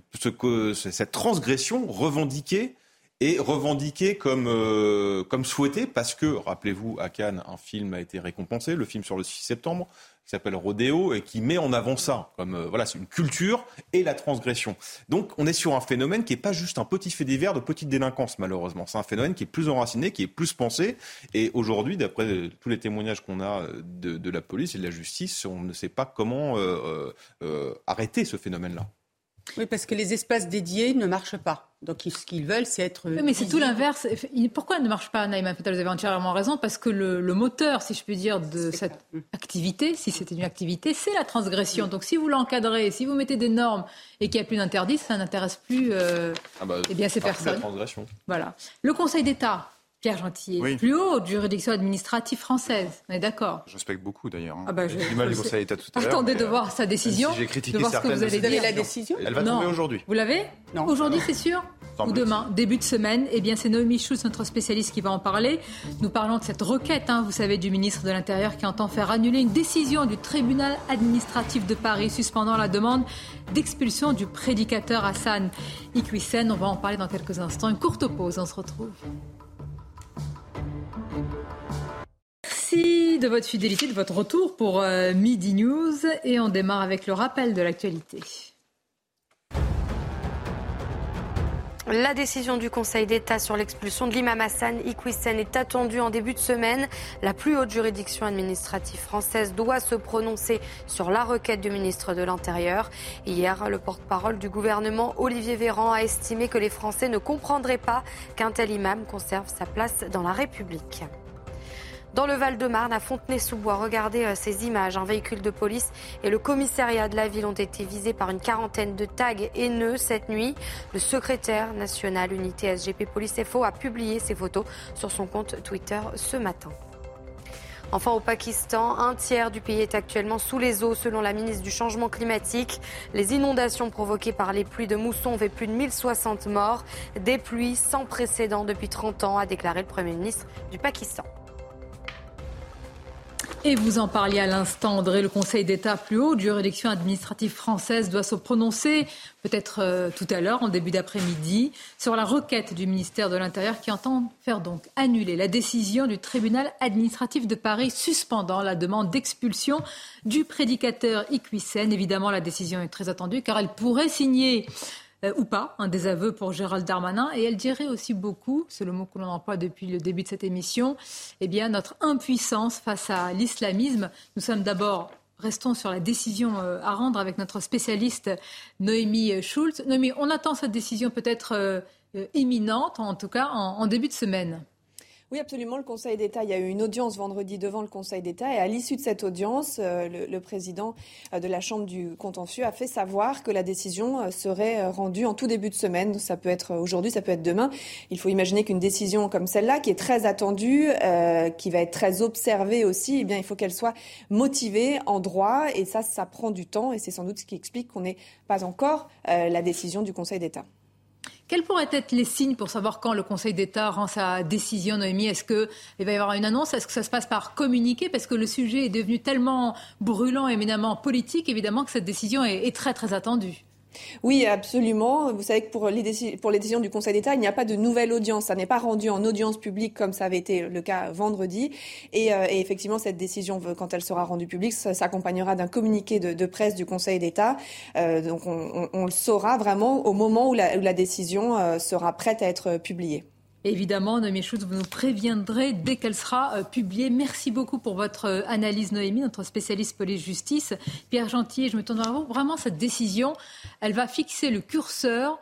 Speaker 16: cette transgression revendiquée et revendiquée comme, euh, comme souhaité, parce que, rappelez-vous, à Cannes, un film a été récompensé, le film sur le 6 septembre, qui s'appelle Rodéo et qui met en avant ça comme euh, voilà c'est une culture et la transgression. Donc on est sur un phénomène qui est pas juste un petit fait divers de petite délinquance malheureusement. C'est un phénomène qui est plus enraciné, qui est plus pensé et aujourd'hui d'après euh, tous les témoignages qu'on a euh, de, la police et de la justice, on ne sait pas comment arrêter ce phénomène-là.
Speaker 15: Oui, parce que les espaces dédiés ne marchent pas. Donc, ce qu'ils veulent, c'est être.
Speaker 4: Oui, mais c'est tout l'inverse. Pourquoi ne marche pas, Naïma Vous avez entièrement raison, parce que le, moteur, si je puis dire, de cette activité, si c'était une activité, c'est la transgression. Donc, si vous l'encadrez, si vous mettez des normes et qu'il n'y a plus d'interdits, ça n'intéresse plus euh, ah bah, eh bien, ces personnes.
Speaker 16: La transgression.
Speaker 4: Voilà. Le Conseil d'État Pierre Gentil, plus haut juridiction administrative française. On est d'accord
Speaker 14: Je respecte beaucoup d'ailleurs. Hein.
Speaker 4: Ah bah,
Speaker 14: J'ai du mal du Conseil d'État tout à l'heure.
Speaker 4: Attendez de
Speaker 14: euh,
Speaker 4: voir sa décision.
Speaker 14: Si j'ai critiqué
Speaker 4: de voir ce que vous allez dire.
Speaker 15: la décision
Speaker 14: Elle va
Speaker 4: Non.
Speaker 14: tomber aujourd'hui.
Speaker 4: Vous l'avez
Speaker 15: Non.
Speaker 4: Aujourd'hui, c'est sûr Ou demain, début de semaine Eh bien, c'est Noémie Schulz, notre spécialiste, qui va en parler. Nous parlons de cette requête, hein, vous savez, du ministre de l'Intérieur qui entend faire annuler une décision du tribunal administratif de Paris suspendant la demande d'expulsion du prédicateur Hassan Iquissen. On va en parler dans quelques instants. Une courte pause, on se retrouve. De votre fidélité, de votre retour pour euh, Midi News. Et on démarre avec le rappel de l'actualité.
Speaker 33: La décision du Conseil d'État sur l'expulsion de l'imam Hassan Iquissen est attendue en début de semaine. La plus haute juridiction administrative française doit se prononcer sur la requête du ministre de l'Intérieur. Hier, le porte-parole du gouvernement, Olivier Véran, a estimé que les Français ne comprendraient pas qu'un tel imam conserve sa place dans la République. Dans le Val-de-Marne, à Fontenay-sous-Bois, regardez euh, ces images. Un véhicule de police et le commissariat de la ville ont été visés par une quarantaine de tags haineux cette nuit. Le secrétaire national unité SGP Police FO a publié ces photos sur son compte Twitter ce matin. Enfin, au Pakistan, un tiers du pays est actuellement sous les eaux, selon la ministre du Changement climatique. Les inondations provoquées par les pluies de mousson ont fait plus de 1060 morts. Des pluies sans précédent depuis 30 ans, a déclaré le Premier ministre du Pakistan.
Speaker 4: Et vous en parliez à l'instant, André, le Conseil d'État plus haut, juridiction administrative française, doit se prononcer, peut-être euh, tout à l'heure, en début d'après-midi, sur la requête du ministère de l'Intérieur qui entend faire donc annuler la décision du tribunal administratif de Paris suspendant la demande d'expulsion du prédicateur Iquissen. Évidemment, la décision est très attendue car elle pourrait signer euh, ou pas, un désaveu pour Gérald Darmanin. Et elle dirait aussi beaucoup, c'est le mot que l'on emploie depuis le début de cette émission, eh bien, notre impuissance face à l'islamisme. Nous sommes d'abord Restons sur la décision euh, à rendre avec notre spécialiste Noémie Schultz. Noémie, on attend cette décision peut-être euh, euh, imminente, en tout cas en début de semaine.
Speaker 34: Oui, absolument. Le Conseil d'État, il y a eu une audience vendredi devant le Conseil d'État et à l'issue de cette audience, euh, le, président euh, de la Chambre du contentieux a fait savoir que la décision euh, serait rendue en tout début de semaine. Ça peut être aujourd'hui, ça peut être demain. Il faut imaginer qu'une décision comme celle-là, qui est très attendue, qui va être très observée aussi, eh bien, il faut qu'elle soit motivée en droit et ça, ça prend du temps et c'est sans doute ce qui explique qu'on n'ait pas encore la décision du Conseil d'État.
Speaker 4: Quels pourraient être les signes pour savoir quand le Conseil d'État rend sa décision, Noémie? Est-ce qu'il va y avoir une annonce? Est-ce que ça se passe par communiqué? Parce que le sujet est devenu tellement brûlant, éminemment politique, évidemment que cette décision est, est très très attendue.
Speaker 34: Oui, absolument. Vous savez que pour les, décisions du Conseil d'État, il n'y a pas de nouvelle audience. Ça n'est pas rendu en audience publique comme ça avait été le cas vendredi. Et, euh, effectivement, cette décision, quand elle sera rendue publique, s'accompagnera d'un communiqué de, presse du Conseil d'État. Euh, donc, on, le saura vraiment au moment où la, décision euh, sera prête à être publiée.
Speaker 4: Évidemment, Noémie Schultz, vous nous préviendrez dès qu'elle sera euh, publiée. Merci beaucoup pour votre euh, analyse, Noémie, notre spécialiste police-justice. Pierre Gentil, je me tourne vers vous. Vraiment, cette décision, elle va fixer le curseur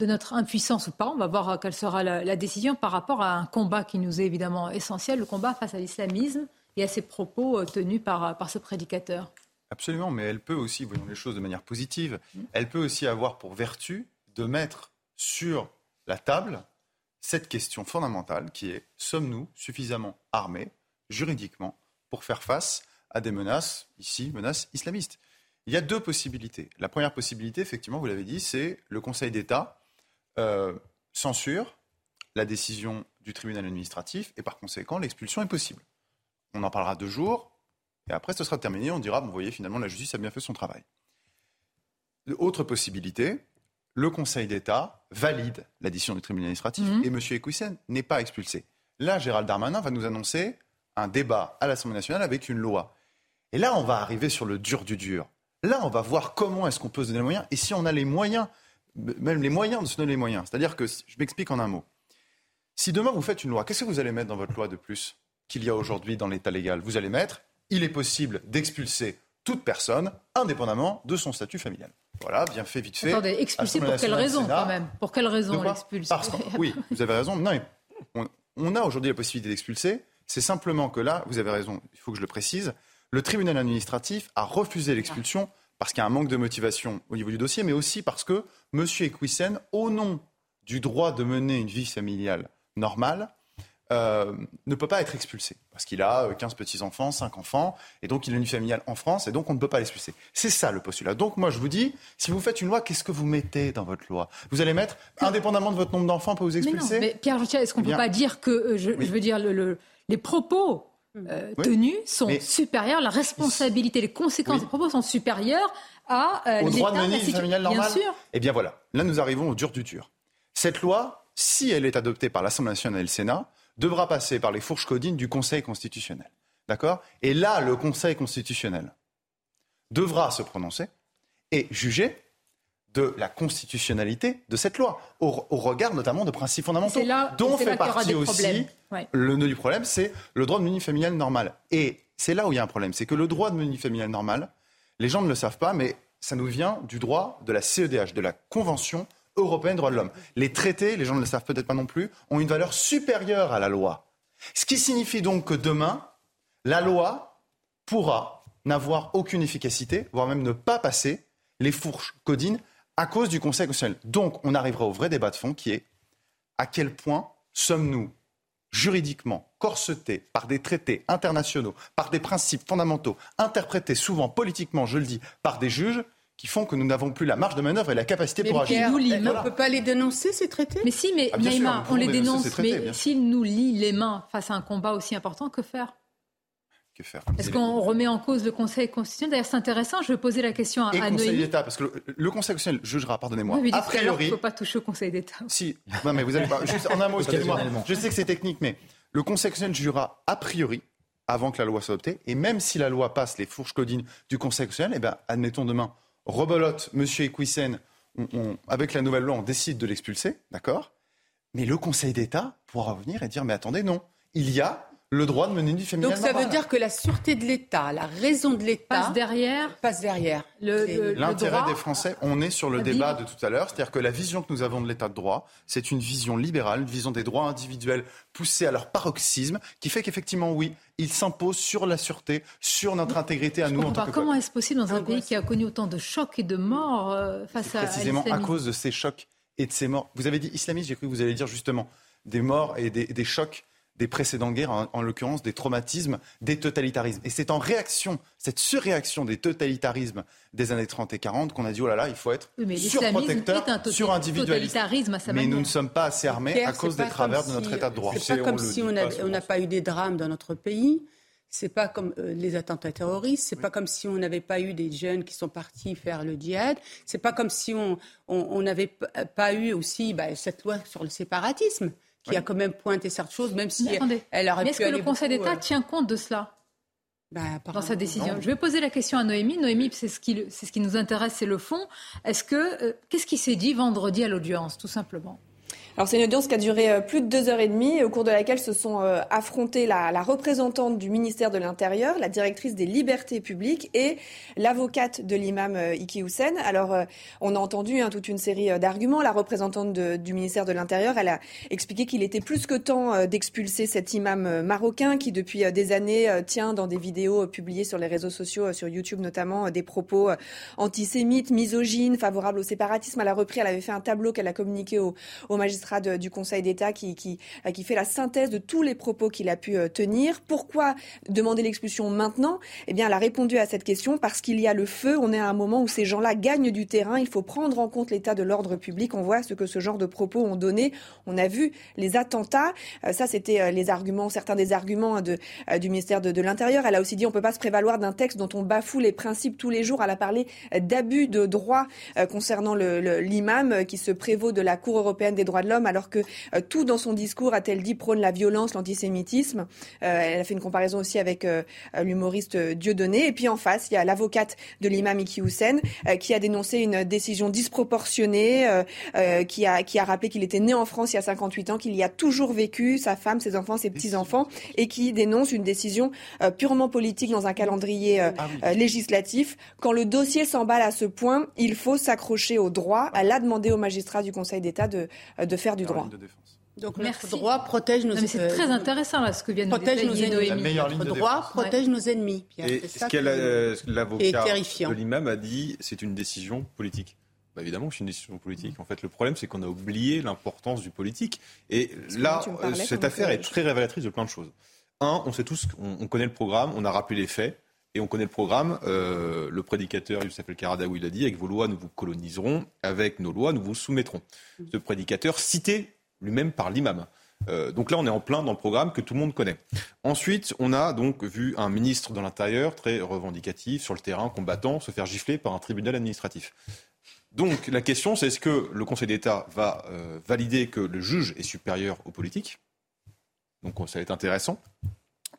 Speaker 4: de notre impuissance ou pas. On va voir euh, quelle sera la, la, décision par rapport à un combat qui nous est évidemment essentiel, le combat face à l'islamisme et à ces propos tenus par, par ce prédicateur.
Speaker 14: Absolument, mais elle peut aussi, voyons les choses de manière positive, elle peut aussi avoir pour vertu de mettre sur la table cette question fondamentale qui est sommes-nous suffisamment armés juridiquement pour faire face à des menaces, ici, menaces islamistes? Il y a deux possibilités. La première possibilité, effectivement, vous l'avez dit, c'est le Conseil d'État euh, censure la décision du tribunal administratif et par conséquent, l'expulsion est possible. On en parlera deux jours et après, ce sera terminé. On dira, bon, vous voyez, finalement, la justice a bien fait son travail. Autre possibilité, le Conseil d'État valide la décision du tribunal administratif mmh. et M. Equissen n'est pas expulsé. Là, Gérald Darmanin va nous annoncer un débat à l'Assemblée nationale avec une loi. Et là, on va arriver sur le dur du dur. Là, on va voir comment est-ce qu'on peut se donner les moyens et si on a les moyens, même les moyens de se donner les moyens. C'est-à-dire que, je m'explique en un mot. Si demain vous faites une loi, qu'est-ce que vous allez mettre dans votre loi de plus qu'il y a aujourd'hui dans l'état légal? Vous allez mettre, il est possible d'expulser toute personne, indépendamment de son statut familial. Voilà, bien fait, vite fait.
Speaker 4: Attendez, expulser pour quelle raison
Speaker 14: Sénat.
Speaker 4: quand même? Pour quelle raison on l'expulse
Speaker 14: Parce que, oui, vous avez raison. Non, on, on, a aujourd'hui la possibilité d'expulser. C'est simplement que là, vous avez raison, il faut que je le précise, le tribunal administratif a refusé l'expulsion parce qu'il y a un manque de motivation au niveau du dossier, mais aussi parce que M. Equissen, au nom du droit de mener une vie familiale normal euh, ne peut pas être expulsé. Parce qu'il a 15 euh, petits-enfants, 5 enfants, et donc il a une familiale en France, et donc on ne peut pas l'expulser. C'est ça le postulat. Donc moi je vous dis, si vous faites une loi, qu'est-ce que vous mettez dans votre loi? Vous allez mettre, indépendamment de votre nombre d'enfants, on peut vous expulser?
Speaker 4: mais, Pierre est-ce qu'on ne peut pas dire que, euh, je, veux dire, le, les propos tenus sont supérieurs, la responsabilité, les conséquences des propos sont supérieures à
Speaker 14: au droit de mener une familiale normale
Speaker 4: Bien sûr.
Speaker 14: Eh bien voilà, là nous arrivons au dur du dur. Cette loi, si elle est adoptée par l'Assemblée nationale et le Sénat, devra passer par les fourches codines du Conseil constitutionnel. D'accord? Et là, le Conseil constitutionnel devra se prononcer et juger de la constitutionnalité de cette loi, au, regard notamment de principes fondamentaux,
Speaker 4: là,
Speaker 14: dont fait
Speaker 4: là
Speaker 14: partie aussi le nœud du problème, c'est le droit de menu familial normal. Et c'est là où il y a un problème, c'est que le droit de menu familial normal, les gens ne le savent pas, mais ça nous vient du droit de la CEDH, de la Convention européenne des droits de l'homme. Les traités, les gens ne le savent peut-être pas non plus, ont une valeur supérieure à la loi. Ce qui signifie donc que demain, la loi pourra n'avoir aucune efficacité, voire même ne pas passer les fourches codines à cause du Conseil constitutionnel. Donc on arrivera au vrai débat de fond qui est à quel point sommes-nous juridiquement corsetés par des traités internationaux, par des principes fondamentaux, interprétés souvent politiquement, je le dis, par des juges, qui font que nous n'avons plus la marge de manœuvre et la capacité pour agir.
Speaker 15: on ne peut pas les dénoncer, ces traités
Speaker 4: Mais si, mais ah, on les dénonce, mais s'ils nous lient les mains face à un combat aussi important, que faire?
Speaker 14: Que faire?
Speaker 4: Est-ce qu'on remet en cause le Conseil constitutionnel? D'ailleurs, c'est intéressant. Je vais poser la question à,
Speaker 14: et
Speaker 4: à
Speaker 14: Conseil d'État, parce que le, Conseil constitutionnel jugera, pardonnez-moi.
Speaker 4: a priori, il ne faut pas toucher au Conseil d'État.
Speaker 14: Si, non, mais vous allez pas. Juste en un mot, excusez-moi. Je sais que c'est technique, mais le Conseil constitutionnel jugera a priori avant que la loi soit adoptée. Et même si la loi passe les fourches codines du Conseil constitutionnel, eh ben, admettons demain, rebelote M. Equissen, avec la nouvelle loi, on décide de l'expulser, d'accord? Mais le Conseil d'État pourra revenir et dire, mais attendez, non, il y a le droit de mener une vie familiale.
Speaker 15: Donc ça veut dire que la sûreté de l'État, la raison de l'État
Speaker 4: passe derrière.
Speaker 15: Passe derrière.
Speaker 14: L'intérêt des Français, on est sur le débat de tout à l'heure, c'est-à-dire que la vision que nous avons de l'État de droit, c'est une vision libérale, une vision des droits individuels poussés à leur paroxysme, qui fait qu'effectivement, oui, il s'impose sur la sûreté, sur notre intégrité à nous en tant que
Speaker 4: Comment est-ce possible dans un pays qui a connu autant de chocs et de morts euh, face à
Speaker 14: Précisément à, cause de ces chocs et de ces morts. Vous avez dit islamiste, j'ai cru que vous allez dire justement des morts et des chocs des précédentes guerres, en, l'occurrence des traumatismes, des totalitarismes. Et c'est en réaction, cette surréaction des totalitarismes des années 30 et 40 qu'on a dit, oh là là, il faut être surprotecteur, surindividualiste. Mais nous ne sommes pas assez armés à cause des travers de notre état de droit.
Speaker 15: C'est pas comme si on n'a pas eu des drames dans notre pays. C'est pas comme euh, les attentats terroristes. C'est pas comme si on n'avait pas eu des jeunes qui sont partis faire le djihad. C'est pas comme si on n'avait pas eu aussi bah, cette loi sur le séparatisme qui a quand même pointé certaines choses, même si elle aurait
Speaker 4: mais est-ce que le Conseil d'État euh, tient compte de cela bah, dans sa décision. Je vais poser la question à Noémie. Noémie, c'est ce qui, c'est ce qui nous intéresse, c'est le fond. Est-ce que euh, qu'est-ce qui s'est dit vendredi à l'audience, tout simplement?
Speaker 34: Alors c'est une audience qui a duré euh, plus de deux heures et demie, au cours de laquelle se sont euh, affrontés la, la représentante du ministère de l'Intérieur, la directrice des libertés publiques et l'avocate de l'imam euh, Iki Hussein. Alors on a entendu hein, toute une série d'arguments. La représentante du ministère de l'Intérieur, elle a expliqué qu'il était plus que temps d'expulser cet imam marocain qui depuis des années tient dans des vidéos publiées sur les réseaux sociaux, sur YouTube notamment, des propos antisémites, misogynes, favorables au séparatisme. Elle a repris, elle avait fait un tableau qu'elle a communiqué au, au du Conseil d'État qui, qui, euh, qui, fait la synthèse de tous les propos qu'il a pu euh, tenir. Pourquoi demander l'expulsion maintenant? Eh bien, elle a répondu à cette question parce qu'il y a le feu. On est à un moment où ces gens-là gagnent du terrain. Il faut prendre en compte l'état de l'ordre public. On voit ce que ce genre de propos ont donné. On a vu les attentats. Euh, ça, c'était les arguments, certains des arguments de, du ministère de, l'Intérieur. Elle a aussi dit on peut pas se prévaloir d'un texte dont on bafoue les principes tous les jours. Elle a parlé d'abus de droit concernant l'imam qui se prévaut de la Cour européenne des droits de l'homme alors que euh, tout dans son discours, a-t-elle dit, prône la violence, l'antisémitisme. Euh, elle a fait une comparaison aussi avec euh, l'humoriste Dieudonné. Et puis en face, il y a l'avocate de l'imam Iki Hussein qui a dénoncé une décision disproportionnée, qui, a, qui a rappelé qu'il était né en France il y a 58 ans, qu'il y a toujours vécu, sa femme, ses enfants, ses petits-enfants, et qui dénonce une décision purement politique dans un calendrier ah législatif. Quand le dossier s'emballe à ce point, il faut s'accrocher au droit. Elle a demandé au magistrat du Conseil d'État de, de faire du droit.
Speaker 15: Donc notre droit protège nos
Speaker 4: ennemis. C'est très intéressant là, ce que vient de protège nos
Speaker 15: ennemis. Notre droit protège nos ennemis.
Speaker 35: Et ce qu'elle l'avocat de l'imam a dit, c'est une décision politique.
Speaker 16: bah évidemment que c'est une décision politique. En fait, le problème, c'est qu'on a oublié l'importance du politique. Et là, cette affaire est très révélatrice de plein de choses. Un, on sait tous, on, connaît le programme, on a rappelé les faits. Et on connaît le programme. Euh, le prédicateur Youssef El Karadawi l'a dit avec vos lois, nous vous coloniserons. Avec nos lois, nous vous soumettrons. Ce prédicateur, cité lui-même par l'imam. Euh, donc là, on est en plein dans le programme que tout le monde connaît. Ensuite, on a donc vu un ministre de l'Intérieur très revendicatif sur le terrain, combattant, se faire gifler par un tribunal administratif. Donc la question, c'est est-ce que le Conseil d'État va euh, valider que le juge est supérieur aux politiques? Donc ça va être intéressant.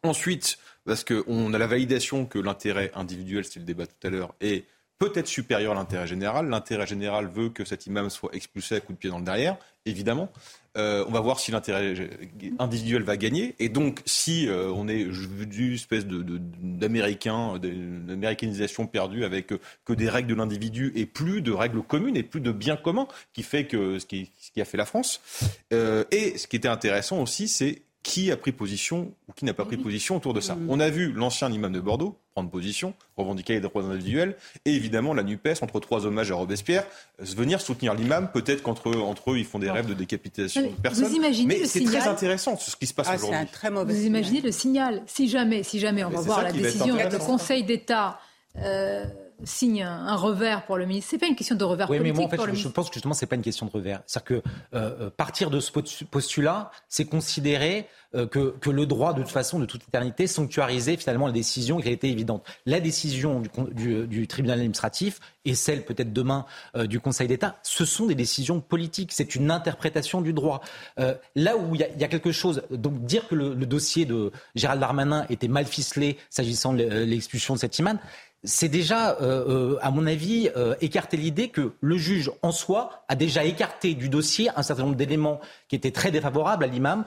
Speaker 16: Ensuite, parce qu'on a la validation que l'intérêt individuel, c'est le débat tout à l'heure, est peut-être supérieur à l'intérêt général. L'intérêt général veut que cet imam soit expulsé à coup de pied dans le derrière, évidemment. Euh, on va voir si l'intérêt individuel va gagner. Et donc, si euh, on est vu espèce d'américain, d'américanisation perdue avec que des règles de l'individu et plus de règles communes et plus de biens communs, qui fait que ce qui, ce qui a fait la France. Euh, et ce qui était intéressant aussi, c'est qui a pris position ou qui n'a pas pris position autour de ça. On a vu l'ancien imam de Bordeaux prendre position, revendiquer les droits individuels, et évidemment la NUPES, entre trois hommages à Robespierre, venir soutenir l'imam. Peut-être qu'entre eux, entre eux, ils font des rêves de décapitation de personnes.
Speaker 4: Vous imaginez
Speaker 16: Mais c'est très intéressant ce qui se passe ah, aujourd'hui.
Speaker 4: Vous imaginez le signal Si jamais, si jamais, on va voir la décision du Conseil d'État. Euh, signe un, revers pour le ministre. C'est pas une question de revers oui, politique.
Speaker 31: Mais moi, en fait, je, pense que justement, c'est pas une question de revers. C'est-à-dire que euh, euh, partir de ce postulat, c'est considérer euh, que, que, le droit, de toute façon, de toute éternité, sanctuariser finalement la décision qui a été évidente. La décision du, du, du tribunal administratif et celle peut-être demain du Conseil d'État, ce sont des décisions politiques. C'est une interprétation du droit. là où il y, y, a quelque chose, donc dire que le, le, dossier de Gérald Darmanin était mal ficelé s'agissant de l'expulsion de cet imam, c'est déjà, euh, euh, à mon avis, euh, écarter l'idée que le juge en soi a déjà écarté du dossier un certain nombre d'éléments qui étaient très défavorables à l'imam,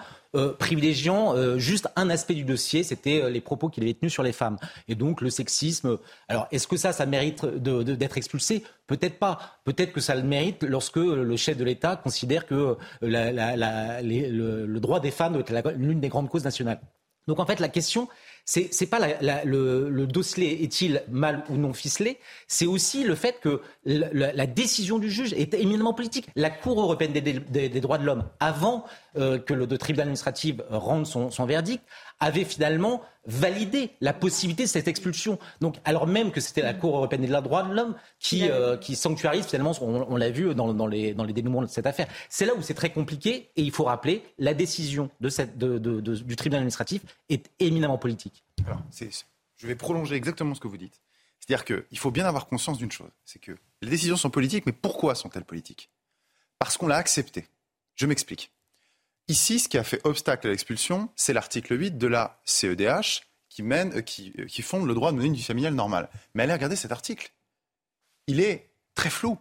Speaker 31: privilégiant juste un aspect du dossier, c'était les propos qu'il avait tenus sur les femmes. Et donc le sexisme. Alors, est-ce que ça, ça mérite d'être expulsé? Peut-être pas. Peut-être que ça le mérite lorsque le chef de l'État considère que le, le, droit des femmes est l'une des grandes causes nationales. Donc en fait, la question, c'est n'est pas le, dossier est-il mal ou non ficelé, c'est aussi le fait que la, décision du juge est éminemment politique. La Cour européenne des, droits de l'homme, avant euh, que le tribunal administratif rende son, verdict, avait finalement validé la possibilité de cette expulsion. Donc, alors même que c'était la Cour européenne des droits de l'homme qui, euh, qui sanctuarise finalement, on, l'a vu dans, les, dans les dénouements de cette affaire. C'est là où c'est très compliqué et il faut rappeler, la décision de cette, du tribunal administratif est éminemment politique.
Speaker 14: Alors, je vais prolonger exactement ce que vous dites. C'est-à-dire qu'il faut bien avoir conscience d'une chose, c'est que les décisions sont politiques, mais pourquoi sont-elles politiques? Parce qu'on l'a accepté. Je m'explique. Ici, ce qui a fait obstacle à l'expulsion, c'est l'article 8 de la CEDH euh, euh, qui fonde le droit de mener une vie familiale normale. Mais allez regarder cet article. Il est très flou.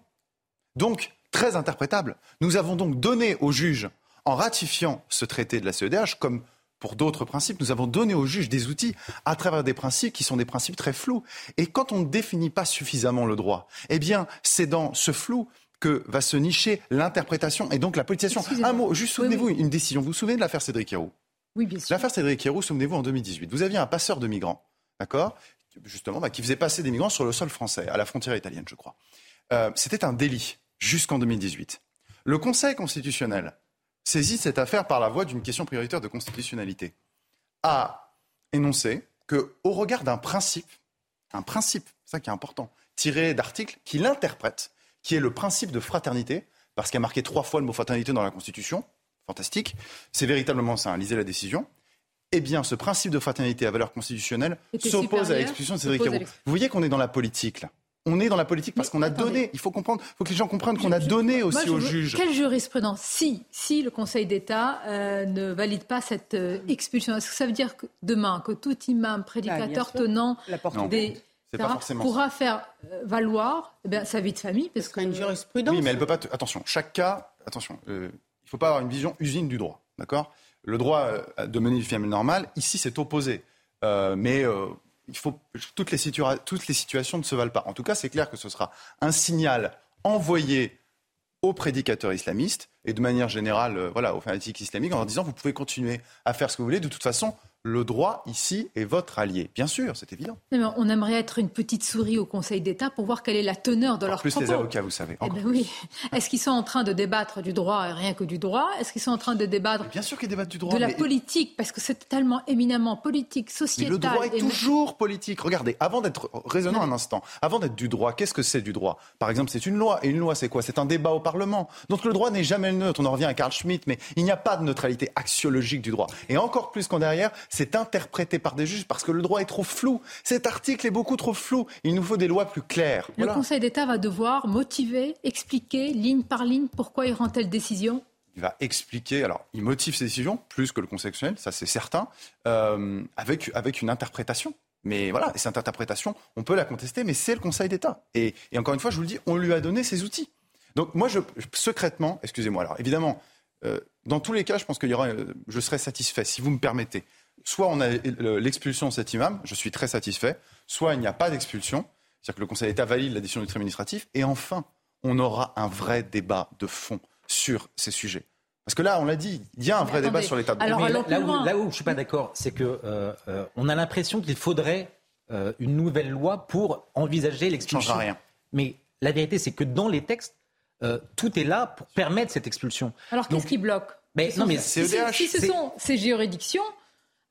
Speaker 14: Donc, très interprétable. Nous avons donc donné au juge, en ratifiant ce traité de la CEDH, comme pour d'autres principes, nous avons donné au juge des outils à travers des principes qui sont des principes très flous. Et quand on ne définit pas suffisamment le droit, eh bien, c'est dans ce flou que va se nicher l'interprétation et donc la politisation. Un mot, juste souvenez-vous une décision. Vous vous souvenez de l'affaire Cédric Héroux?
Speaker 4: Oui, bien sûr.
Speaker 14: L'affaire Cédric Héroux, souvenez-vous, en 2018. Vous aviez un passeur de migrants, d'accord? Justement, bah, qui faisait passer des migrants sur le sol français, à la frontière italienne, je crois. Euh, c'était un délit jusqu'en 2018. Le Conseil constitutionnel saisit cette affaire par la voie d'une question prioritaire de constitutionnalité, a énoncé que, au regard d'un principe, un principe, ça qui est important, tiré d'articles qui l'interprète, qui est le principe de fraternité, parce qu'il y a marqué trois fois le mot fraternité dans la Constitution, fantastique, c'est véritablement ça, hein, lisez la décision, eh bien, ce principe de fraternité à valeur constitutionnelle s'oppose à l'expulsion de Cédric Vous voyez qu'on est dans la politique, là. On est dans la politique parce qu'on a donné. Il faut comprendre, il faut que les gens comprennent qu'on a donné aussi au juge.
Speaker 4: Quelle jurisprudence? Si, si le Conseil d'État euh, ne valide pas cette euh, expulsion, est-ce que ça veut dire que demain que tout imam prédicateur ah, tenant des pourra faire euh, valoir eh bien, sa vie de famille parce
Speaker 15: que une jurisprudence.
Speaker 14: Oui, mais elle peut pas. Attention, chaque cas. Attention, il ne faut pas avoir une vision usine du droit, d'accord? Le droit de mener une famille normale, ici, c'est opposé. mais il faut, toutes, les toutes les situations ne se valent pas. En tout cas, c'est clair que ce sera un signal envoyé aux prédicateurs islamistes et de manière générale euh, voilà, aux fanatiques islamiques en leur disant vous pouvez continuer à faire ce que vous voulez. De toute façon, le droit ici est votre allié. Bien sûr, c'est évident.
Speaker 4: on aimerait être une petite souris au Conseil d'État pour voir quelle est la teneur de leur
Speaker 14: plus
Speaker 4: propos.
Speaker 14: les avocats, vous savez.
Speaker 4: Eh ben oui. Est-ce qu'ils sont en train de débattre du droit et rien que du droit? Est-ce qu'ils sont en train de débattre
Speaker 14: Bien sûr qu'ils débattent du droit.
Speaker 4: De la politique, parce que c'est tellement éminemment politique, sociétal.
Speaker 14: Mais le droit est toujours politique. Regardez, avant d'être raisonnant un instant, avant d'être du droit, qu'est-ce que c'est du droit? Par exemple, c'est une loi. Et une loi, c'est quoi? C'est un débat au Parlement. Donc le droit n'est jamais neutre. On en revient à Carl Schmitt, mais il n'y a pas de neutralité axiologique du droit. Et encore plus qu'en derrière, c'est interprété par des juges parce que le droit est trop flou. Cet article est beaucoup trop flou. Il nous faut des lois plus claires.
Speaker 4: Le Conseil d'État va devoir motiver, expliquer ligne par ligne pourquoi il rend telle décision
Speaker 14: il va expliquer, alors il motive ses décisions plus que le Conseil constitutionnel, ça c'est certain, euh, avec, avec une interprétation. Mais voilà, et cette interprétation, on peut la contester, mais c'est le Conseil d'État. Et, encore une fois, je vous le dis, on lui a donné ses outils. Donc moi, je, secrètement, excusez-moi, alors évidemment, euh, dans tous les cas, je pense qu'il y aura, euh, je serai satisfait, si vous me permettez soit on a l'expulsion de cet imam, je suis très satisfait, soit il n'y a pas d'expulsion, c'est-à-dire que le Conseil d'État valide la décision du tribunal administratif, et enfin, on aura un vrai débat de fond sur ces sujets. Parce que là, on l'a dit, il y a un vrai débat sur l'état de
Speaker 31: droit. Là, là, où, je ne suis pas d'accord, c'est qu'on euh, euh, a l'impression qu'il faudrait euh, une nouvelle loi pour envisager l'expulsion.
Speaker 14: Ça rien.
Speaker 31: Mais la vérité, c'est que dans les textes, tout est là pour permettre cette expulsion.
Speaker 4: Alors qu'est-ce qui bloque?
Speaker 31: mais, non, mais
Speaker 4: si, si, ce sont ces juridictions,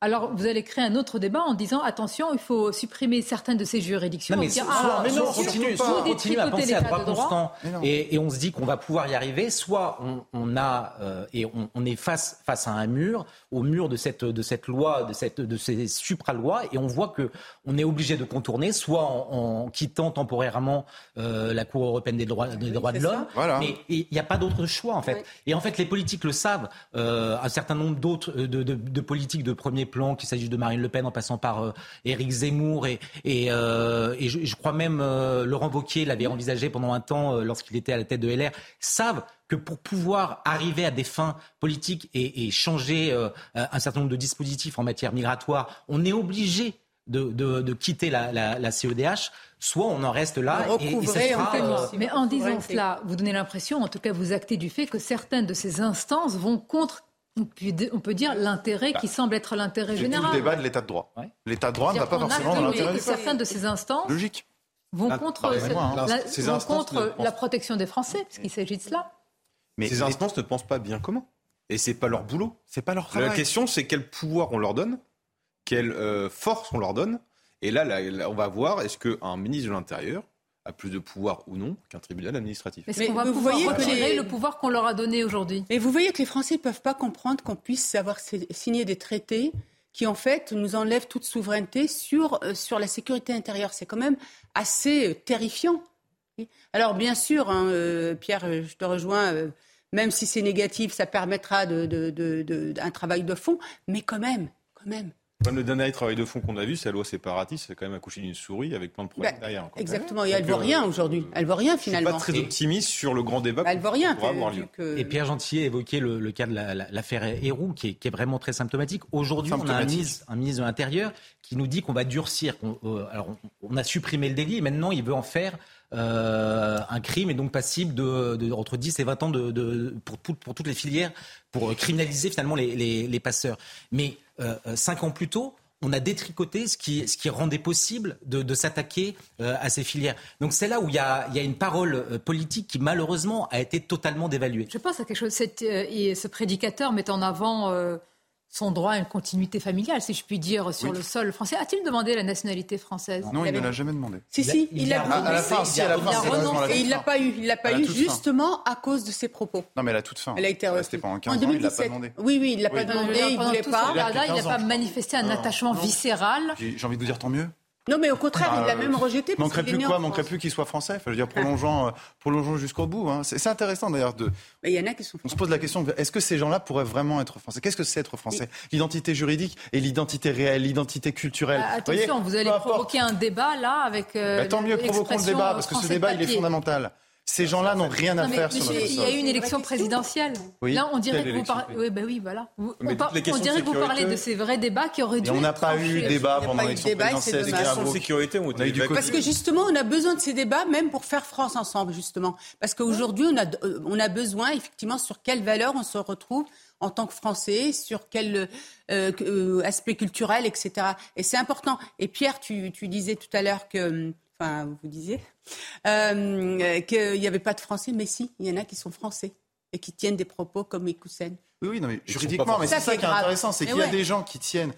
Speaker 4: alors vous allez créer un autre débat en disant attention, il faut supprimer certaines de ces juridictions.
Speaker 31: Non, mais, ah, mais non, continue, continue à penser à droit constant et, et, on se dit qu'on va pouvoir y arriver. Soit on, on a euh, et on, on, est face face à un mur, au mur de cette de cette loi, de cette de ces supra-lois, et on voit que on est obligé de contourner, soit en, en quittant temporairement euh, la Cour européenne des droits des droits de l'homme. Mais il n'y a pas d'autre choix en fait. Et en fait, les politiques le savent. Euh, un certain nombre d'autres de, de, de politiques de premier plan, qu'il s'agisse de Marine Le Pen en passant par euh, Éric Zemmour et, et, euh, et je, je, crois même euh, Laurent Wauquiez l'avait envisagé pendant un temps lorsqu'il était à la tête de LR, savent que pour pouvoir arriver à des fins politiques et, et changer un certain nombre de dispositifs en matière migratoire, on est obligé de, de, de, quitter la, la, la, CEDH, soit on en reste là. Et, et
Speaker 4: sera, Mais en disant cela, vous donnez l'impression, en tout cas vous actez du fait que certaines de ces instances vont contre on peut dire l'intérêt qui bah, semble être l'intérêt général.
Speaker 14: C'est le débat de l'état de droit. L'état de droit ne va pas forcément dans l'intérêt
Speaker 4: Certaines de ces instances
Speaker 14: Logique.
Speaker 4: vont contre, hein. la, contre la protection des Français, puisqu'il s'agit de cela.
Speaker 16: Mais ces instances ne pensent pas bien comment. Et c'est pas leur boulot.
Speaker 14: C'est pas leur travail.
Speaker 16: La question, c'est quel pouvoir on leur donne, quelle euh, force on leur donne. Et là, là on va voir, est-ce qu'un ministre de l'Intérieur a plus de pouvoir ou non qu'un tribunal administratif.
Speaker 4: Mais, va vous voyez retirer le pouvoir qu'on leur a donné aujourd'hui?
Speaker 15: Mais vous voyez que les Français ne peuvent pas comprendre qu'on puisse avoir signé des traités qui en fait nous enlèvent toute souveraineté sur, euh, sur la sécurité intérieure. C'est quand même assez euh, terrifiant. Alors bien sûr, hein, euh, Pierre, je te rejoins, même si c'est négatif, ça permettra de, de, de, un travail de fond, mais quand même, quand même,
Speaker 16: le dernier travail de fond qu'on a vu, c'est la loi séparatiste, c'est quand même accouché d'une souris avec plein de problèmes bah, derrière.
Speaker 15: Exactement, et elle ne voit rien aujourd'hui. Elle ne voit rien finalement.
Speaker 16: Je suis pas très optimiste sur le grand débat.
Speaker 15: Bah, elle ne voit rien.
Speaker 31: Et Pierre Gentillet évoquait le, le cas de l'affaire Héroux, qui est, qui est, vraiment très symptomatique. Aujourd'hui, on a un ministre, un ministre de l'Intérieur qui nous dit qu'on va durcir. Euh, alors, on, a supprimé le délit, et maintenant il veut en faire euh, un crime et donc passible de, entre 10 et 20 ans de, pour, pour, toutes les filières, pour criminaliser finalement les, les, les passeurs. Mais euh, cinq ans plus tôt, on a détricoté ce qui, rendait possible de, s'attaquer euh, à ces filières. Donc c'est là où il y a, une parole politique qui malheureusement a été totalement dévaluée.
Speaker 4: Je pense à quelque chose. ce prédicateur met en avant son droit à une continuité familiale, si je puis dire, sur le sol français. A-t-il demandé la nationalité française?
Speaker 14: Non, il ne l'a jamais demandé.
Speaker 15: Si, si, il l'a
Speaker 14: fin,
Speaker 15: Et il l'a pas eu. Il l'a pas eu justement à cause de ses propos.
Speaker 14: Non, mais à la toute fin.
Speaker 15: Elle a été
Speaker 14: restée pendant 15 ans, il l'a pas demandé.
Speaker 15: Oui, oui, il l'a pas demandé, il voulait pas.
Speaker 4: Il n'a pas manifesté un attachement viscéral.
Speaker 14: J'ai envie de vous dire tant mieux.
Speaker 15: Non, mais au contraire, il l'a ah, même rejeté.
Speaker 14: Manquerait plus quoi Manquerait plus qu'il soit français. Enfin, je veux dire, prolongeant, euh, prolongeant jusqu'au bout. Hein. C'est intéressant d'ailleurs de.
Speaker 15: il y en a qui sont.
Speaker 14: On se pose la question est-ce que ces gens-là pourraient vraiment être français? Qu'est-ce que c'est être français? L'identité juridique et l'identité réelle, l'identité culturelle.
Speaker 4: Ah, attention, vous, allez provoquer un débat là avec. Euh,
Speaker 14: bah, tant mieux, provoquons le débat parce que ce débat, il est fondamental. Ces gens-là n'ont rien à faire sur
Speaker 4: notre
Speaker 14: sol.
Speaker 4: Il y a eu une élection présidentielle. Là, on dirait que vous parlez. Oui, bah oui, voilà. on, dirait que vous parlez de ces vrais débats qui auraient dû.
Speaker 14: on n'a pas eu débat pendant l'élection présidentielle. Les
Speaker 16: questions de sécurité ont été
Speaker 15: Parce que justement, on a besoin de ces débats, même pour faire France ensemble, justement. Parce qu'aujourd'hui, on a, euh, on a besoin, effectivement, sur quelles valeurs on se retrouve en tant que Français, sur quel aspect culturel, etc. Et c'est important. Et Pierre, tu, tu disais tout à l'heure que enfin vous disiez, euh, qu'il n'y avait pas de Français, mais si, il y en a qui sont français et qui tiennent des propos comme Ikoussen.
Speaker 14: Oui, oui, non, mais juridiquement, mais c'est ça, qui est intéressant, c'est qu'il y a des gens qui tiennent.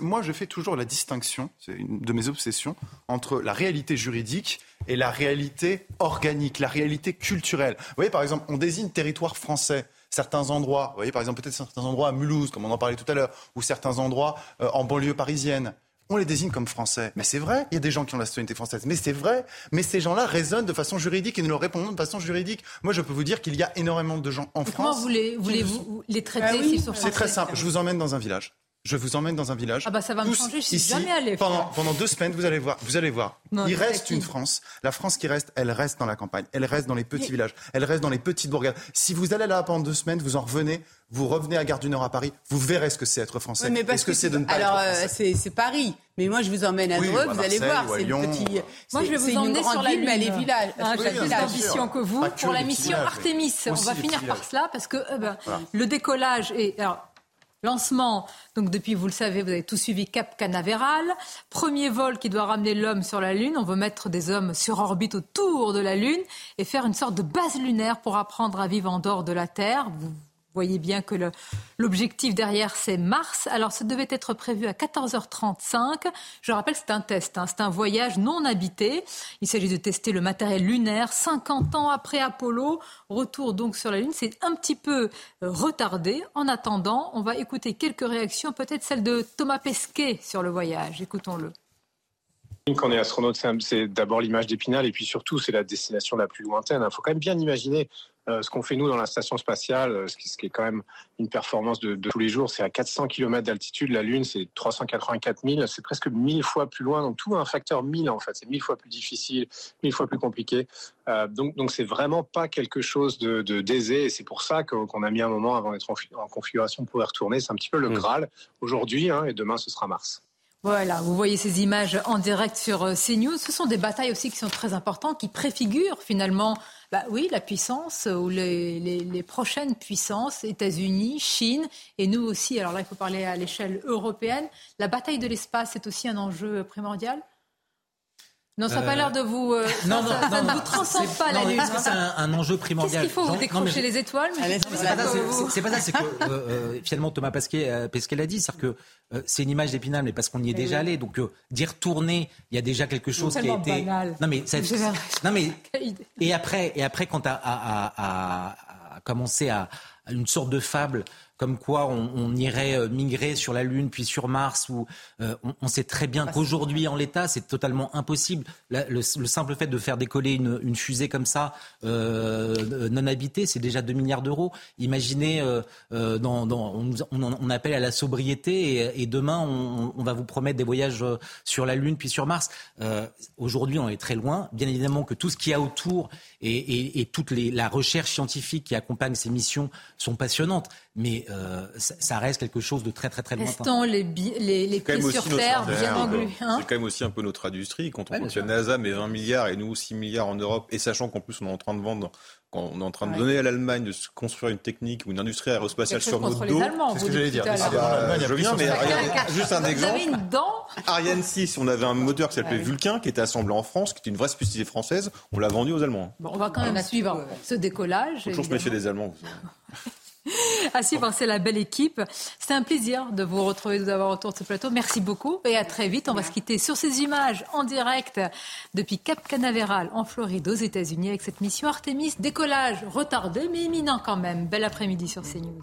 Speaker 14: Moi, je fais toujours la distinction, c'est une de mes obsessions, entre la réalité juridique et la réalité organique, la réalité culturelle. Vous voyez, par exemple, on désigne territoire français certains endroits, vous voyez par exemple peut-être certains endroits à Mulhouse, comme on en parlait tout à l'heure, ou certains endroits euh, en banlieue parisienne on les désigne comme français. Mais c'est vrai, il y a des gens qui ont la citoyenneté française. Mais c'est vrai, mais ces gens-là raisonnent de façon juridique et ne leur répondent de façon juridique. Moi, je peux vous dire qu'il y a énormément de gens en France.
Speaker 4: Comment voulez-vous les traiter ah s'ils sont
Speaker 14: C'est très simple. Je vous emmène dans un village. Je vous emmène dans un village.
Speaker 4: Ah bah ça va me changer, je suis jamais allé.
Speaker 14: Pendant, pendant deux semaines, vous allez voir. Vous allez voir. il reste une France. La France qui reste, elle reste dans la campagne. Elle reste dans les petits villages. Elle reste dans les petites bourgades. Si vous allez là pendant deux semaines, vous en revenez. Vous revenez à Gare du Nord à Paris, vous verrez ce que c'est être français.
Speaker 15: Oui, mais ce que, c'est de ne pas
Speaker 14: Alors,
Speaker 15: euh, c'est Paris. Mais moi, je vous emmène à Dreux, vous allez voir. C'est le petit.
Speaker 4: Moi, je vais vous emmener sur la ville,
Speaker 15: mais les villages.
Speaker 4: Ah, J'ai plus d'ambition que vous. Pour la mission Artemis, on va finir par cela parce que euh, ben, le décollage est. Alors, Lancement, donc depuis, vous le savez, vous avez tout suivi Cap Canaveral. Premier vol qui doit ramener l'homme sur la Lune. On veut mettre des hommes sur orbite autour de la Lune et faire une sorte de base lunaire pour apprendre à vivre en dehors de la Terre. Voyez bien que l'objectif derrière, c'est Mars. Alors, ça devait être prévu à 14h35. Je rappelle, c'est un test, hein. c'est un voyage non habité. Il s'agit de tester le matériel lunaire 50 ans après Apollo. Retour donc sur la Lune. C'est un petit peu euh, retardé. En attendant, on va écouter quelques réactions, peut-être celle de Thomas Pesquet sur le voyage. Écoutons-le.
Speaker 35: Quand on est astronaute, c'est d'abord l'image d'Épinal et puis surtout, c'est la destination la plus lointaine. Il faut quand même bien imaginer ce qu'on fait nous dans la station spatiale, euh, ce qui, est quand même une performance de, tous les jours, c'est à 400 km d'altitude. La Lune, c'est 384 000, c'est presque 1000 fois plus loin. Donc tout un facteur 1000 en fait, c'est 1000 fois plus difficile, 1000 fois plus compliqué. Euh, donc donc c'est vraiment pas quelque chose de, d'aisé. Et c'est pour ça qu'on a mis un moment avant d'être en, configuration pour y retourner. C'est un petit peu le mmh. Graal aujourd'hui, hein, et demain ce sera Mars.
Speaker 4: Voilà, vous voyez ces images en direct sur CNews. Ce sont des batailles aussi qui sont très importantes, qui préfigurent finalement bah oui, la puissance ou les, prochaines puissances, États-Unis, Chine, et nous aussi. Alors là, il faut parler à l'échelle européenne. La bataille de l'espace est aussi un enjeu primordial non, ça n'a pas l'air de vous. Euh, non, ça, non, ne vous transcende pas la Lune.
Speaker 31: C'est un, un, enjeu primordial.
Speaker 4: Qu'est-ce qu'il faut vous décrocher les étoiles
Speaker 31: C'est pas ça. C'est que euh, euh, finalement Thomas Pesquet, Pesquet l'a dit, c'est que c'est une image d'Épinal, mais parce qu'on y est déjà allé. Donc d'y retourner, il y a déjà quelque chose qui a été.
Speaker 4: Banal.
Speaker 31: Non mais non mais et après et après quand à, à, à, commencé à une sorte de fable comme quoi on, irait euh, migrer sur la Lune puis sur Mars, où euh, on, sait très bien qu'aujourd'hui, en l'état, c'est totalement impossible. le, simple fait de faire décoller une, fusée comme ça, euh, non habitée, c'est déjà 2 milliards d'euros. Imaginez, dans, on, appelle à la sobriété et, demain, on, va vous promettre des voyages sur la Lune puis sur Mars. Aujourd'hui, on est très loin. Bien évidemment que tout ce qu'il y a autour et, toute la recherche scientifique qui accompagne ces missions sont passionnantes mais euh, ça, reste quelque chose de très très très lointain.
Speaker 4: Restons les, les, les pieds sur terre, bien
Speaker 16: englués. Hein c'est quand même aussi un peu notre industrie. Quand on ouais, NASA met 20 milliards et nous 6 milliards en Europe, et sachant qu'en plus on est en train de vendre quand on est en train de donner à l'Allemagne de construire une technique ou une industrie aérospatiale sur notre dos.
Speaker 4: C'est ce que
Speaker 16: j'allais dire. Ah bah, je viens, mais juste un exemple.
Speaker 4: Vous avez une dent
Speaker 16: Ariane 6, on avait un moteur qui s'appelait Vulcain, qui était assemblé en France, qui était une vraie spécificité française. On l'a vendu aux Allemands.
Speaker 4: Bon, on va quand même suivre ce décollage.
Speaker 16: Toujours se méfier des Allemands.
Speaker 4: À suivre, c'est la belle équipe. C'est un plaisir de vous retrouver, de vous avoir autour de ce plateau. Merci beaucoup et à très vite. On va se quitter sur ces images en direct depuis Cap Canaveral en Floride aux États-Unis avec cette mission Artemis. Décollage retardé mais imminent quand même. Bel après-midi sur CNews.